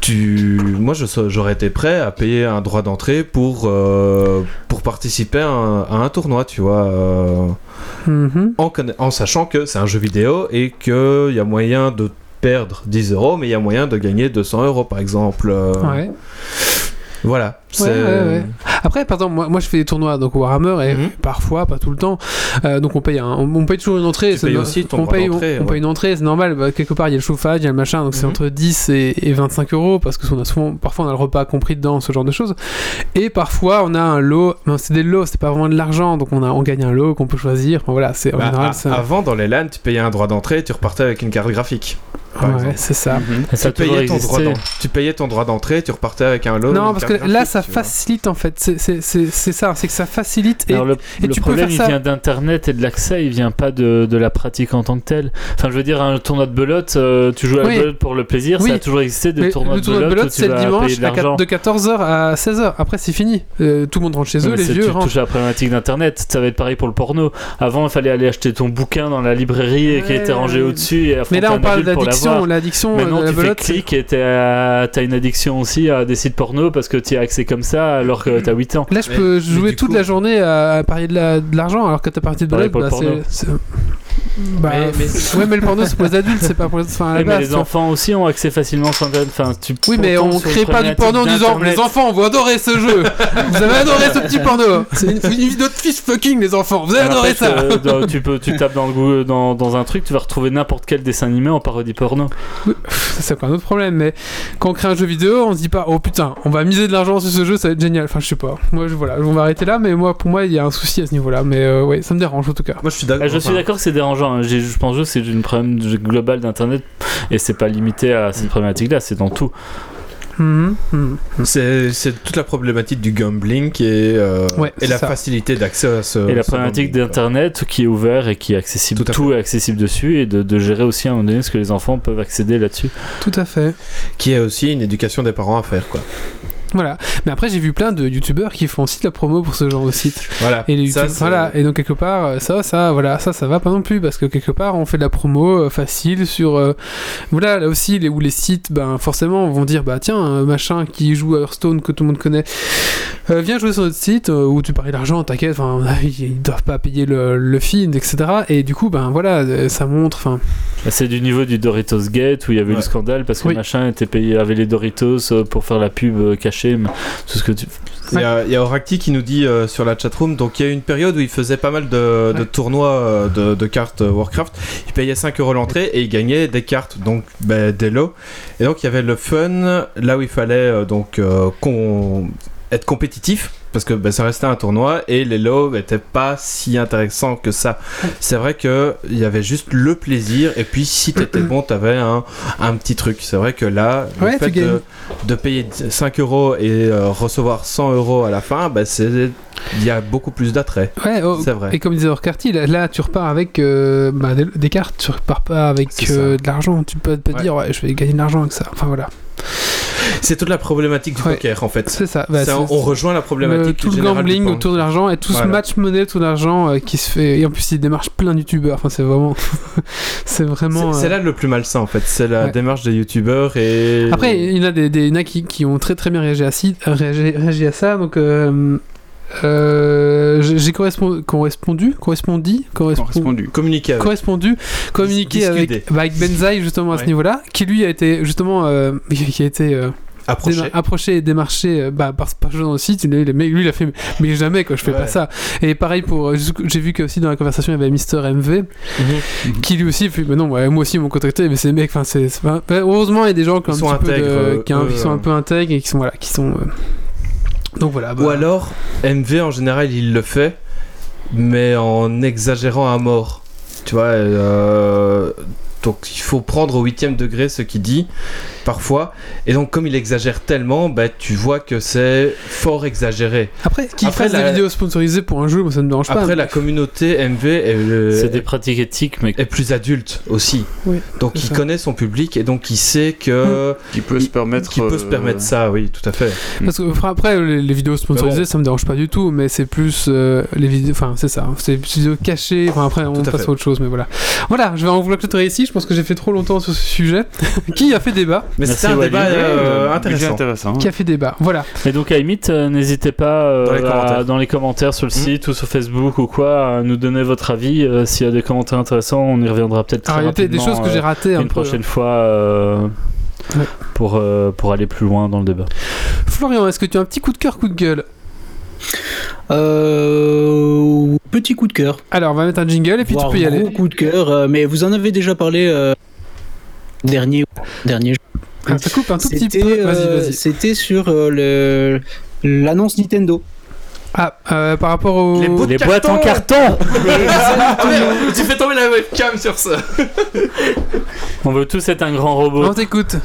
tu moi j'aurais été prêt à payer un droit d'entrée pour euh, pour participer à un, à un tournoi tu vois euh, mhm. en, sachant que c'est un jeu vidéo et qu'il y a moyen de perdre 10 euros mais il y a moyen de gagner 200 euros par exemple Ouais. Voilà Ouais, c'est ouais, ouais. Après, par exemple, moi, moi je fais des tournois donc au Warhammer et Mhm. parfois, pas tout le temps. euh, donc on paye, un- on, on paye toujours une entrée. Tu no- aussi ton on paye, on, d'entrée, on paye une entrée, c'est normal. Bah, quelque part, il y a le chauffage, il y a le machin, donc c'est Mhm. entre 10 et, et 25 euros parce que on a souvent, parfois on a le repas compris dedans, ce genre de choses. Et parfois, on a un lot. Non, c'est des lots, c'est pas vraiment de l'argent, donc on a, on gagne un lot qu'on peut choisir. Enfin, voilà, c'est Bah, avant dans les LAN tu payais un droit d'entrée et tu repartais avec une carte graphique Ouais, c'est ça. Ça a tu, payais ton droit existé. d'en- tu payais ton droit d'entrée, tu repartais avec un lot. Non, parce que là, ça facilite en fait. C'est- C'est c'est- c'est ça, c'est que ça facilite. Et Alors le, et le tu peux problème, faire il ça- vient d'internet et de l'accès, il vient pas de, de la pratique en tant que telle. Enfin, je veux dire, un tournoi de belote, euh, tu joues à Oui. la belote pour le plaisir, Oui. ça a toujours existé des tournois le de tournoi de belote, c'est le dimanche de à l'argent. quat- de 14h à 16h. Après, c'est fini. Euh, tout le monde rentre chez eux, Mais les vieux tu touches à la problématique d'internet, ça va être pareil pour le porno. Avant, il fallait aller acheter ton bouquin dans la librairie et qui était rangé au-dessus Mais là, on parle l'avoir. L'addiction Maintenant, la tu fais clic et t'as t'as une addiction aussi à des sites porno parce que tu as accès comme ça alors que t'as 8 ans. Là, je peux mais jouer toute coup- la journée à, parier de la- de l'argent, alors que ta partie de le bah, c'est- Bah, Mais- mais- Ouais, mais le porno c'est pour les adultes, c'est pas pour les. Enfin, mais les enfants aussi ont accès facilement sur Internet. Enfin, tu Oui, mais on crée pas du porno en disant les enfants, vous adorez ce jeu. <laughs> vous avez adoré ce petit porno. C'est une, une vidéo de fist fucking, les enfants. Vous avez Alors, en adoré fait, ça. euh, tu, peux, tu tapes dans, le Google- dans, dans un truc, tu vas retrouver n'importe quel dessin animé en parodie porno. Ça, c'est pas un autre problème, mais quand on crée un jeu vidéo, on se dit pas, oh putain, on va miser de l'argent sur ce jeu, ça va être génial. Enfin, je sais pas. Moi, je, voilà, on va arrêter là, mais moi, pour moi, il y a un souci à ce niveau-là. Mais euh, ouais, ça me dérange en tout cas. Moi, je suis d'accord. Ah, je suis enfin, d'accord que c'est dérangeant. J'ai- Je pense juste que c'est une problème global d'Internet et c'est pas limité à cette problématique-là, c'est dans tout. Mhm, mhm. C'est toute la problématique du gambling euh, Ouais, et la ça. facilité d'accès à ce. Et la ce problématique d'Internet qui est ouvert et qui est accessible, tout, est accessible dessus et de, de gérer aussi à un moment donné ce que les enfants peuvent accéder là-dessus. Tout à fait. Qui est aussi une éducation des parents à faire, quoi. Voilà. Mais après, j'ai vu plein de youtubeurs qui font aussi de la promo pour ce genre de site. Voilà. Et les Ça, YouTube- voilà. Et donc quelque part, euh, ça, ça, voilà, ça, ça va pas non plus parce que quelque part, on fait de la promo euh, facile sur, euh, voilà, là aussi, les, où les sites, ben forcément, vont dire, bah tiens, un machin qui joue à Hearthstone que tout le monde connaît, euh, viens jouer sur notre site où tu paries l'argent, t'inquiète, enfin, <laughs> ils, doivent pas payer le, le feed, etc. Et du coup, ben voilà, ça montre, enfin, Bah, C'est du niveau du Doritos Gate où il y avait eu Ouais. le scandale parce que Oui. machin était payé, avait les Doritos pour faire la pub cachée, mais tout ce que tu. Il y a, il y a Oracti qui nous dit euh, sur la chatroom, donc il y a eu une période où il faisait pas mal de, tournois euh, de, de cartes euh, Warcraft. Il payait 5 euros l'entrée et il gagnait des cartes, donc ben, des lots. Et donc il y avait le fun, là où il fallait euh, donc euh, être compétitif. Parce que ben, ça restait un tournoi et les lots n'étaient pas si intéressants que ça. C'est vrai qu'il y avait juste le plaisir et puis si t'étais bon, t'avais un, un petit truc. C'est vrai que là, le Ouais, fait de, de payer 5 euros et euh, recevoir 100 euros à la fin, bah, c'est il y a beaucoup plus d'attrait. ouais, oh, C'est vrai. Et comme disait Orcarty, là, là, tu repars avec euh, bah, des, des cartes, tu repars pas avec euh, de l'argent. Tu peux pas te Ouais. dire, ouais, je vais gagner de l'argent avec ça. Enfin voilà. C'est toute la problématique du Ouais. poker en fait. C'est ça. bah, on rejoint la problématique Le- tout le gambling autour de l'argent et tout ce match monnaie autour de l'argent euh, qui se fait et en plus il démarche plein de youtubeurs enfin c'est vraiment <laughs> c'est vraiment C'est euh, là le plus malsain en fait, c'est la Ouais. démarche des youtubeurs et. après il y en a des, des il y en a qui, qui ont très très bien réagi à, ci- réagi, réagi à ça donc euh, euh, j'ai j'ai correspond- correspondu correspondi correspond- Correspondu. communiquer avec. correspondu communiqué avec, bah, avec Benzaï justement à ce niveau-là qui lui a été justement euh, <laughs> qui a été euh, Approcher. et démarché euh, bah, par par dans le site lui, il a fait mais jamais quoi je fais Ouais. pas ça et pareil pour euh, j'ai vu que aussi dans la conversation il y avait Mister MV Mhm. qui lui aussi fait mais non ouais, moi aussi ils m'ont contacté mais ces mecs enfin c'est bah, heureusement il y a des gens qui, un sont petit peu de- euh, qui, sont un peu intègres et qui sont voilà qui sont euh, donc voilà bah, Ou alors, MV en général il le fait, mais en exagérant à mort. Tu vois, euh, donc il faut prendre au huitième degré ce qu'il dit, parfois. Et donc comme il exagère tellement, bah, tu vois que c'est fort exagéré. après qu'il Après, fasse la- des vidéos sponsorisées pour un jeu moi ça me dérange pas Après, la communauté MV est, le- C'est des pratiques éthiques, mais est plus adulte aussi. Oui, donc il ça. connaît son public et donc il sait que Qui peut se permettre. qui peut se euh, permettre ça, oui, tout à fait. Parce que enfin, après les, les vidéos sponsorisées bon. ça me dérange pas du tout mais c'est plus euh, les vidéos enfin c'est ça c'est des vidéos cachées enfin après on à passe fait. à autre chose mais voilà voilà je vais en vouloir clôturer ici je pense que j'ai fait trop longtemps sur ce sujet <laughs> qui a fait débat Mais c'est un Wally. débat euh, intéressant. intéressant. qui a fait débat voilà Et donc à limite, euh, n'hésitez pas euh, Dans les à- commentaires. dans les commentaires sur le Mhm. site ou sur Facebook ou quoi, à nous donner votre avis. Euh, S'il y a des commentaires intéressants, on y reviendra peut-être très alors il y a peut-être des choses que j'ai euh, ratées un une peu prochaine fois euh, Ouais. pour, euh, pour aller plus loin dans le débat. Florian est-ce que tu as un petit coup de cœur coup de gueule? Euh, petit coup de cœur. alors on va mettre un jingle et puis tu peux y aller gros coup de cœur, euh, mais vous en avez déjà parlé euh, dernier dernier. Ah, ça coupe un tout petit C'était peu. Vas-y, vas-y. c'était sur le l'annonce Nintendo. Ah, euh, par rapport au. Les bouts de Les boîtes en carton <laughs> Ah, merde, tu fais tomber la webcam sur ça. <laughs> On veut tous être un grand robot. On t'écoute.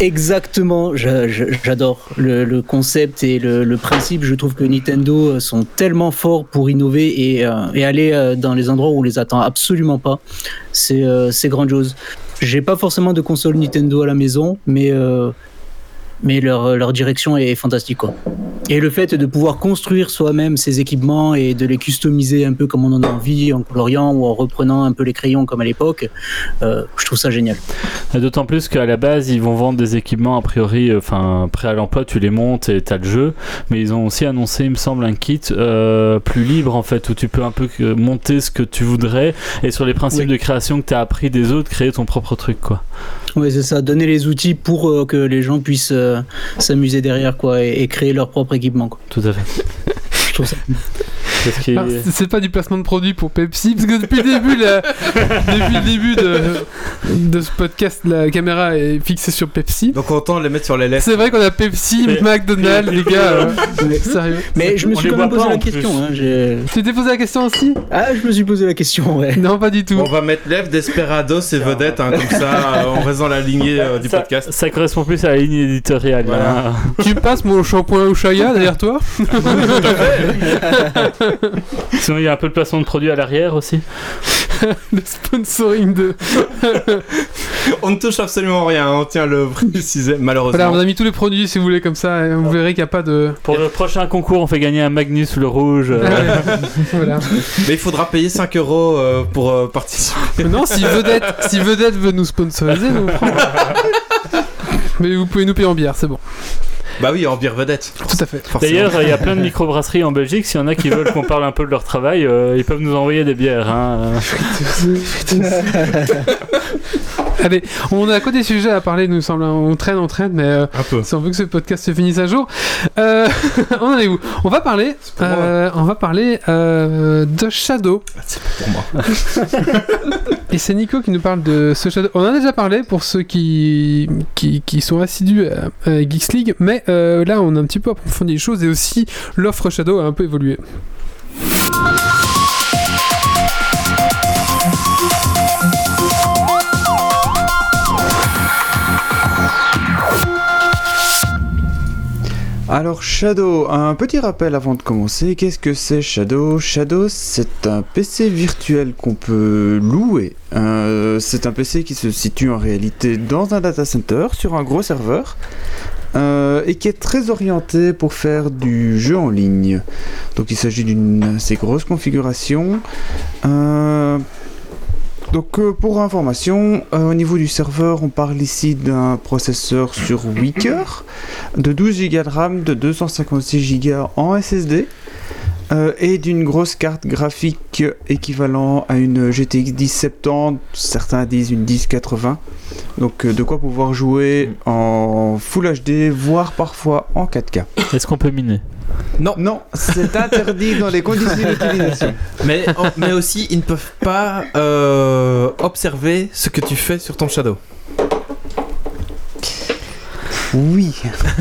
Exactement, je- je- j'adore le, le concept et le, le principe. Je trouve que Nintendo euh, sont tellement forts pour innover et, euh, et aller euh, dans les endroits où on les attend absolument pas. C'est euh, c'est grandiose. J'ai pas forcément de console Nintendo à la maison, mais euh, mais leur, leur direction est fantastique. Quoi. Et le fait de pouvoir construire soi-même ces équipements et de les customiser un peu comme on en a envie, en coloriant ou en reprenant un peu les crayons comme à l'époque, euh, je trouve ça génial. D'autant plus qu'à la base, ils vont vendre des équipements a priori, euh, enfin prêts à l'emploi, tu les montes et t'as le jeu. Mais ils ont aussi annoncé, il me semble, un kit euh, plus libre en fait, où tu peux un peu monter ce que tu voudrais et sur les principes Oui. de création que tu as appris des autres, créer ton propre truc quoi. Oui, c'est ça, donner les outils pour euh, que les gens puissent euh, s'amuser derrière quoi, et, et créer leur propre équipement. Quoi. Tout à fait. Je trouve ça. <laughs> C'est- pas du placement de produit pour Pepsi, parce que depuis le début, la- depuis le début de, de ce podcast, la caméra est fixée sur Pepsi. Donc autant les mettre sur les lettres. C'est vrai qu'on a Pepsi, Mais- McDonald's, les gars. euh, sérieux. Mais je me suis quand même posé la en question. Hein, Tu t'es posé la question aussi? Ah, je me suis posé la question, ouais. Non, pas du tout. On va mettre Lève, Desperados et Vedette, hein, comme ça, euh, reste dans la lignée euh, du ça, podcast. ça correspond plus à la ligne éditoriale. Voilà. hein. Tu passes mon shampoing Ushaya derrière toi? <laughs> <laughs> <laughs> Sinon, il y a un peu de placement de produit à l'arrière aussi. <laughs> Le sponsoring de. <laughs> On ne touche absolument rien, on tient le préciser, malheureusement. Voilà, on a mis tous les produits si vous voulez comme ça, et vous verrez qu'il n'y a pas de. Pour le prochain concours, on fait gagner un Magnus le rouge. euh, voilà. Mais il faudra payer 5 euros euh, pour euh, participer. Non, si Vedette, si Vedette veut nous sponsoriser, nous prend. Mais vous pouvez nous payer en bière, c'est bon. Bah oui, en bière Vedette. Tout à fait. forcément. D'ailleurs, il y a plein de <laughs> microbrasseries en Belgique. S'il y en a qui veulent qu'on parle un peu de leur travail, euh, ils peuvent nous envoyer des bières. hein. <laughs> Allez, on a quoi des sujets à parler, nous semble. On traîne, on traîne, mais euh, un peu. si on veut que ce podcast se finisse à jour. Euh, <laughs> on en est où? On va parler, euh, on va parler euh, de Shadow. C'est pour moi. <laughs> Et c'est Nico qui nous parle de ce Shadow. On en a déjà parlé pour ceux qui, qui, qui sont assidus à, à Geeks League, mais là on a un petit peu approfondi les choses et aussi l'offre Shadow a un peu évolué. Alors Shadow, un petit rappel avant de commencer, qu'est-ce que c'est Shadow? Shadow c'est un PC virtuel qu'on peut louer. Euh, c'est un PC qui se situe en réalité dans un data center sur un gros serveur euh, et qui est très orienté pour faire du jeu en ligne. Donc il s'agit d'une assez grosse configuration. Euh, donc euh, pour information, euh, au niveau du serveur, on parle ici d'un processeur sur 8 cœurs de 12 Go de RAM, de 256 Go en SSD euh, et d'une grosse carte graphique équivalent à une GTX 1070, certains disent une 1080. Donc euh, de quoi pouvoir jouer en Full HD, voire parfois en 4K. Est-ce qu'on peut miner? Non, c'est interdit dans les conditions d'utilisation. Mais, mais aussi, ils ne peuvent pas euh, observer ce que tu fais sur ton Shadow. Oui,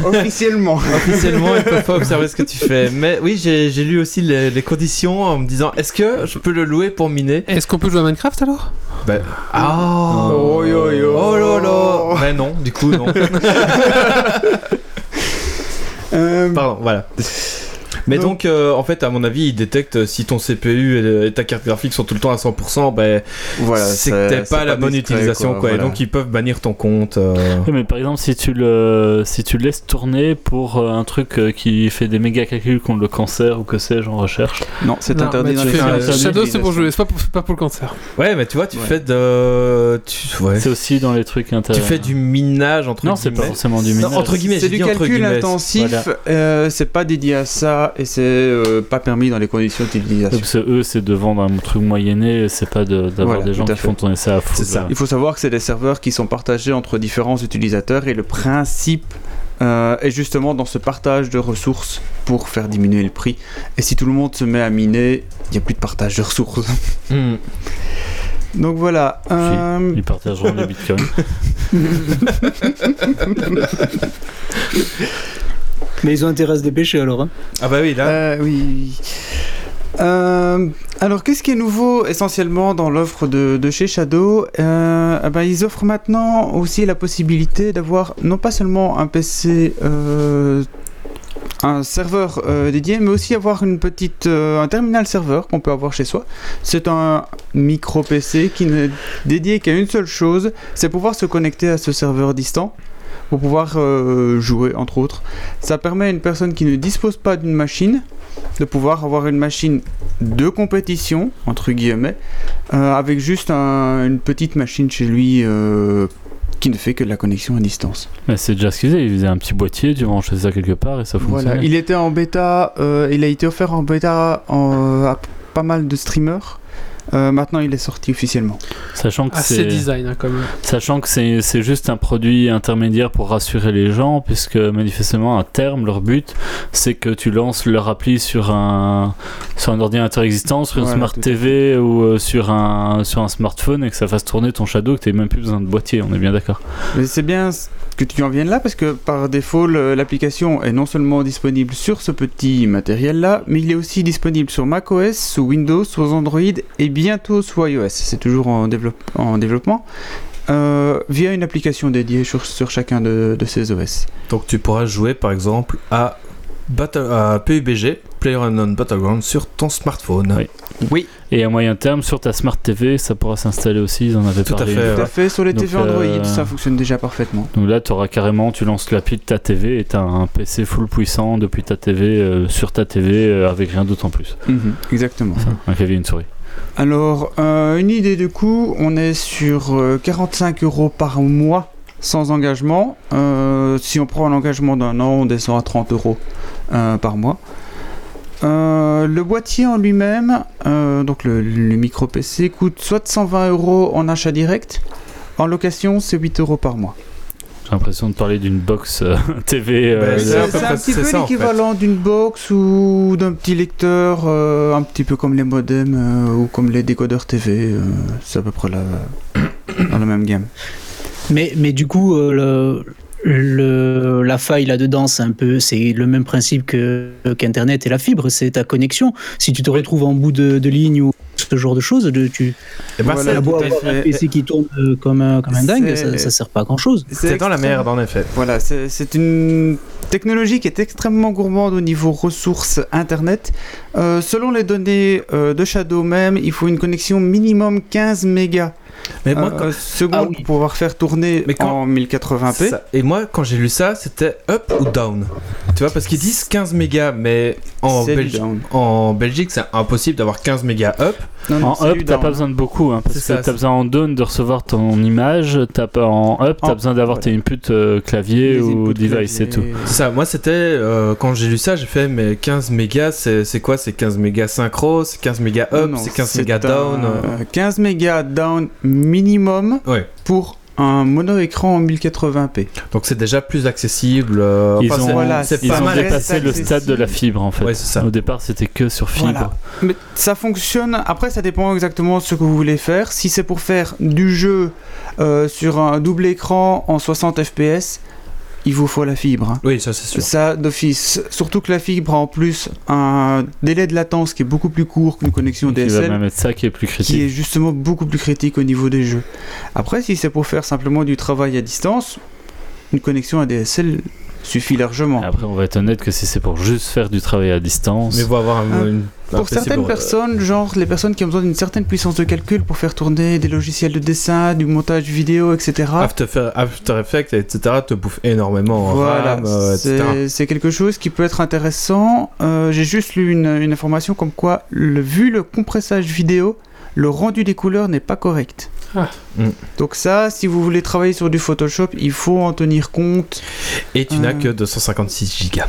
officiellement. <laughs> Officiellement, ils peuvent pas observer ce que tu fais. Mais oui, j'ai lu aussi les, les conditions en me disant est-ce que je peux le louer pour miner? Est-ce qu'on peut jouer à Minecraft alors? Ben. Ah Oh, yo, yo. Oh là là Mais non, du coup, non. <laughs> <laughs> Euh, Pardon, voilà. Mais Non. donc, euh, en fait, à mon avis, il détecte si ton CPU et, ta carte graphique sont tout le temps à 100%, ben, voilà, c'est que t'as c'est pas la bonne discret, utilisation, quoi. Et voilà. donc, ils peuvent bannir ton compte. euh. Oui, mais par exemple, si tu le, si tu le laisses tourner pour euh, un truc euh, qui fait des méga calculs contre le cancer ou que sais-je en recherche. Non, c'est interdit dans tu les fais- Shadow c'est pour jouer, c'est pas pour, pas pour le cancer. Ouais, mais tu vois, tu Ouais. fais de. Tu, ouais. C'est aussi dans les trucs Tu fais du minage entre Non, c'est pas guillemets. forcément du Non, minage. entre guillemets, C'est du calcul intensif, Voilà. euh, c'est pas dédié à ça et c'est euh, pas permis dans les conditions d'utilisation. Parce que eux, c'est de vendre un truc moyenné, c'est pas de- d'avoir Voilà, des gens qui font tourner ça à fond. C'est ça. Il faut savoir que c'est des serveurs qui sont partagés entre différents utilisateurs et le principe euh, est justement dans ce partage de ressources pour faire diminuer le prix. Et si tout le monde se met à miner, il n'y a plus de partage de ressources. <laughs> Hmm. Donc voilà. euh, Ils partageront les bitcoins. <laughs> <laughs> Mais ils ont intérêt à se dépêcher alors. Hein. Ah bah oui, là. Euh, oui. Euh, alors, qu'est-ce qui est nouveau essentiellement dans l'offre de, de chez Shadow? Euh, ben, Ils offrent maintenant aussi la possibilité d'avoir non pas seulement un PC, euh, un serveur euh, dédié, mais aussi avoir une petite, euh, un terminal serveur qu'on peut avoir chez soi. C'est un micro PC qui n'est dédié qu'à une seule chose, c'est pouvoir se connecter à ce serveur distant pour pouvoir euh, jouer, entre autres. Ça permet à une personne qui ne dispose pas d'une machine de pouvoir avoir une machine de compétition, entre guillemets, euh, avec juste un- une petite machine chez lui euh, qui ne fait que de la connexion à distance. Mais c'est déjà ce qu'ils faisaient. Ils faisaient un petit boîtier, tu branchais ça quelque part et ça fonctionnait. Voilà, il était en bêta, euh, il a été offert en bêta en- à pas mal de streamers. Euh, maintenant, il est sorti officiellement. Sachant que c'est design hein, quand même. sachant que c'est c'est juste un produit intermédiaire pour rassurer les gens, puisque manifestement à terme leur but c'est que tu lances leur appli sur un sur un ordinateur existant, sur une Voilà, smart TV ou euh, sur un sur un smartphone et que ça fasse tourner ton Shadow, que tu même plus besoin de boîtier. On est bien d'accord. Mais c'est bien que tu en viennes là parce que par défaut, l'application est non seulement disponible sur ce petit matériel-là, mais il est aussi disponible sur macOS, sous Windows, sous Android et bientôt sous iOS. C'est toujours en, développe- en développement. euh, via une application dédiée sur, sur chacun de, de ces OS. Donc tu pourras jouer par exemple à, Battle- à PUBG, PlayerUnknown Battleground, sur ton smartphone. Oui. Oui, Et à moyen terme, sur ta Smart TV, ça pourra s'installer aussi. Ils en avaient Tout à fait, tout à fait. Sur les Donc, TV Android, euh, ça fonctionne déjà parfaitement. Donc là, tu auras carrément, tu lances l'appli de ta TV et tu as un PC full puissant depuis ta TV euh, sur ta TV euh, avec rien d'autre en plus. Mhm, exactement. Un clavier et une souris. Alors, euh, une idée de coût, on est sur euh, 45 euros par mois sans engagement. Euh, si on prend un engagement d'un an, on descend à 30 euros euh, par mois. Euh, le boîtier en lui-même, euh, donc le, le micro PC, coûte soit 120 euros en achat direct. En location, c'est 8 euros par mois. J'ai l'impression de parler d'une box euh, <laughs> TV. euh, Bah, c'est un petit peu ça, en fait. l'équivalent d'une box ou d'un petit lecteur, euh, un petit peu comme les modems euh, ou comme les décodeurs TV. euh, c'est à peu près la, dans la même gamme. Mais, mais du coup, euh, le, le- la faille là-dedans, c'est un peu, c'est le même principe que qu'Internet et la fibre, c'est ta connexion. Si tu te retrouves en bout de, de ligne ou ce genre de choses, de, tu Et bah, Voilà, c'est- as beau avoir un. PC qui tourne euh, comme un, comme un dingue, ça, ça sert pas à grand chose. c'est dans la merde en effet. Voilà, c'est c'est une technologie qui est extrêmement gourmande au niveau ressources Internet. Euh, selon les données euh, de Shadow même, il faut une connexion minimum 15 mégas Mais moi, euh, quand- secondes Ah oui. pour pouvoir faire tourner Mais quand- en 1080p. Ça- Et moi, quand j'ai lu ça, c'était up ou down? Tu vois, parce qu'ils disent 15 mégas, mais en, Belgi- en Belgique, c'est impossible d'avoir 15 mégas up. Non, non, En up, t'as pas besoin de beaucoup, hein, parce que t'as besoin en down de recevoir ton image, t'as pas en up, t'as En- besoin d'avoir tes inputs euh, clavier Les ou inputs device, c'est tout. clavier. C'est ça, moi c'était, euh, quand j'ai lu ça, j'ai fait, mais 15 mégas, c'est c'est quoi? C'est 15 mégas synchro, c'est 15 mégas up, c'est 15 mégas un- down. euh. 15 mégas down minimum Ouais, pour un mono écran en 1080p. donc c'est déjà plus accessible. euh, Ils enfin, ont, c'est- voilà, c'est ils pas ont mal. dépassé le stade de la fibre en fait. Ouais, c'est ça. Au départ, c'était que sur fibre. Voilà. Mais ça fonctionne. Après, ça dépend exactement de ce que vous voulez faire. Si c'est pour faire du jeu euh, sur un double écran en 60 fps, il vous faut la fibre. hein. Oui, ça c'est sûr. Ça d'office. Surtout que la fibre a en plus un délai de latence qui est beaucoup plus court qu'une connexion Donc, il va DSL. même être ça qui est plus qui critique. est justement beaucoup plus critique au niveau des jeux. Après, si c'est pour faire simplement du travail à distance, une connexion ADSL suffit largement. Après, on va être honnête que si c'est pour juste faire du travail à distance, Mais il faut avoir un, Ah. une, un Pour certaines pour- personnes, genre les personnes qui ont besoin d'une certaine puissance de calcul pour faire tourner des logiciels de dessin, du montage vidéo, etc. After, After Effects, etc., te bouffe énormément en Voilà, euh, c'est quelque chose qui peut être intéressant. Euh, J'ai juste lu une, une information comme quoi, le, vu le compressage vidéo, le rendu des couleurs n'est pas correct. Ah. Mm. Donc ça, si vous voulez travailler sur du Photoshop, il faut en tenir compte. Et tu n'as Euh. que 256 gigas.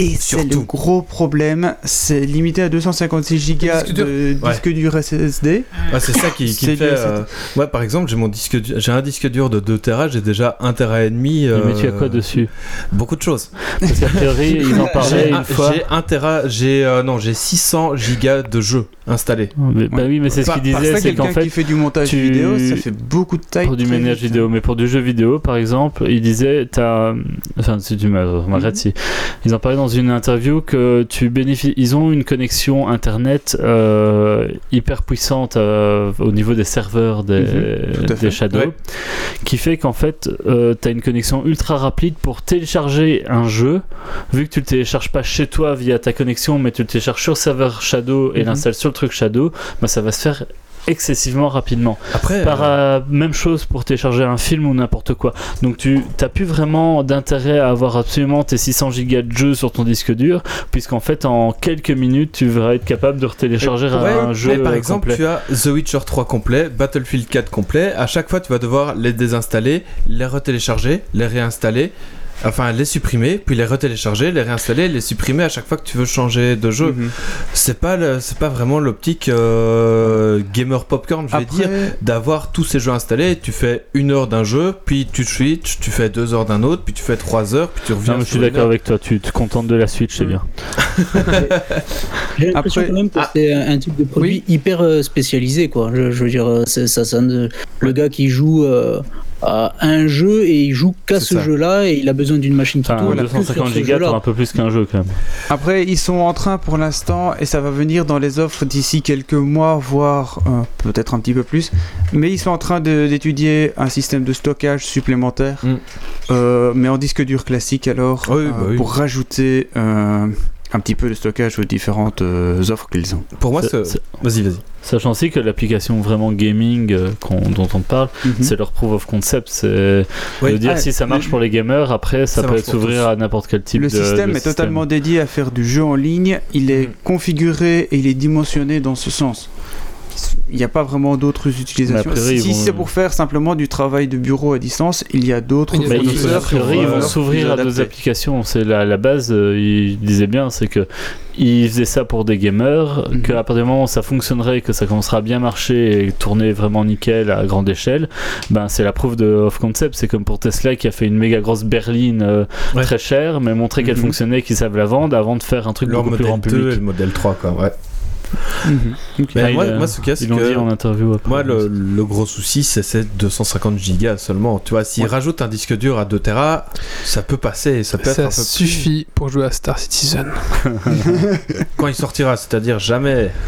Et c'est Surtout. le gros problème, c'est limité à 256 Go Disque de Ouais. disque dur SSD. Ah, c'est ça qui, fait. euh, Ouais, par exemple, j'ai mon disque, du- j'ai un disque dur de 2 Tera, j'ai déjà 1 Tera et demi. mais tu as euh, quoi dessus Beaucoup de choses. Parce qu'à priori, ils en parlaient <laughs> J'ai une un, fois. j'ai 1 Tera, j'ai euh, non, j'ai 600 gigas de jeux installés. Mais- Bah oui, mais c'est ce Par- qu'il Parce disait, que c'est qu'en quelqu'un fait, qui fait du montage tu- vidéo, ça fait beaucoup de taille. pour du ménage vidéo, mais pour du jeu vidéo, par exemple, il disait, t'as, enfin, si tu m'arrêtes, Mhm. si, ils en parlaient dans une interview que tu bénéficies, ils ont une connexion internet euh, hyper puissante euh, au niveau des serveurs des, des Shadow, Ouais. qui fait qu'en fait, euh, t'as une connexion ultra rapide pour télécharger un jeu, vu que tu le télécharges pas chez toi via ta connexion, mais tu le télécharges sur le serveur Shadow et Mhm. l'installes sur le truc Shadow, bah, ça va se faire excessivement rapidement. Après, Par, euh, euh, même chose pour télécharger un film ou n'importe quoi. Donc tu n'as plus vraiment d'intérêt à avoir absolument tes 600 gigas de jeu sur ton disque dur, puisqu'en fait en quelques minutes tu vas être capable de retélécharger Ouais, un jeu mais par exemple, complet. tu as The Witcher 3 complet, Battlefield 4 complet. À chaque fois, tu vas devoir les désinstaller, les retélécharger, les réinstaller. Enfin, les supprimer, puis les retélécharger, les réinstaller, les supprimer à chaque fois que tu veux changer de jeu. Mhm. C'est pas, le- c'est pas vraiment l'optique euh, gamer popcorn, je vais Après, dire, d'avoir tous ces jeux installés. Tu fais une heure d'un jeu, puis tu switches, tu fais deux heures d'un autre, puis tu fais trois heures, puis tu reviens. Non, mais je suis d'accord avec toi, tu te contentes de la Switch, c'est Mm. bien. J'ai l'impression Après- quand même que Ah. c'est un, type de produit hyper euh, spécialisé, quoi. Je, je veux dire, euh, c'est- ça, ça le gars qui joue euh, à un jeu et il joue qu'à ce jeu-là et il a besoin d'une machine qui Enfin, tourne. que 250 sur ce gigas, un peu plus qu'un jeu quand même. Après, ils sont en train pour l'instant, et ça va venir dans les offres d'ici quelques mois, voire euh, peut-être un petit peu plus, mais ils sont en train d'étudier un système de stockage supplémentaire, Mm. euh, mais en disque dur classique alors, Oui, euh, bah oui. pour rajouter euh, un petit peu de stockage aux différentes euh, offres qu'ils ont. Pour moi, C'est- Vas-y, vas-y. Sachant aussi que l'application vraiment gaming euh, dont on parle, Mhm. c'est leur proof of concept. C'est Oui. de dire Ah, si ça marche le- pour les gamers, après ça, Ça peut s'ouvrir à n'importe quel type Le de système de est totalement dédié à faire du jeu en ligne, il est Mhm. configuré et il est dimensionné dans ce sens. Il n'y a pas vraiment d'autres utilisations. Priori, si vont- c'est pour faire simplement du travail de bureau à distance, il y a d'autres Il fournisseurs a priori, ils vont s'ouvrir à d'autres applications. C'est la, la base. euh, il disait bien, c'est que ils faisaient ça pour des gamers, Mhm. qu'à partir du moment où ça fonctionnerait, que ça commencera à bien marcher et tourner vraiment nickel à grande échelle, ben c'est la preuve de off concept. C'est comme pour Tesla qui a fait une méga grosse berline euh, Ouais. très chère, mais montrer qu'elle Mhm. fonctionnait, qu'ils savent la vendre avant de faire un truc Leur beaucoup plus grand modèle 2 et public. le modèle 3, quoi. Ouais. Mhm. Mais Ah, moi, il a- moi, ce c'est que- en interview après. Moi, le, le gros souci, c'est ces 250 gigas seulement. Tu vois, s'ils Ouais. rajoutent un disque dur à 2 Tera, ça peut passer. Ça peut être un Ça peu suffit pour jouer à Star Citizen. <laughs> Quand il sortira, c'est-à-dire jamais. <laughs>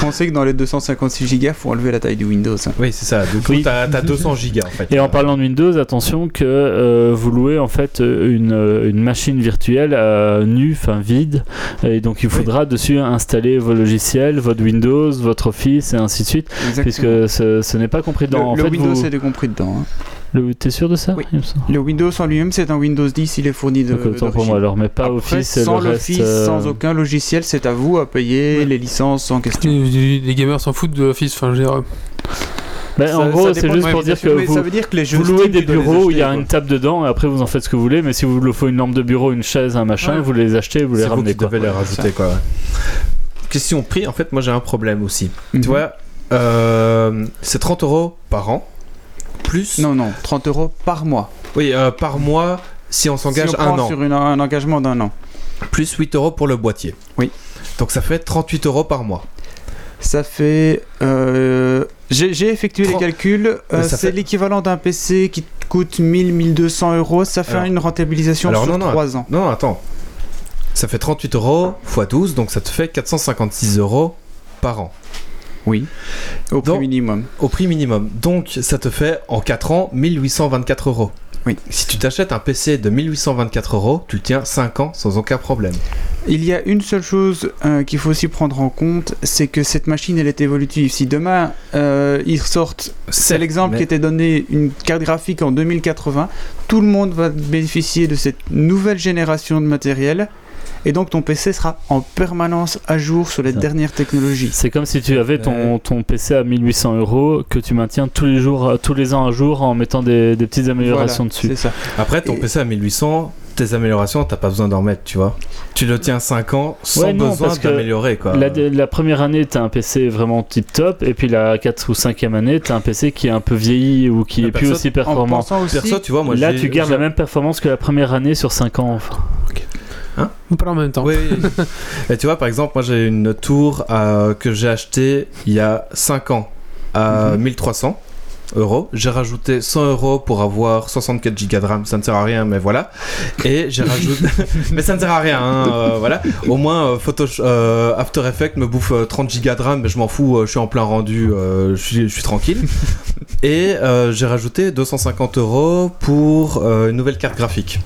Pensez que dans les 256 gigas, faut enlever la taille du Windows. hein. Oui, c'est ça. Du coup, Oui. t'as t'as 200 gigas en fait. Et en parlant de Windows, attention que euh, vous louez en fait euh, une, euh, une machine virtuelle euh, nue, enfin vide, et donc il faudra dessus installer vos logiciels, votre Windows, votre Office et ainsi de suite, Exactement. puisque ce, ce n'est pas compris dans. le, en le fait, Windows vous- est compris dedans. hein. Le- T'es sûr de ça Oui. Le Windows en lui-même, c'est un Windows 10, il est fourni de. Donc autant pour moi alors, mais pas Après, Office et sans le reste. l'Office, euh, sans aucun logiciel, c'est à vous à payer les licences en question. Les, les gamers s'en foutent de Office. Enfin, je veux dire, ben, Ça- en gros, c'est juste pour dire que vous, ça veut dire que les jeux vous louez Steam, des bureaux où il y a une table dedans et après vous en faites ce que vous voulez, mais si vous le faut une lampe de bureau, une chaise, un machin, Ouais. vous les achetez, vous les C'est vous ramenez quoi. devez les rajouter, quoi. ouais. Question prix, en fait, moi j'ai un problème aussi. Mhm. Tu vois, euh, c'est 30 euros par an. Plus. Non, non, 30 euros par mois. Oui, euh, par mois si on s'engage si un an. sur une- un engagement d'un an. Plus 8 euros pour le boîtier. Oui. Donc ça fait 38 euros par mois. Ça fait. euh, J'ai effectué les calculs. euh, c'est fait- l'équivalent d'un PC qui te coûte 1000-1200 euros. Ça fait Alors- une rentabilisation Alors, sur non, non, 3 ans. Non, non, attends. Ça fait 38 euros x 12, donc ça te fait 456 euros par an. Oui. Au prix Donc- minimum. Au prix minimum. Donc ça te fait en 4 ans 1824 euros. Oui. Si tu t'achètes un PC de 1824 euros, tu le tiens 5 ans sans aucun problème. Il y a une seule chose euh, qu'il faut aussi prendre en compte, c'est que cette machine elle est évolutive. Si demain euh, ils sortent, c'est l'exemple mais- qui était donné, une carte graphique en 2080, tout le monde va bénéficier de cette nouvelle génération de matériel. Et donc ton PC sera en permanence à jour sur les Ça. dernières technologies. C'est comme si tu avais ton, ton PC à 1800 euros que tu maintiens tous les jours, euh, tous les ans à jour en mettant des, des petites améliorations Voilà, dessus. Ça. Après, ton Et- PC à 1800, tes améliorations, t'as pas besoin d'en mettre, tu vois. Tu le tiens 5 ans sans Ouais, non, besoin d'améliorer, quoi. La, la première année, tu as un PC vraiment tip top, et puis la 4 ou 5e année, tu as un PC qui est un peu vieilli ou qui Mais est plus aussi performant. aussi, Perso, tu vois, moi Là, tu gardes la même performance que la première année sur 5 ans. enfin. On parle en même temps. Oui. <laughs> Et tu vois, par exemple, moi j'ai une tour euh, que j'ai achetée il y a 5 ans à Mhm. 1300 euros. J'ai rajouté 100 euros pour avoir 64 gigas de RAM. Ça ne sert à rien, mais voilà. Et j'ai rajouté. <laughs> mais ça ne sert à rien, hein, euh, voilà. Au moins, euh, euh, After Effects me bouffe euh, 30 gigas de RAM, mais je m'en fous, je suis en plein rendu, je suis- je suis tranquille. <laughs> Et j'ai rajouté 250 euros pour une nouvelle carte graphique.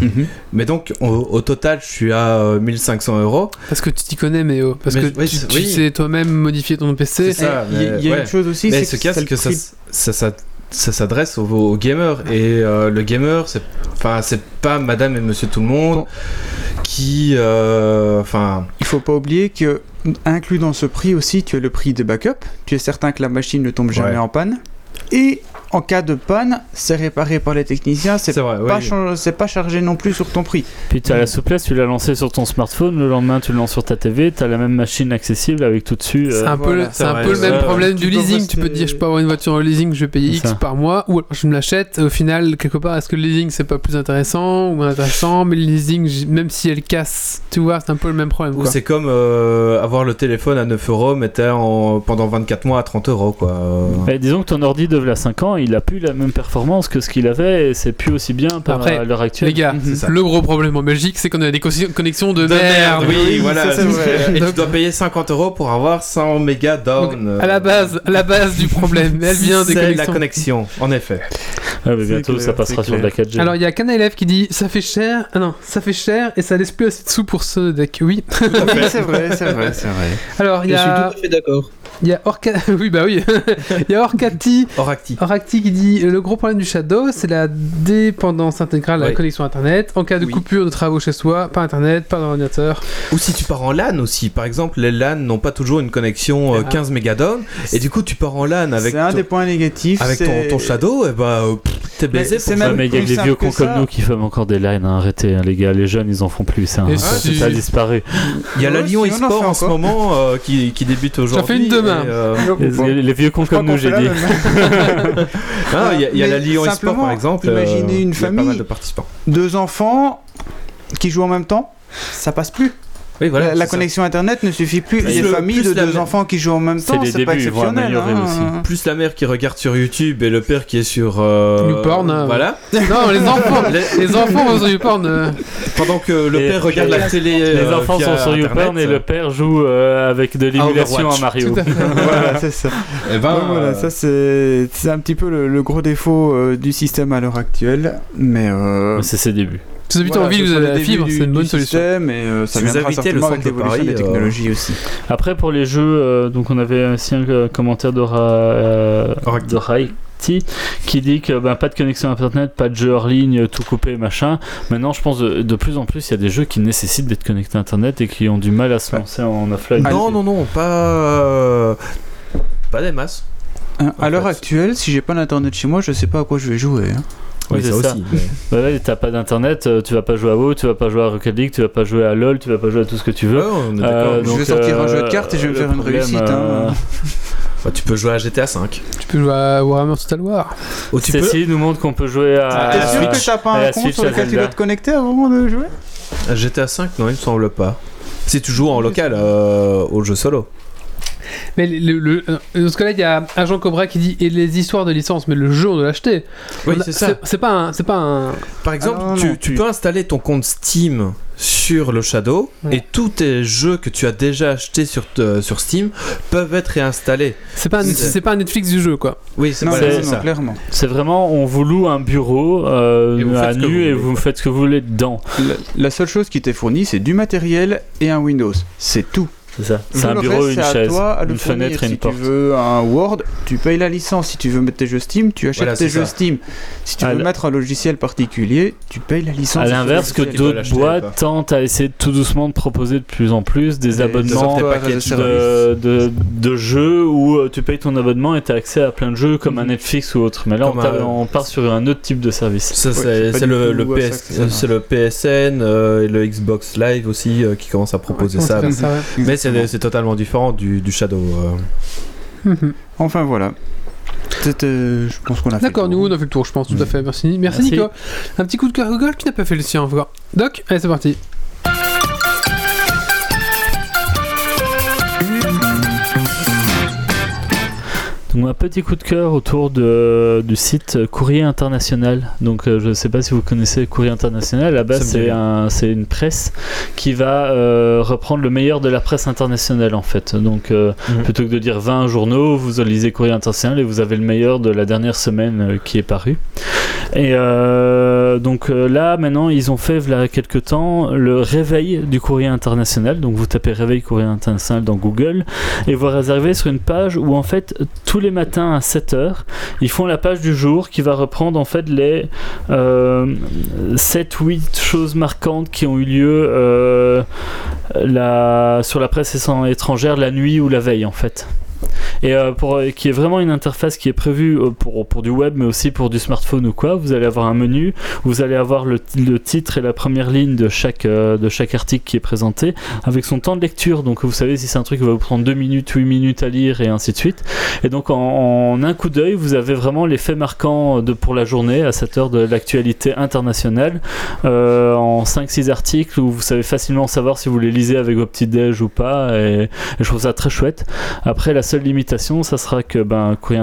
Mhm. Mais donc, au, au total, je suis à euh, 1500 euros. Parce que tu t'y connais, mais oh, parce Mais- que oui, tu, c'est- tu oui. sais toi-même modifier ton PC. Ça, Il y a- il y a une chose aussi, Mais c'est ce cas, c'est le que ça, ça, ça, ça s'adresse aux, aux gamers. Et euh, le gamer, c'est enfin, c'est pas madame et monsieur tout le monde Bon. qui. euh, Enfin. Il faut pas oublier que, inclus dans ce prix aussi, tu as le prix des backups. Tu es certain que la machine ne tombe jamais Ouais. en panne. Et en cas de panne, c'est réparé par les techniciens. C'est pas, oui. chargé non plus sur ton prix. Puis tu as la souplesse, tu l'as lancé sur ton smartphone, le lendemain tu le lances sur ta TV, tu as la même machine accessible avec tout dessus. euh, C'est un, peu, voilà, le- un peu même problème Tu du leasing. Tu peux te dire, je peux avoir une voiture en leasing, je vais payer X par mois, ou alors je me l'achète. Au final, quelque part, est-ce que le leasing c'est pas plus intéressant ou moins intéressant? Mais le leasing, même si elle casse, tu vois, c'est un peu le même problème. Ou c'est comme euh, avoir le téléphone à 9 euros, mais t'es en, pendant 24 mois à 30 euros, quoi. Mais disons que ton ordi de 5 ans, il a plus la même performance que ce qu'il avait et c'est plus aussi bien par Après, à l'heure actuelle. Les gars, ça. le gros problème en Belgique, c'est qu'on a des co- connexions de, De merde, oui, oui, voilà. ça, c'est vrai. Et tu Donc- dois payer 50 euros pour avoir 100 mégas Donc, down. à la base, à la base du problème, elle vient des C'est la connexions. connexion, en effet. Mais C'est bientôt clair, ça passera sur de la clair. 4G. Alors il y a qu'un élève qui dit ça fait cher, ah non, ça fait cher et ça laisse plus assez de sous pour ce deck. Oui. <laughs> C'est vrai, c'est vrai, c'est vrai. Alors il Je y suis tout a, à fait d'accord. Il y a Orca, <laughs> oui bah oui, <laughs> il y a Orcati, Oracti. Oracti qui dit le gros problème du Shadow c'est la dépendance intégrale à la connexion internet. En cas de Oui. coupure de travaux chez soi, pas internet, pas d'ordinateur. Ou si tu pars en LAN aussi. Par exemple, les LAN n'ont pas toujours une connexion euh, Ah. 15 down. Et du coup, tu pars en LAN avec, C'est un ton, des points négatifs. avec ton, Shadow, et bah, euh, pff, t'es baisé c'est pour même- ça. Mais il y a simple vieux cons comme ça. nous qui font encore des lines. hein. Arrêtez, hein, les gars. Les jeunes, ils en font plus. Ça, Et hein. si- ça a disparu. Il y a la Lyon si, en eSport fait en ce moment euh, qui, qui débute aujourd'hui. fais une demain. Et, euh, Les, les vieux cons comme nous, j'ai dit. Ah, <laughs> il y a, la Lyon eSport simplement, par exemple. euh, imaginez une a pas famille. mal de participants. Deux enfants qui jouent en même temps, ça passe plus. Oui, voilà. la connexion internet ne suffit plus. Plus Les le- familles plus de la deux mère- enfants qui jouent en même C'est temps, les c'est pas débuts, ils vont exceptionnel. améliorer hein. aussi. Plus la mère qui regarde sur YouTube et le père qui est sur. euh, YouPorn, hein. Voilà. <laughs> Non, les enfants, Les- les enfants vont sur YouPorn. euh, Pendant que le Et- père regarde la télé. Les euh, enfants via sont sur Internet, YouPorn et le père joue euh, avec de l'émulation Overwatch. à Mario. tout à fait. <laughs> voilà, c'est ça. Eh ben, Donc voilà, euh, ça c'est c'est un petit peu le, le gros défaut euh, du système à l'heure actuelle, mais euh, Mais C'est ses débuts. Si vous habitez voilà, en ville, vous avez la fibre, c'est une bonne du solution. système, et euh, ça Si vous habitez le centre de l'évolution des Paris, euh, technologies aussi. Après, pour les jeux, euh, donc on avait aussi un euh, commentaire d'Ora euh, Oracti. d'Oracti qui dit que ben, pas de connexion internet, pas de jeu hors ligne, tout coupé, machin. Maintenant, je pense de, de plus en plus, il y a des jeux qui nécessitent d'être connectés à internet et qui ont du mal à se lancer en offline. Non, non, non, pas. euh, Pas des masses. Hein, à l'heure actuelle, si j'ai pas d'internet chez moi, je sais pas à quoi je vais jouer. hein. Oui, c'est ça ça. aussi. mais- <laughs> Bah là, t'as pas d'internet, euh, tu vas pas jouer à WoW, tu vas pas jouer à Rocket League, tu vas pas jouer à LoL, tu vas pas jouer à tout ce que tu veux. Ouais, on est Euh. Je vais sortir un jeu de euh, cartes et je vais faire une problème, réussite, euh, hein. <laughs> Bah, tu peux jouer à GTA 5. Tu peux jouer à Warhammer Total War. Ou tu peux. Cécile nous montre qu'on peut jouer à, Ah, T'es sûr que t'as pas un compte Switch, sur lequel tu dois te connecter avant de jouer? À GTA 5, non, il me semble pas. Si tu joues en local euh, au jeu solo. Mais le, le- euh, dans ce cas-là, il y a Agent Cobra qui dit et les histoires de licence, mais le jeu on doit l'acheter. Oui, c'est ça. C'est pas un, c'est pas un. Par exemple, Ah non, tu, non, tu tu- peux installer ton compte Steam sur le Shadow Ouais. et tous tes jeux que tu as déjà achetés sur, te- sur Steam peuvent être réinstallés. C'est pas, C'est- pas un Netflix du jeu quoi. Oui, c'est clairement. C'est vraiment, on vous loue un bureau euh, à nu et vous faites ce que vous voulez dedans. La, la seule chose qui t'est fournie, c'est du matériel et un Windows. C'est tout. C'est ça. C'est un bureau, reste, une chaise, toi à le une fenêtre et si une porte. tu veux un Word, tu payes la licence. Si tu veux mettre tes jeux Steam, tu achètes Voilà, tes jeux ça. Steam. Si tu À veux l- mettre un logiciel particulier, tu payes la licence. À l'inverse que d'autres boîtes tentent à essayer tout doucement de proposer de plus en plus des abonnements de, de, de jeux où euh, tu payes ton abonnement et tu as accès à plein de jeux comme un Netflix ou autre. Mais là, on, un- on part sur un autre type de service. Ça, Ouais, c'est le, le PS, PSN euh, et le Xbox Live aussi euh, qui commencent à proposer Comment ça. Mais c'est c'est totalement différent du, du Shadow. euh. Mhm. Enfin voilà. C'était, je pense qu'on a fait. D'accord, nous on a fait le tour, je pense, tout à fait. Merci, merci, Merci. Nico. Un petit coup de cœur Google qui n'a pas fait le sien encore. Doc, allez, c'est parti. Donc un petit coup de cœur autour de, du site Courrier International. Donc euh, je ne sais pas si vous connaissez Courrier International. Dit c'est un, une presse qui va euh, reprendre le meilleur de la presse internationale en fait. Donc euh, Mhm. plutôt que de dire 20 journaux, vous lisez Courrier International et vous avez le meilleur de la dernière semaine qui est paru. Et donc là, maintenant, ils ont fait, il y a quelques temps, le réveil du courrier international. Donc vous tapez réveil courrier international dans Google et vous réservez sur une page où en fait, tous les matins à 7h, ils font la page du jour qui va reprendre en fait les 7-8 choses marquantes qui ont eu lieu euh, sur la presse étrangère la nuit ou la veille en fait et euh, pour, qui est vraiment une interface qui est prévue euh, pour, pour du web mais aussi pour du smartphone ou quoi. Vous allez avoir un menu, vous allez avoir le, le titre et la première ligne de chaque, euh, de chaque article qui est présenté avec son temps de lecture. Donc vous savez si c'est un truc qui va vous prendre 2 minutes, 8 minutes à lire et ainsi de suite. Et donc en, un coup d'œil, vous avez vraiment les faits marquants de, pour la journée à cette heure de l'actualité internationale euh, en 5-6 articles où vous savez facilement savoir si vous les lisez avec vos petits déj ou pas. Et, je trouve ça très chouette. Après, la seule ça sera que ben, Courrier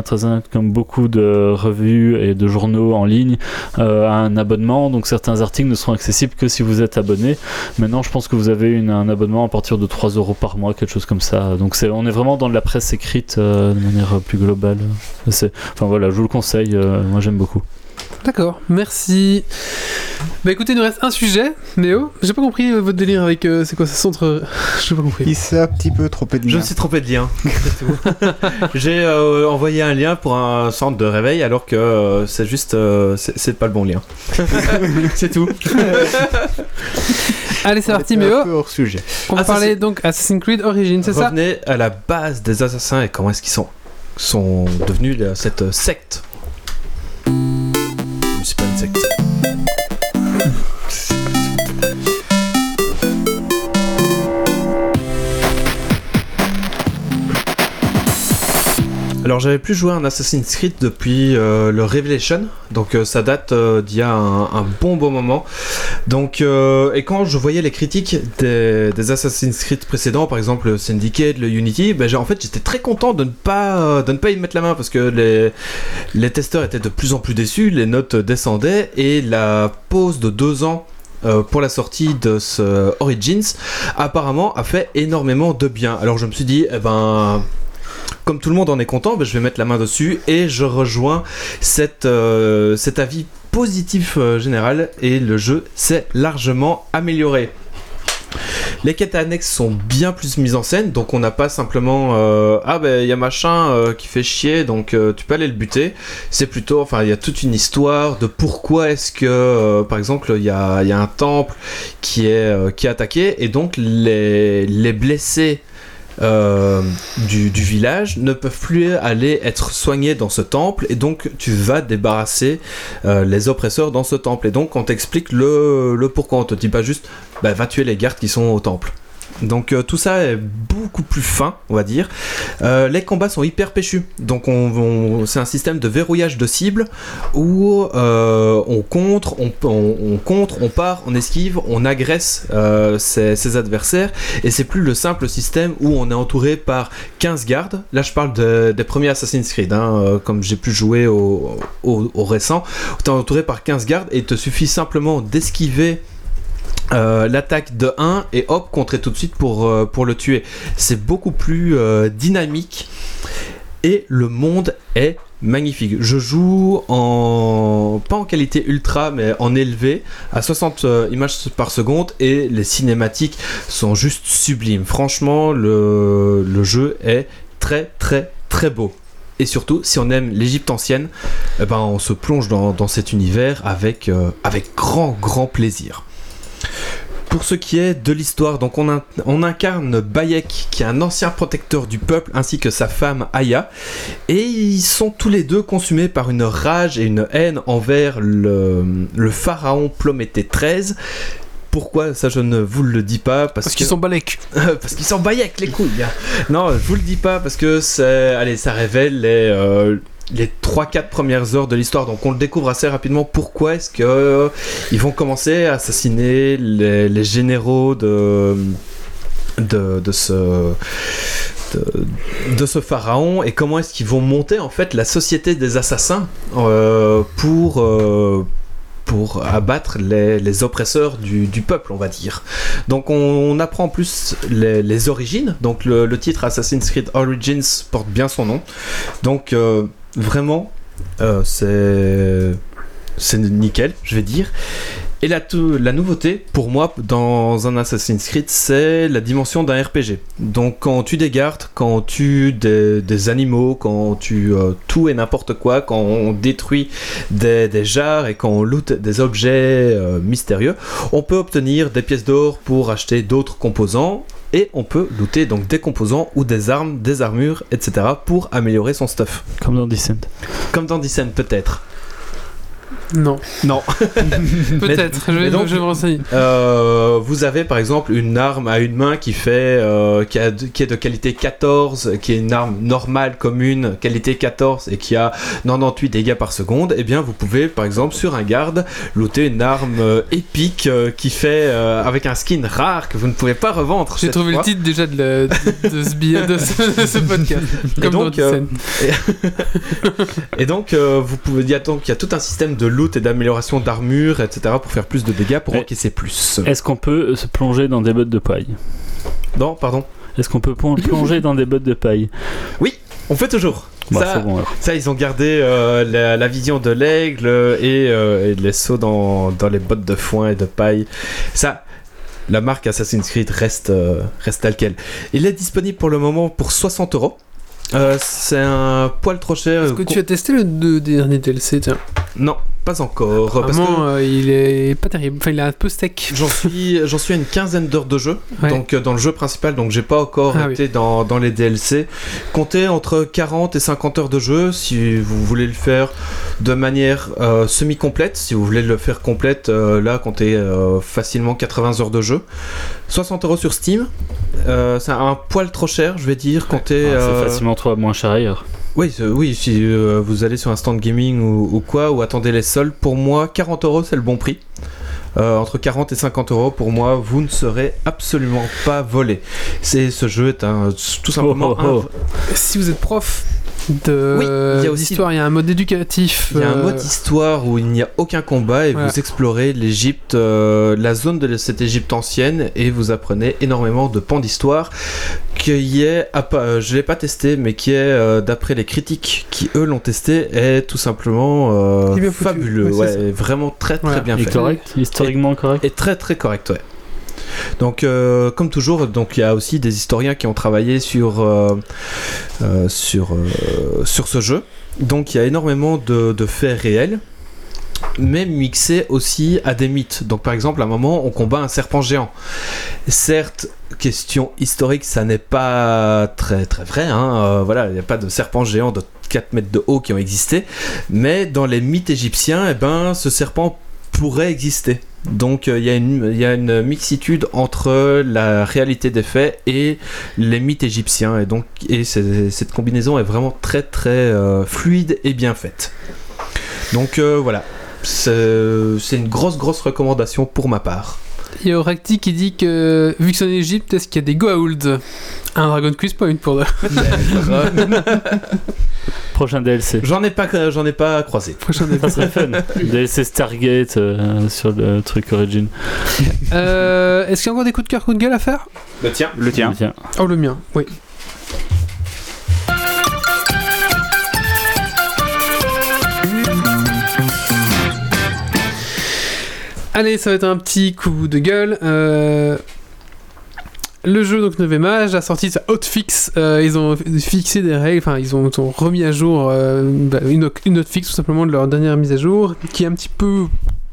comme beaucoup de revues et de journaux en ligne, euh, a un abonnement. Donc certains articles ne seront accessibles que si vous êtes abonné. Maintenant, je pense que vous avez une, un abonnement à partir de 3 euros par mois, quelque chose comme ça. Donc on est vraiment dans de la presse écrite euh, de manière plus globale. Enfin voilà, je vous le conseille. euh, moi, j'aime beaucoup. D'accord, merci. Bah écoutez, il nous reste un sujet, Néo. J'ai pas compris euh, votre délire avec. euh, c'est quoi ça centre <laughs> J'ai pas compris. Il s'est un petit peu trompé de Je lien. me suis trompé de lien. c'est <laughs> tout. <laughs> J'ai euh, envoyé un lien pour un centre de réveil alors que euh, c'est juste. euh, c'est c'est pas le bon lien. c'est tout. Allez, c'est parti, Méo. un peu hors sujet. On va parler donc Assassin's Creed Origins, c'est ça? Revenez à la base des assassins et comment est-ce qu'ils sont, sont devenus cette secte. Alors j'avais plus joué à un Assassin's Creed depuis euh, le Revelation, donc euh, ça date euh, d'il y a un, bon bon moment. Donc et quand je voyais les critiques des, Assassin's Creed précédents, par exemple le Syndicate, le Unity, ben, en fait j'étais très content de ne pas de ne pas y mettre la main parce que les les testeurs étaient de plus en plus déçus, les notes descendaient et la pause de deux ans pour la sortie de ce Origins apparemment a fait énormément de bien. Alors je me suis dit, eh ben comme tout le monde en est content, ben, je vais mettre la main dessus et je rejoins euh, cet avis positif euh, général et le jeu s'est largement amélioré. Les quêtes annexes sont bien plus mises en scène, donc on n'a pas simplement euh, ah ben il y a machin qui fait chier, donc tu peux aller le buter. C'est plutôt, enfin il y a toute une histoire de pourquoi est-ce que, par exemple, il y a, un temple qui est attaqué et donc les blessés euh, du, village ne peuvent plus aller être soignés dans ce temple et donc tu vas débarrasser euh, les oppresseurs dans ce temple. Et donc on t'explique le, le pourquoi. On te dit pas juste bah, va tuer les gardes qui sont au temple donc euh, tout ça est beaucoup plus fin, on va dire. Euh, les combats sont hyper péchus. Donc on, on- c'est un système de verrouillage de cible où euh, on contre, on, part, on esquive, on agresse ses, adversaires. Et c'est plus le simple système où on est entouré par 15 gardes. Là je parle de- des premiers Assassin's Creed, hein, comme j'ai pu jouer au, au, au récent. Tu es entouré par 15 gardes et il te suffit simplement d'esquiver euh, l'attaque de 1 et hop, contrer tout de suite pour, euh, le tuer. C'est beaucoup plus euh, dynamique et le monde est magnifique. Je joue en pas en qualité ultra mais en élevé à 60 euh, images par seconde et les cinématiques sont juste sublimes. Franchement, le, jeu est très très très beau. Et surtout, si on aime l'Égypte ancienne, eh ben, on se plonge dans, cet univers avec, avec grand grand plaisir. Pour ce qui est de l'histoire, donc on, in- on incarne Bayek, qui est un ancien protecteur du peuple, ainsi que sa femme Aya, et ils sont tous les deux consumés par une rage et une haine envers le, le pharaon Plométhée XIII. Pourquoi ça je ne vous le dis pas parce, qu'ils sont balèques. <laughs> parce qu'ils s'en Bayek les couilles. hein. Non, je vous le dis pas parce que allez ça révèle les euh, les 3-4 premières heures de l'histoire, donc on découvre assez rapidement pourquoi est-ce que euh, ils vont commencer à assassiner les, généraux de, ce pharaon et comment est-ce qu'ils vont monter en fait la société des assassins euh, pour euh, pour abattre les, oppresseurs du, peuple, on va dire. Donc on, apprend en plus les, origines. Donc le, titre Assassin's Creed Origins porte bien son nom. Donc vraiment, euh, c'est c'est nickel, je vais dire. Et la, la nouveauté, pour moi, dans un Assassin's Creed, c'est la dimension d'un RPG. Donc, quand tu des quand tue des, des animaux, quand tue euh, tout et n'importe quoi, quand on détruit des, des jarres et quand on loot des objets euh, mystérieux, on peut obtenir des pièces d'or pour acheter d'autres composants. Et on peut looter donc des composants ou des armes, des armures, etc. pour améliorer son stuff. Comme dans Descent. Comme dans Descent, peut-être. Non. Non. <laughs> Peut-être. Je mais vais, donc- je vais me renseigner. Euh, vous avez par exemple une arme à une main qui fait euh, qui, a de- qui est de qualité 14, qui est une arme normale commune qualité 14 et qui a 98 dégâts par seconde. Et bien vous pouvez par exemple sur un garde looter une arme euh, épique euh, qui fait euh, avec un skin rare que vous ne pouvez pas revendre. J'ai trouvé fois. le titre déjà de, la- de, de ce, billet- de ce, de ce podcast. <laughs> Et donc, dans euh. <laughs> Et donc euh, vous pouvez il y a donc il y a tout un système de loot et d'amélioration d'armure etc pour faire plus de dégâts pour Et- encaisser plus. Est-ce qu'on peut se plonger dans des bottes de paille Non pardon. Est-ce qu'on peut plon- <laughs> plonger dans des bottes de paille On fait toujours. Bah, Ça- c'est bon. Ça, ils ont gardé euh, la, la vision de l'aigle et, euh, et les sauts dans, dans les bottes de foin et de paille. Ça, la marque Assassin's Creed reste, euh, reste telle quelle. Il est disponible pour le moment pour 60 euros. Euh, c'est un poil trop cher. Est-ce que tu as testé le dernier DLC tiens? Non, pas encore. Parce Vraiment, que euh, il est pas terrible. Enfin, il est un peu steak. j'en suis, <laughs> j'en suis à une quinzaine d'heures de jeu. Ouais. Donc euh, dans le jeu principal, donc j'ai pas encore Ah été dans, dans les DLC. Comptez entre 40 et 50 heures de jeu si vous voulez le faire de manière euh, semi-complète. Si vous voulez le faire complète, euh, là comptez euh, facilement 80 heures de jeu. 60 euros sur Steam. Euh, c'est un poil trop cher, je vais dire. Comptez. Ah, C'est facilement toi moins cher ailleurs. Oui, si euh, vous allez sur un stand gaming ou, ou quoi, ou attendez les soldes, pour moi, 40 euros c'est le bon prix. Euh, entre 40 et 50 euros, pour moi, vous ne serez absolument pas volé. C'est ce jeu est un tout simplement Oh, oh, oh. Si vous êtes prof de Oui, il y a aussi- d'histoire, il y a un mode éducatif. il y a un euh, mode histoire où il n'y a aucun combat et Voilà. vous explorez l'Égypte, euh, la zone de cette Égypte ancienne et vous apprenez énormément de pans d'histoire qui est, euh, je l'ai pas testé, mais qui est euh, d'après les critiques qui eux l'ont testé est tout simplement euh, est foutu. fabuleux, Ouais, vraiment très très Ouais. bien Et fait. correct Historiquement correct Et très très correct, ouais. Donc, euh, comme toujours, il y a aussi des historiens qui ont travaillé sur euh, euh, ce jeu. Donc, il y a énormément de, faits réels, mais mixés aussi à des mythes. Donc, par exemple, à un moment, on combat un serpent géant. Certes, question historique, ça n'est pas très très vrai. Hein. voilà, il n'y a pas de serpent géant de 4 mètres de haut qui ont existé, mais dans les mythes égyptiens, eh ben, ce serpent pourrait exister. Donc euh, il y, a une- mixitude entre la réalité des faits et les mythes égyptiens. Et donc cette combinaison est vraiment très très euh, fluide et bien faite. Donc euh, voilà, c'est une grosse grosse recommandation pour ma part. Il y a Oracti qui dit que, vu que c'est en Égypte, est-ce qu'il y a des Goa'uld? Un Dragon Quiz Point pour le. <laughs> Prochain DLC. J'en ai pas j'en ai pas croisé. prochain Ça débat. serait fun. <laughs> DLC Stargate euh, sur le truc Origin. Euh, Est-ce qu'il y a encore des coups de cœur, coups de gueule à faire? Bah tiens. Le tien. Oh, le mien, oui. Allez, ça va être un petit coup de gueule. Euh, Le jeu, donc 9 âge, a sorti sa hotfix. Euh, ils ont fixé des règles, enfin, ils ont, remis à jour euh, bah, une, hotfix tout simplement de leur dernière mise à jour, qui est un petit peu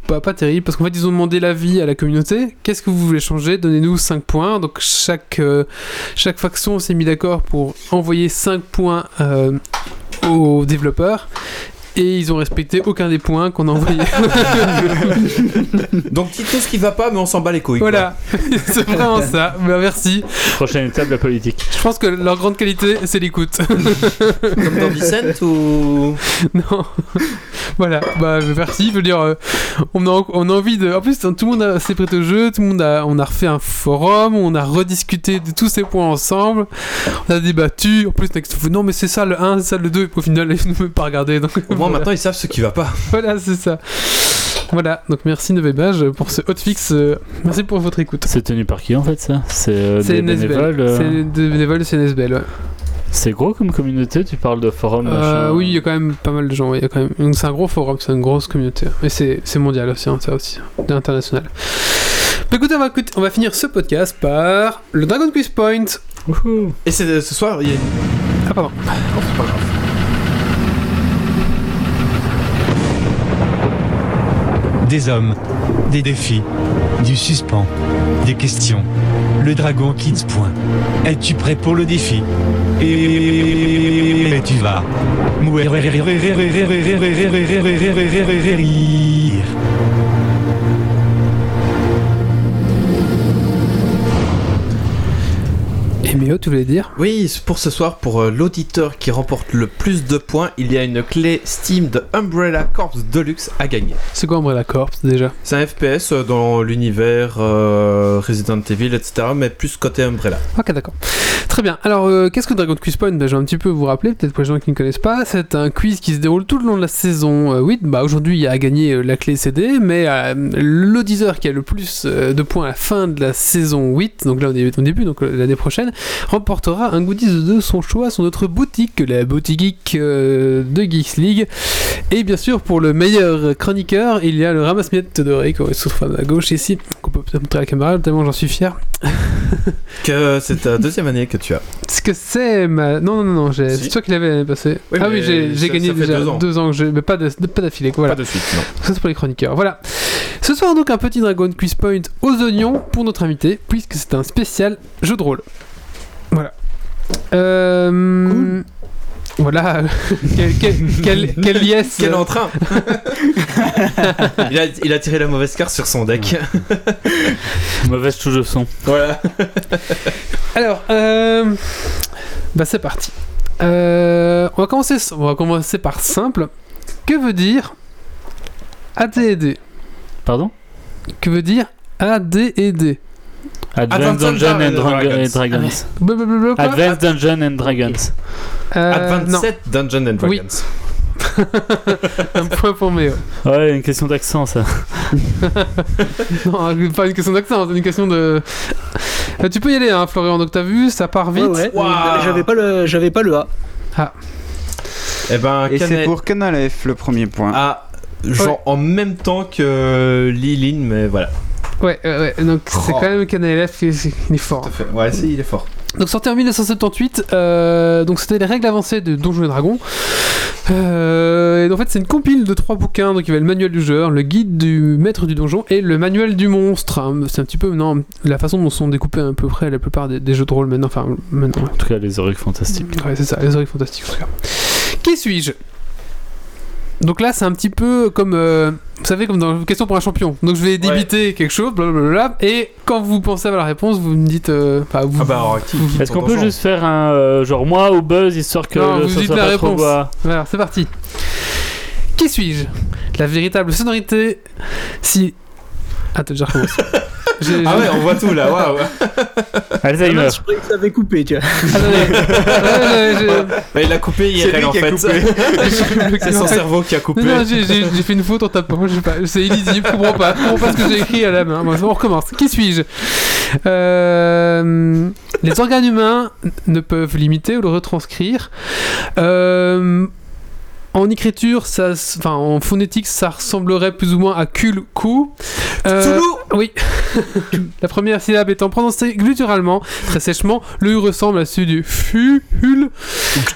pas, terrible parce qu'en fait ils ont demandé l'avis à la communauté. Qu'est-ce que vous voulez changer? Donnez-nous 5 points. Donc chaque, chaque faction s'est mis d'accord pour envoyer 5 points aux développeurs. Et ils ont respecté aucun des points qu'on a envoyés. Donc dites tout ce qui va pas, mais on s'en bat les couilles. voilà, <laughs> c'est vraiment ça. Bah, merci. Prochaine étape, la politique. Je pense que leur grande qualité, c'est l'écoute. <laughs> Comme dans Vicent ou. <laughs> non. voilà, bah merci. Je veux dire, euh, on, a, on a envie de. En plus, tout le monde s'est prêté au jeu, tout le monde a. On a refait un forum, on a rediscuté de tous ces points ensemble. On a débattu. En plus, non, mais c'est ça le 1, c'est ça le 2. Et puis, au final, ils ne veulent pas regarder. Donc, moins voilà. maintenant ils savent ce qui va pas. <laughs> Voilà, c'est ça. Voilà, donc merci Nevebage pour ce hotfix. euh, merci pour votre écoute. C'est tenu par qui en fait ça? C'est euh, C'est des bénévoles euh, C'est des bénévoles de CNSBL. Ouais. C'est gros comme communauté, tu parles de forum Euh, machin. oui, il y a quand même pas mal de gens. ouais, il Y a quand même... donc C'est un gros forum, c'est une grosse communauté. Et c'est c'est mondial aussi, hein, ça aussi, international. Bah, écoutez, on va, écouter- on va finir ce podcast par le Dragon Quiz Point. Wouhou. Et c'est ce soir, il y a. Ah, pardon. Des hommes, des défis, du suspens, des questions. Le dragon Kids point. Es-tu prêt pour le défi? Et tu vas. Et Méo, tu voulais dire? Oui, pour ce soir, pour euh, l'auditeur qui remporte le plus de points, il y a une clé Steam de Umbrella Corps Deluxe à gagner. C'est quoi Umbrella Corps déjà? C'est un FPS euh, dans l'univers euh, Resident Evil, etc., mais plus côté Umbrella. Ok, d'accord. Très bien. Alors, qu'est-ce que Dragon Quiz Point? Ben, Je vais un petit peu vous rappeler, peut-être pour les gens qui ne connaissent pas. C'est un quiz qui se déroule tout le long de la saison euh, 8. Bah, Aujourd'hui, il y a à gagner la clé CD, mais l'auditeur qui a le plus de points à la fin de la saison 8, donc là, on est au début, donc l'année prochaine, remportera un goodies de son choix sur notre boutique, la boutique geek euh, de Geeks League. Et bien sûr, pour le meilleur chroniqueur, il y a le ramasse-miettes doré qui se trouve à gauche ici, qu'on peut peut-être montrer à la caméra, tellement j'en suis fier. <laughs> Que c'est ta deuxième année que tu as. Ce que c'est ma... Non, non, non, non. Si. c'est toi qui l'avais l'année passée. Oui, ah oui, j'ai, gagné ça déjà deux ans. que je... Mais pas, pas d'affilée, quoi, voilà. Pas de suite, non. Ça, c'est pour les chroniqueurs. Voilà. Ce soir, donc, un petit Dragon Quiz Point aux oignons pour notre invité, puisque c'est un spécial jeu de rôle. Voilà. Euh... <laughs> Voilà. quel, quel, quel, quel liesse. Quel entrain <laughs> il, a, il a tiré la mauvaise carte sur son deck. <laughs> Mauvaise touche de son. voilà. Alors, euh... bah c'est parti. Euh, on, va commencer, on va commencer par simple. Que veut dire AD&D Pardon? Que veut dire AD&D Advanced Dungeons and, Dragons. Quoi Advanced Dungeons and Dragons. Euh, Advanced non, 7 Dungeons and Oui. Dragons. <laughs> un point pour Méo. Ouais, une question d'accent ça. <laughs> Non, pas une question d'accent, c'est une question de... Euh, tu peux y aller, hein, Florian, donc t'as vu, ça part vite. Ouais. J'avais pas le, j'avais pas le A. Eh ben, Et c'est pour Canal F le premier point. a genre en même temps que Lilin, mais voilà. Ouais, donc c'est Oh. quand même KNLF qui est, fort. Tout à fait. Ouais, si, il est fort. Donc sorti en 1978, euh, donc c'était les règles avancées de Donjons et Dragons. Euh, et en fait c'est une compile de trois bouquins, donc il y avait le manuel du joueur, le guide du maître du donjon et le manuel du monstre. hein. C'est un petit peu non, la façon dont sont découpés à peu près la plupart des, des jeux de rôle maintenant. Enfin maintenant. En tout cas, les oreilles fantastiques. Ouais c'est ça, les oreilles fantastiques en tout cas. Qui suis-je? Donc là, c'est un petit peu comme, euh, vous savez, comme dans Question pour un champion. Donc je vais débiter quelque chose, blablabla, et quand vous pensez à la réponse, vous me dites, euh, enfin, vous, Ah bah, alors, vous- Est-ce qu'on peut juste faire un euh, genre moi ou buzz histoire que Non, le vous son dites soit la pas réponse. Voilà, c'est parti. Qui suis-je? La véritable sonorité si... Ah, t'as déjà recommencé. J'ai- Ah ouais, on voit tout là, waouh. <laughs> Alzheimer. Je croyais que ça avait coupé, tu vois. Attendez. Ouais, j'ai- Bah, il a coupé C'est IRL lui en qui a fait. coupé. <laughs> C'est son cerveau qui a coupé. Non, non, j'ai j'ai- j'ai fait une faute en tapant, je sais pas, c'est illisible, je comprends pas, je comprends pas ce que j'ai écrit à la main. Bon, on recommence. Qui suis-je? Euh, Les organes humains ne peuvent l'imiter ou le retranscrire. Euh, en écriture, ça, s- enfin en phonétique, ça ressemblerait plus ou moins à cul cou. Euh, oui. <laughs> la première syllabe étant prononcée glutturalement, très sèchement, le U ressemble à celui du fu, hul.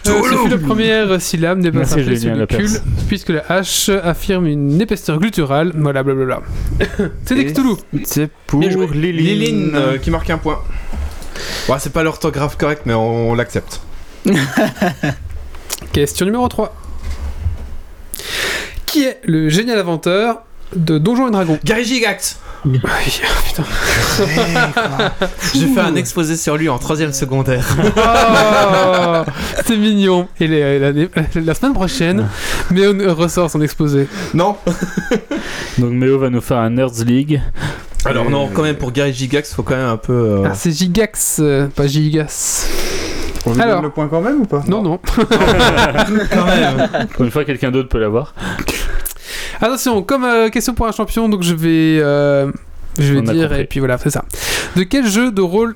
Euh, ce fut la première syllabe n'est pas Julien celui du cul, puisque la H affirme une épaisseur glutturale. Voilà, blablabla. <laughs> C'est des Cthulhu. C'est pour Bien joué. Lilin. Lilin euh, qui marque un point. Ouais, c'est pas l'orthographe correct, mais on, on l'accepte. <laughs> Question numéro 3. Qui est le génial inventeur de Donjons et Dragons Gary Oui, putain. J'ai fait un exposé sur lui en troisième secondaire. Oh, c'est mignon. Et les- l'année- la semaine prochaine, Méo ressort son exposé. non <laughs> Donc Méo va nous faire un Nerds League. Alors non, quand même pour Gary Gigax, faut quand même un peu. euh, Ah, c'est Gigax, euh, pas Gigas. On lui Alors. donne le point quand même ou pas? Non, non. quand même. Pour une fois, quelqu'un d'autre peut l'avoir. Attention, comme euh, question pour un champion, donc je vais, euh, je vais On dire, et puis voilà, c'est ça. De quel jeu de rôle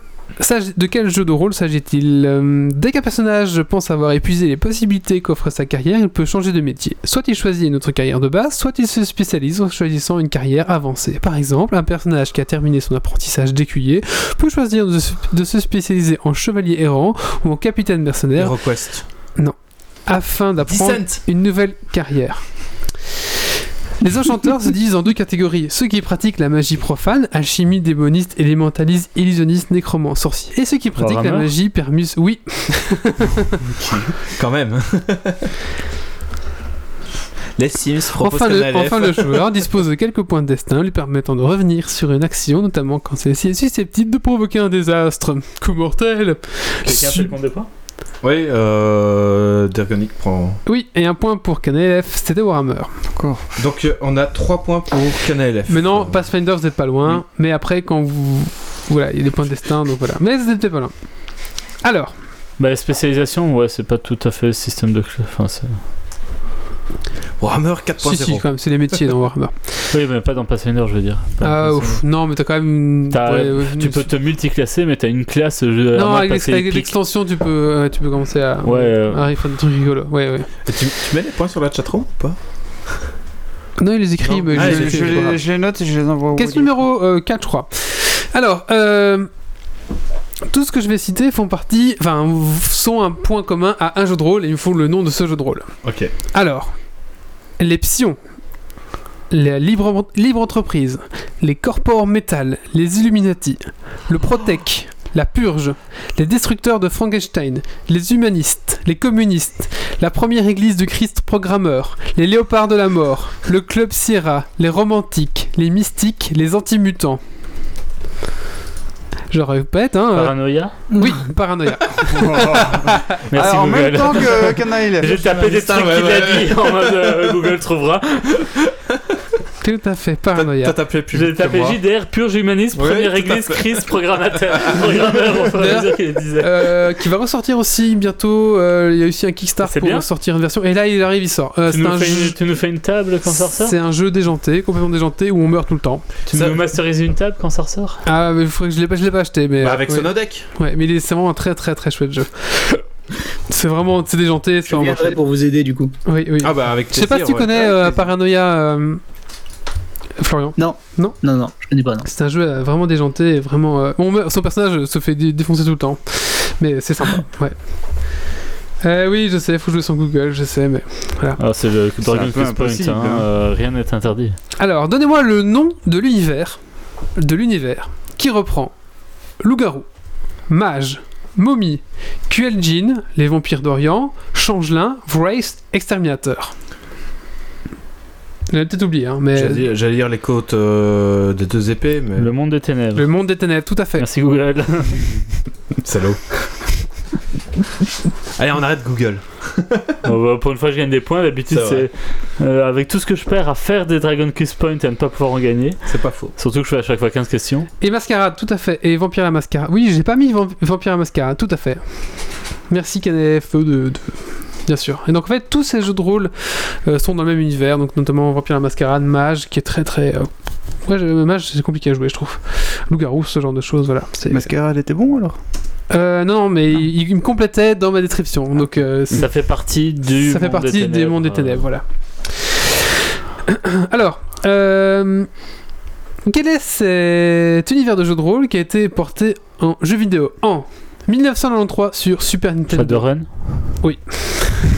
de quel jeu de rôle s'agit-il? Euh, Dès qu'un personnage pense avoir épuisé les possibilités qu'offre sa carrière, il peut changer de métier. Soit il choisit une autre carrière de base, soit il se spécialise en choisissant une carrière avancée. Par exemple, un personnage qui a terminé son apprentissage d'écuyer peut choisir de se, de se spécialiser en chevalier errant ou en capitaine mercenaire HeroQuest. afin d'apprendre une nouvelle carrière. Les enchanteurs se divisent en deux catégories. Ceux qui pratiquent la magie profane, alchimie, démoniste, élémentaliste, illusionniste, nécromant, sorcier. Et ceux qui pratiquent la magie permus... Oui, Quand même. Les Sims proposent enfin le, enfin le joueur dispose de quelques points de destin lui permettant de revenir sur une action, notamment quand celle-ci est susceptible de provoquer un désastre. Coup mortel Quelqu'un Su- fait le compte des points? Oui, euh, Dergonic prend. Oui, et un point pour KNLF, c'était Warhammer. D'accord. Donc euh, on a 3 points pour Canal F. Maintenant, Pathfinder, vous n'êtes pas loin, mais après, quand vous. Voilà, il y a des points de destin, donc voilà. Mais vous n'êtes pas loin. Alors, Bah, la spécialisation, ouais, c'est pas tout à fait le système de. Enfin, c'est- Warhammer si, si, 4.0. quand même, c'est les métiers dans Warhammer. <laughs> Oui, mais pas dans Pathfinder, je veux dire. Pas Ah, ouf, non, mais t'as quand même. T'as- ouais, ouais, Tu peux te multiclasser, mais t'as une classe. Je... à Non, avec, l'extension, tu peux, euh, tu peux commencer à. Ouais, euh, à faire des trucs rigolos. Ouais, ouais. Et tu, tu mets les points sur la chatroom ou pas? Non, il les écrit, Non. mais Ah, je, les Je, je je note et je les envoie au Question numéro euh, 4, je crois. Alors, euh, tout ce que je vais citer font partie, enfin, sont un point commun à un jeu de rôle et il me faut le nom de ce jeu de rôle. Ok. Alors, les psions, la libre, entreprise, les corpores métal, les Illuminati, le Protec, la purge, les destructeurs de Frankenstein, les humanistes, les communistes, la première église du Christ programmeur, les léopards de la mort, le club Sierra, les romantiques, les mystiques, les antimutants. Je répète, hein. euh, Paranoïa oui, paranoïa. <laughs> Merci Ah, en même temps que Canaille. <laughs> J'ai tapé des trucs qu'il a dit en mode euh, Google trouvera. <laughs> Tout à fait, paranoïa. t'as tapé plus J'ai tapé. JDR, purge humaniste, Ouais, première église, fait. Christ, programmateur. <laughs> Programmeur, on va dire qu'il disait. Euh, qui va ressortir aussi bientôt. euh, Il y a aussi un Kickstarter pour bien. sortir une version. Et là, il arrive, il sort. Euh, tu, nous un fais jeu. une, tu nous fais une table quand ça ressort? C'est un jeu déjanté, complètement déjanté, où on meurt tout le temps. Tu Ça- nous masterises une table quand ça ressort? Ah, mais il faudrait que je l'ai pas, je l'ai pas acheté, mais. Bah, avec ouais. Sonodeck. Ouais, mais c'est vraiment un très très très chouette jeu. <laughs> C'est vraiment, c'est déjanté, c'est Je viendrai pour vous aider du coup. Oui, oui. Ah bah avec je sais pas si tu ouais. connais euh, Paranoia, euh, Florian. Non, non, non, je connais pas. Non. C'est un jeu euh, vraiment déjanté, et vraiment. euh, on meurt- son personnage se fait dé- défoncer tout le temps, mais c'est sympa. <laughs> ouais. Euh, oui, je sais, faut jouer sans Google, je sais, mais. Ah, c'est le Dragon Quest Point, hein, hein. euh, rien n'est interdit. Alors, donnez-moi le nom de l'univers, de l'univers qui reprend loup-garou, mage, momie, Kueljin, les vampires d'Orient, changelin, Wraith, exterminateur. J'avais peut-être oublié, hein, mais J'allais lire les côtes euh, des deux épées, mais. Le monde des ténèbres. le monde des ténèbres, tout à fait. Merci Google. <laughs> Salaud. Allez, on arrête Google. <laughs> Bon, bah, pour une fois, je gagne des points. D'habitude, C'est c'est euh, avec tout ce que je perds à faire des Dragon Quest Point et à ne pas pouvoir en gagner. C'est pas faux. Surtout que je fais à chaque fois 15 questions. Et Mascarade, tout à fait. Et Vampire la Mascarade. Oui, j'ai pas mis Vamp- Vampire la Mascarade, tout à fait. Merci KNF de, de- Bien sûr. Et donc en fait, tous ces jeux de rôle euh, sont dans le même univers, donc notamment Vampire la Mascarade, Mage, qui est très très. euh, Ouais, je- Mage, c'est compliqué à jouer, je trouve. Loup-garou, ce genre de choses, voilà. C'est- Mascarade était bon alors? Euh, non, non, mais il, il me complétait dans ma description, donc euh, Ça fait partie du. ça fait monde partie des, ténèbres. mondes des ténèbres, voilà. <coughs> Alors, euh, quel est cet univers de jeu de rôle qui a été porté en jeu vidéo? En 1993 sur Super Nintendo Shadowrun Oui.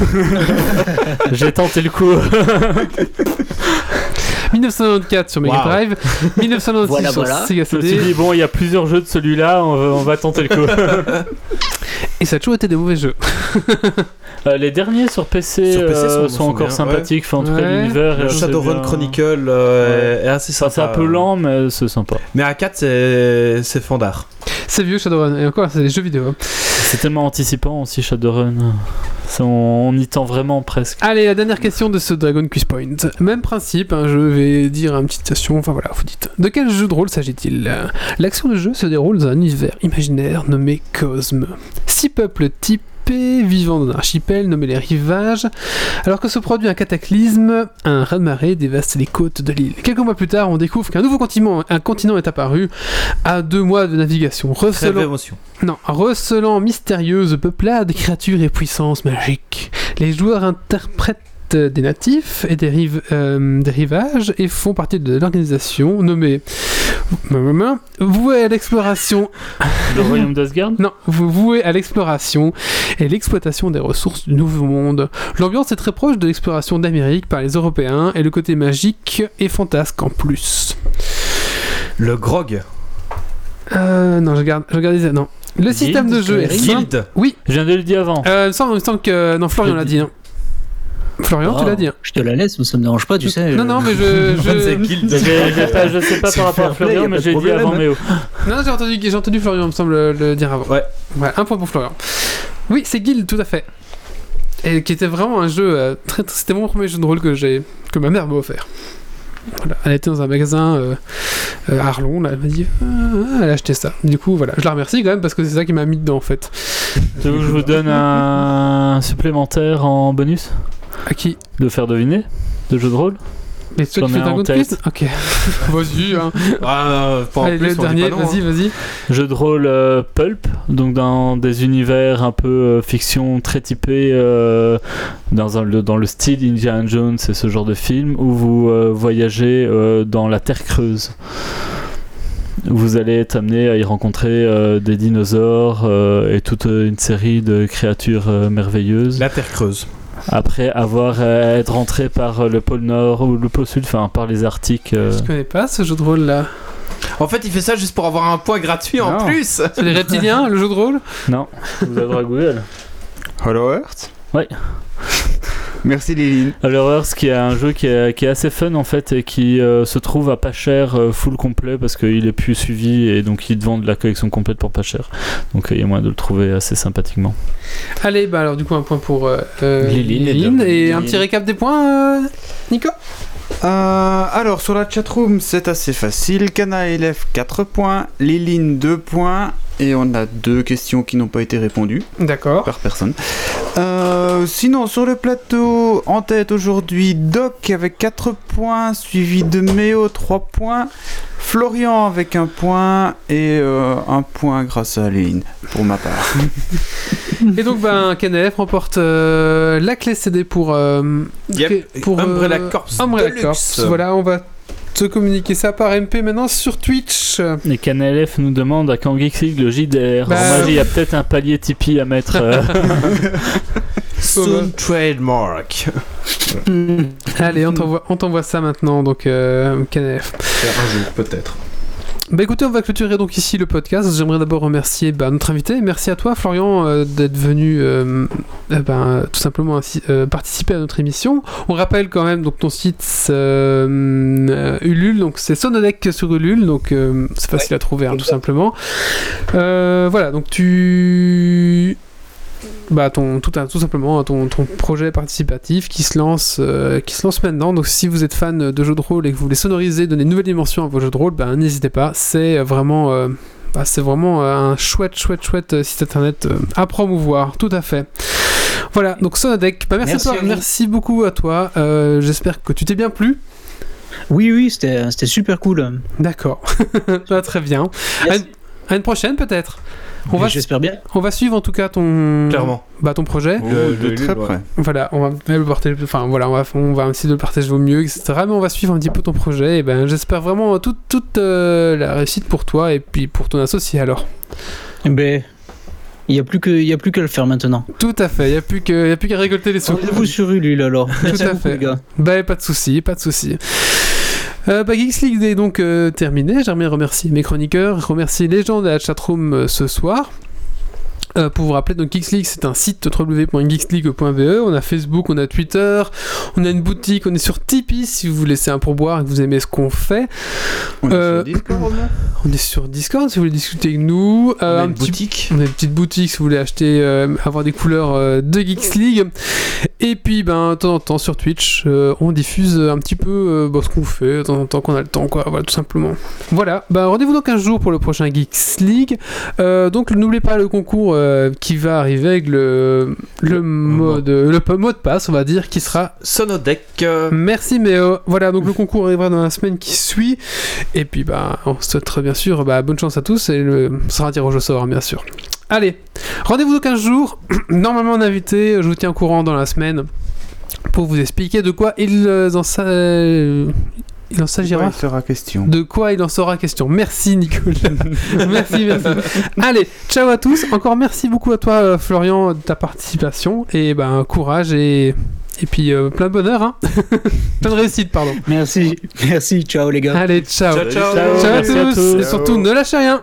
<laughs> J'ai tenté le coup. <laughs> 1994 sur Mega Wow. Drive, 1996 Voilà, sur voilà. Sega Je me suis CD dit, bon, il y a plusieurs jeux de celui-là, on va, on va tenter le coup. <laughs> Et ça a toujours été des mauvais jeux. Euh, les derniers sur PC, Sur PC euh, sont- encore bien, sympathiques. Enfin, en tout cas, Ouais. l'univers. Shadowrun. Chronicle euh, est assez Enfin, sympa. c'est un peu lent, mais c'est sympa. Mais à 4, c'est c'est fandard. C'est vieux Shadowrun. Et encore, c'est des jeux vidéo. hein. C'est tellement anticipant aussi, Shadowrun. On, on y tend vraiment presque. Allez, la dernière question de ce Dragon Quiz Point. Même principe, hein, je vais dire une petite citation, enfin voilà, vous dites. De quel jeu de rôle s'agit-il? L'action de jeu se déroule dans un univers imaginaire nommé Cosme. Six peuples vivant dans un archipel nommé les Rivages, alors que se produit un cataclysme, un raz-de-marée dévaste les côtes de l'île. Quelques mois plus tard, on découvre qu'un nouveau continent, un continent est apparu à deux mois de navigation, recelant non, recelant mystérieuse peuplade, créatures et puissances magiques. Les joueurs interprètent des natifs et des, rives- euh, des rivages et font partie de l'organisation nommée vouée à l'exploration Le royaume d'Asgard? Non, vous vouez à l'exploration et l'exploitation des ressources du Nouveau Monde. L'ambiance est très proche de l'exploration d'Amérique par les Européens et le côté magique et fantasque en plus. Le grog. Euh, non, je garde, je garde les- non. Le Guild, système de jeu est simple. Guild. Oui, Je viens de le dire avant. Euh, il me semble, il me semble que. Non, Florian l'a dit. hein. Florian, tu l'as dit. hein. Je te la laisse, ça me dérange pas, tu sais. Non, euh, non, mais je. C'est <laughs> je... Pas- je sais pas <laughs> par rapport à Florian, mais j'ai dit avant. Méo. Non, j'ai entendu, j'ai entendu Florian, me semble, le dire avant. Ouais. Ouais, un point pour Florian. Oui, c'est Guild, tout à fait. Et qui était vraiment un jeu. euh, très, très- C'était mon premier jeu de rôle que, j'ai, que ma mère m'a offert. Voilà, elle était dans un magasin euh, euh, à Arlon, là, elle m'a dit. Ah, elle a acheté ça. Du coup, voilà. Je la remercie quand même parce que c'est ça qui m'a mis dedans en fait. Je vous donne un supplémentaire en bonus? À qui De faire deviner De jeu de rôle Mais toi qui ai fais un Dragon en tête. Quiz Ok. <laughs> vas-y, hein. <laughs> Ah, Allez, plus, le dernier, vas-y, hein. vas-y. Jeu de rôle euh, pulp, donc dans des univers un peu euh, fiction très typés euh, dans, un- le, dans le style Indiana Jones et ce genre de film où vous euh, voyagez euh, dans la terre creuse. Vous allez être amené à y rencontrer euh, des dinosaures euh, et toute une série de créatures euh, merveilleuses. La Terre creuse. Après avoir euh, être rentré par euh, le pôle Nord ou le pôle Sud, enfin par les Arctiques. euh, Je connais pas ce jeu de rôle là. En fait, il fait ça juste pour avoir un point gratuit en plus. C'est les reptiliens, le jeu de rôle? Non, vous avez à Google. Hollow Earth? Ouais. Merci Liline. Alors Earth qui est un jeu qui est, qui est assez fun en fait et qui euh, se trouve à pas cher euh, full complet parce qu'il est plus suivi et donc ils te vendent la collection complète pour pas cher. Donc euh, il y a moyen de le trouver assez sympathiquement. Allez, bah alors du coup un point pour Liline et Liline. Un petit récap des points, euh, Nico? Euh, alors, sur la chatroom, c'est assez facile. Kana élève 4 points, Liline 2 points, et on a deux questions qui n'ont pas été répondues D'accord. par personne. Euh, sinon, sur le plateau, en tête aujourd'hui, Doc avec 4 points, suivi de Méo 3 points, Florian avec un point, et euh, un point grâce à Liline, pour ma part. <laughs> Et donc, ben, KNF remporte euh, la clé CD pour. euh, Yep. pour euh, Umbrella Corps Umbrella. Corps. Voilà, on va te communiquer ça par MP maintenant sur Twitch. Et KNLF nous demande à quand Geeks League le JDR. Bah, Alors, moi, il y a peut-être un palier Tipeee à mettre. euh, <laughs> Soon trademark. <laughs> Allez, on t'envoie, ça maintenant, donc euh. Un jour, peut-être. Bah écoutez, on va clôturer donc ici le podcast. J'aimerais d'abord remercier bah, notre invité. Merci à toi, Florian, euh, d'être venu euh, eh ben, tout simplement ainsi, euh, participer à notre émission. On rappelle quand même donc ton site euh, euh, Ulule, donc c'est Sonodec sur Ulule, donc euh, c'est facile à trouver hein, tout simplement. Euh, voilà, donc tu bah ton tout, tout simplement ton, ton projet participatif qui se lance euh, qui se lance maintenant. Donc si vous êtes fan de jeux de rôle et que vous voulez sonoriser donner une nouvelle dimension à vos jeux de rôle ben n'hésitez pas. C'est vraiment euh, bah, c'est vraiment euh, un chouette chouette chouette site internet à promouvoir. Tout à fait. Voilà. Donc Sonodec bah, merci, Merci toi. Beaucoup à toi. Euh, j'espère que tu t'es bien plu. Oui, oui, c'était c'était super cool. d'accord. <laughs> Bah, très bien. À une, à une prochaine peut-être on va, J'espère bien. on va suivre en tout cas ton Clairement. bah, ton projet de, de le- très le- près. Voilà, on va même le partager, enfin voilà, on va, on va essayer de le partager au mieux, etc. Mais on va suivre un petit peu ton projet. Et ben, j'espère vraiment toute, toute euh, la réussite pour toi et puis pour ton associé alors. Ben, il n'y a plus que, il y a plus qu'à le faire maintenant. Tout à fait. Il y a plus que, y a plus qu'à récolter les sous. Rendez-vous sur Ulule alors. Merci à fait. Bah, pas de souci, pas de souci. Euh, bah, League est donc euh, terminé. J'aimerais remercier mes chroniqueurs, remercier les gens de la chatroom euh, ce soir. Euh, pour vous rappeler, donc Geeks League, c'est un site www.geeksleague.be. On a Facebook, on a Twitter, on a une boutique, on est sur Tipeee si vous laissez un pourboire et que vous aimez ce qu'on fait. On est Euh, sur Discord, là On est sur Discord si vous voulez discuter avec nous. On Euh, a un une petit- boutique. on a une petite boutique si vous voulez acheter, euh, avoir des couleurs euh, de Geeks League. Et puis, ben, de temps en temps sur Twitch, euh, on diffuse un petit peu euh, bah, ce qu'on fait, de temps en temps qu'on a le temps, quoi. Voilà, tout simplement. Voilà, ben, rendez-vous dans 15 jours pour le prochain Geeks League. Euh, donc, n'oubliez pas le concours euh, qui va arriver avec le, le, mode, le p- mot de passe, on va dire, qui sera Sonodeck. euh, Merci Méo. Voilà, donc le concours arrivera dans la semaine qui suit. Et puis, bah, on souhaite bien sûr bah, bonne chance à tous et le sera un tirage au sort, hein, bien sûr. Allez, rendez-vous dans 15 jours. <clears throat> Normalement, en invité, je vous tiens au courant dans la semaine pour vous expliquer de quoi il euh, en, sa- euh, il en s'agira. Ouais, il sera question. De quoi il en sera question. Merci Nicolas. <laughs> merci, merci. Allez, ciao à tous. Encore merci beaucoup à toi euh, Florian de ta participation. Et ben courage et, et puis euh, plein de bonheur. Hein. <laughs> plein de réussite, pardon. Merci, merci, ciao les gars. Allez, ciao. Ciao, ciao. Ciao, Ciao à tous. Et surtout, ne lâchez rien.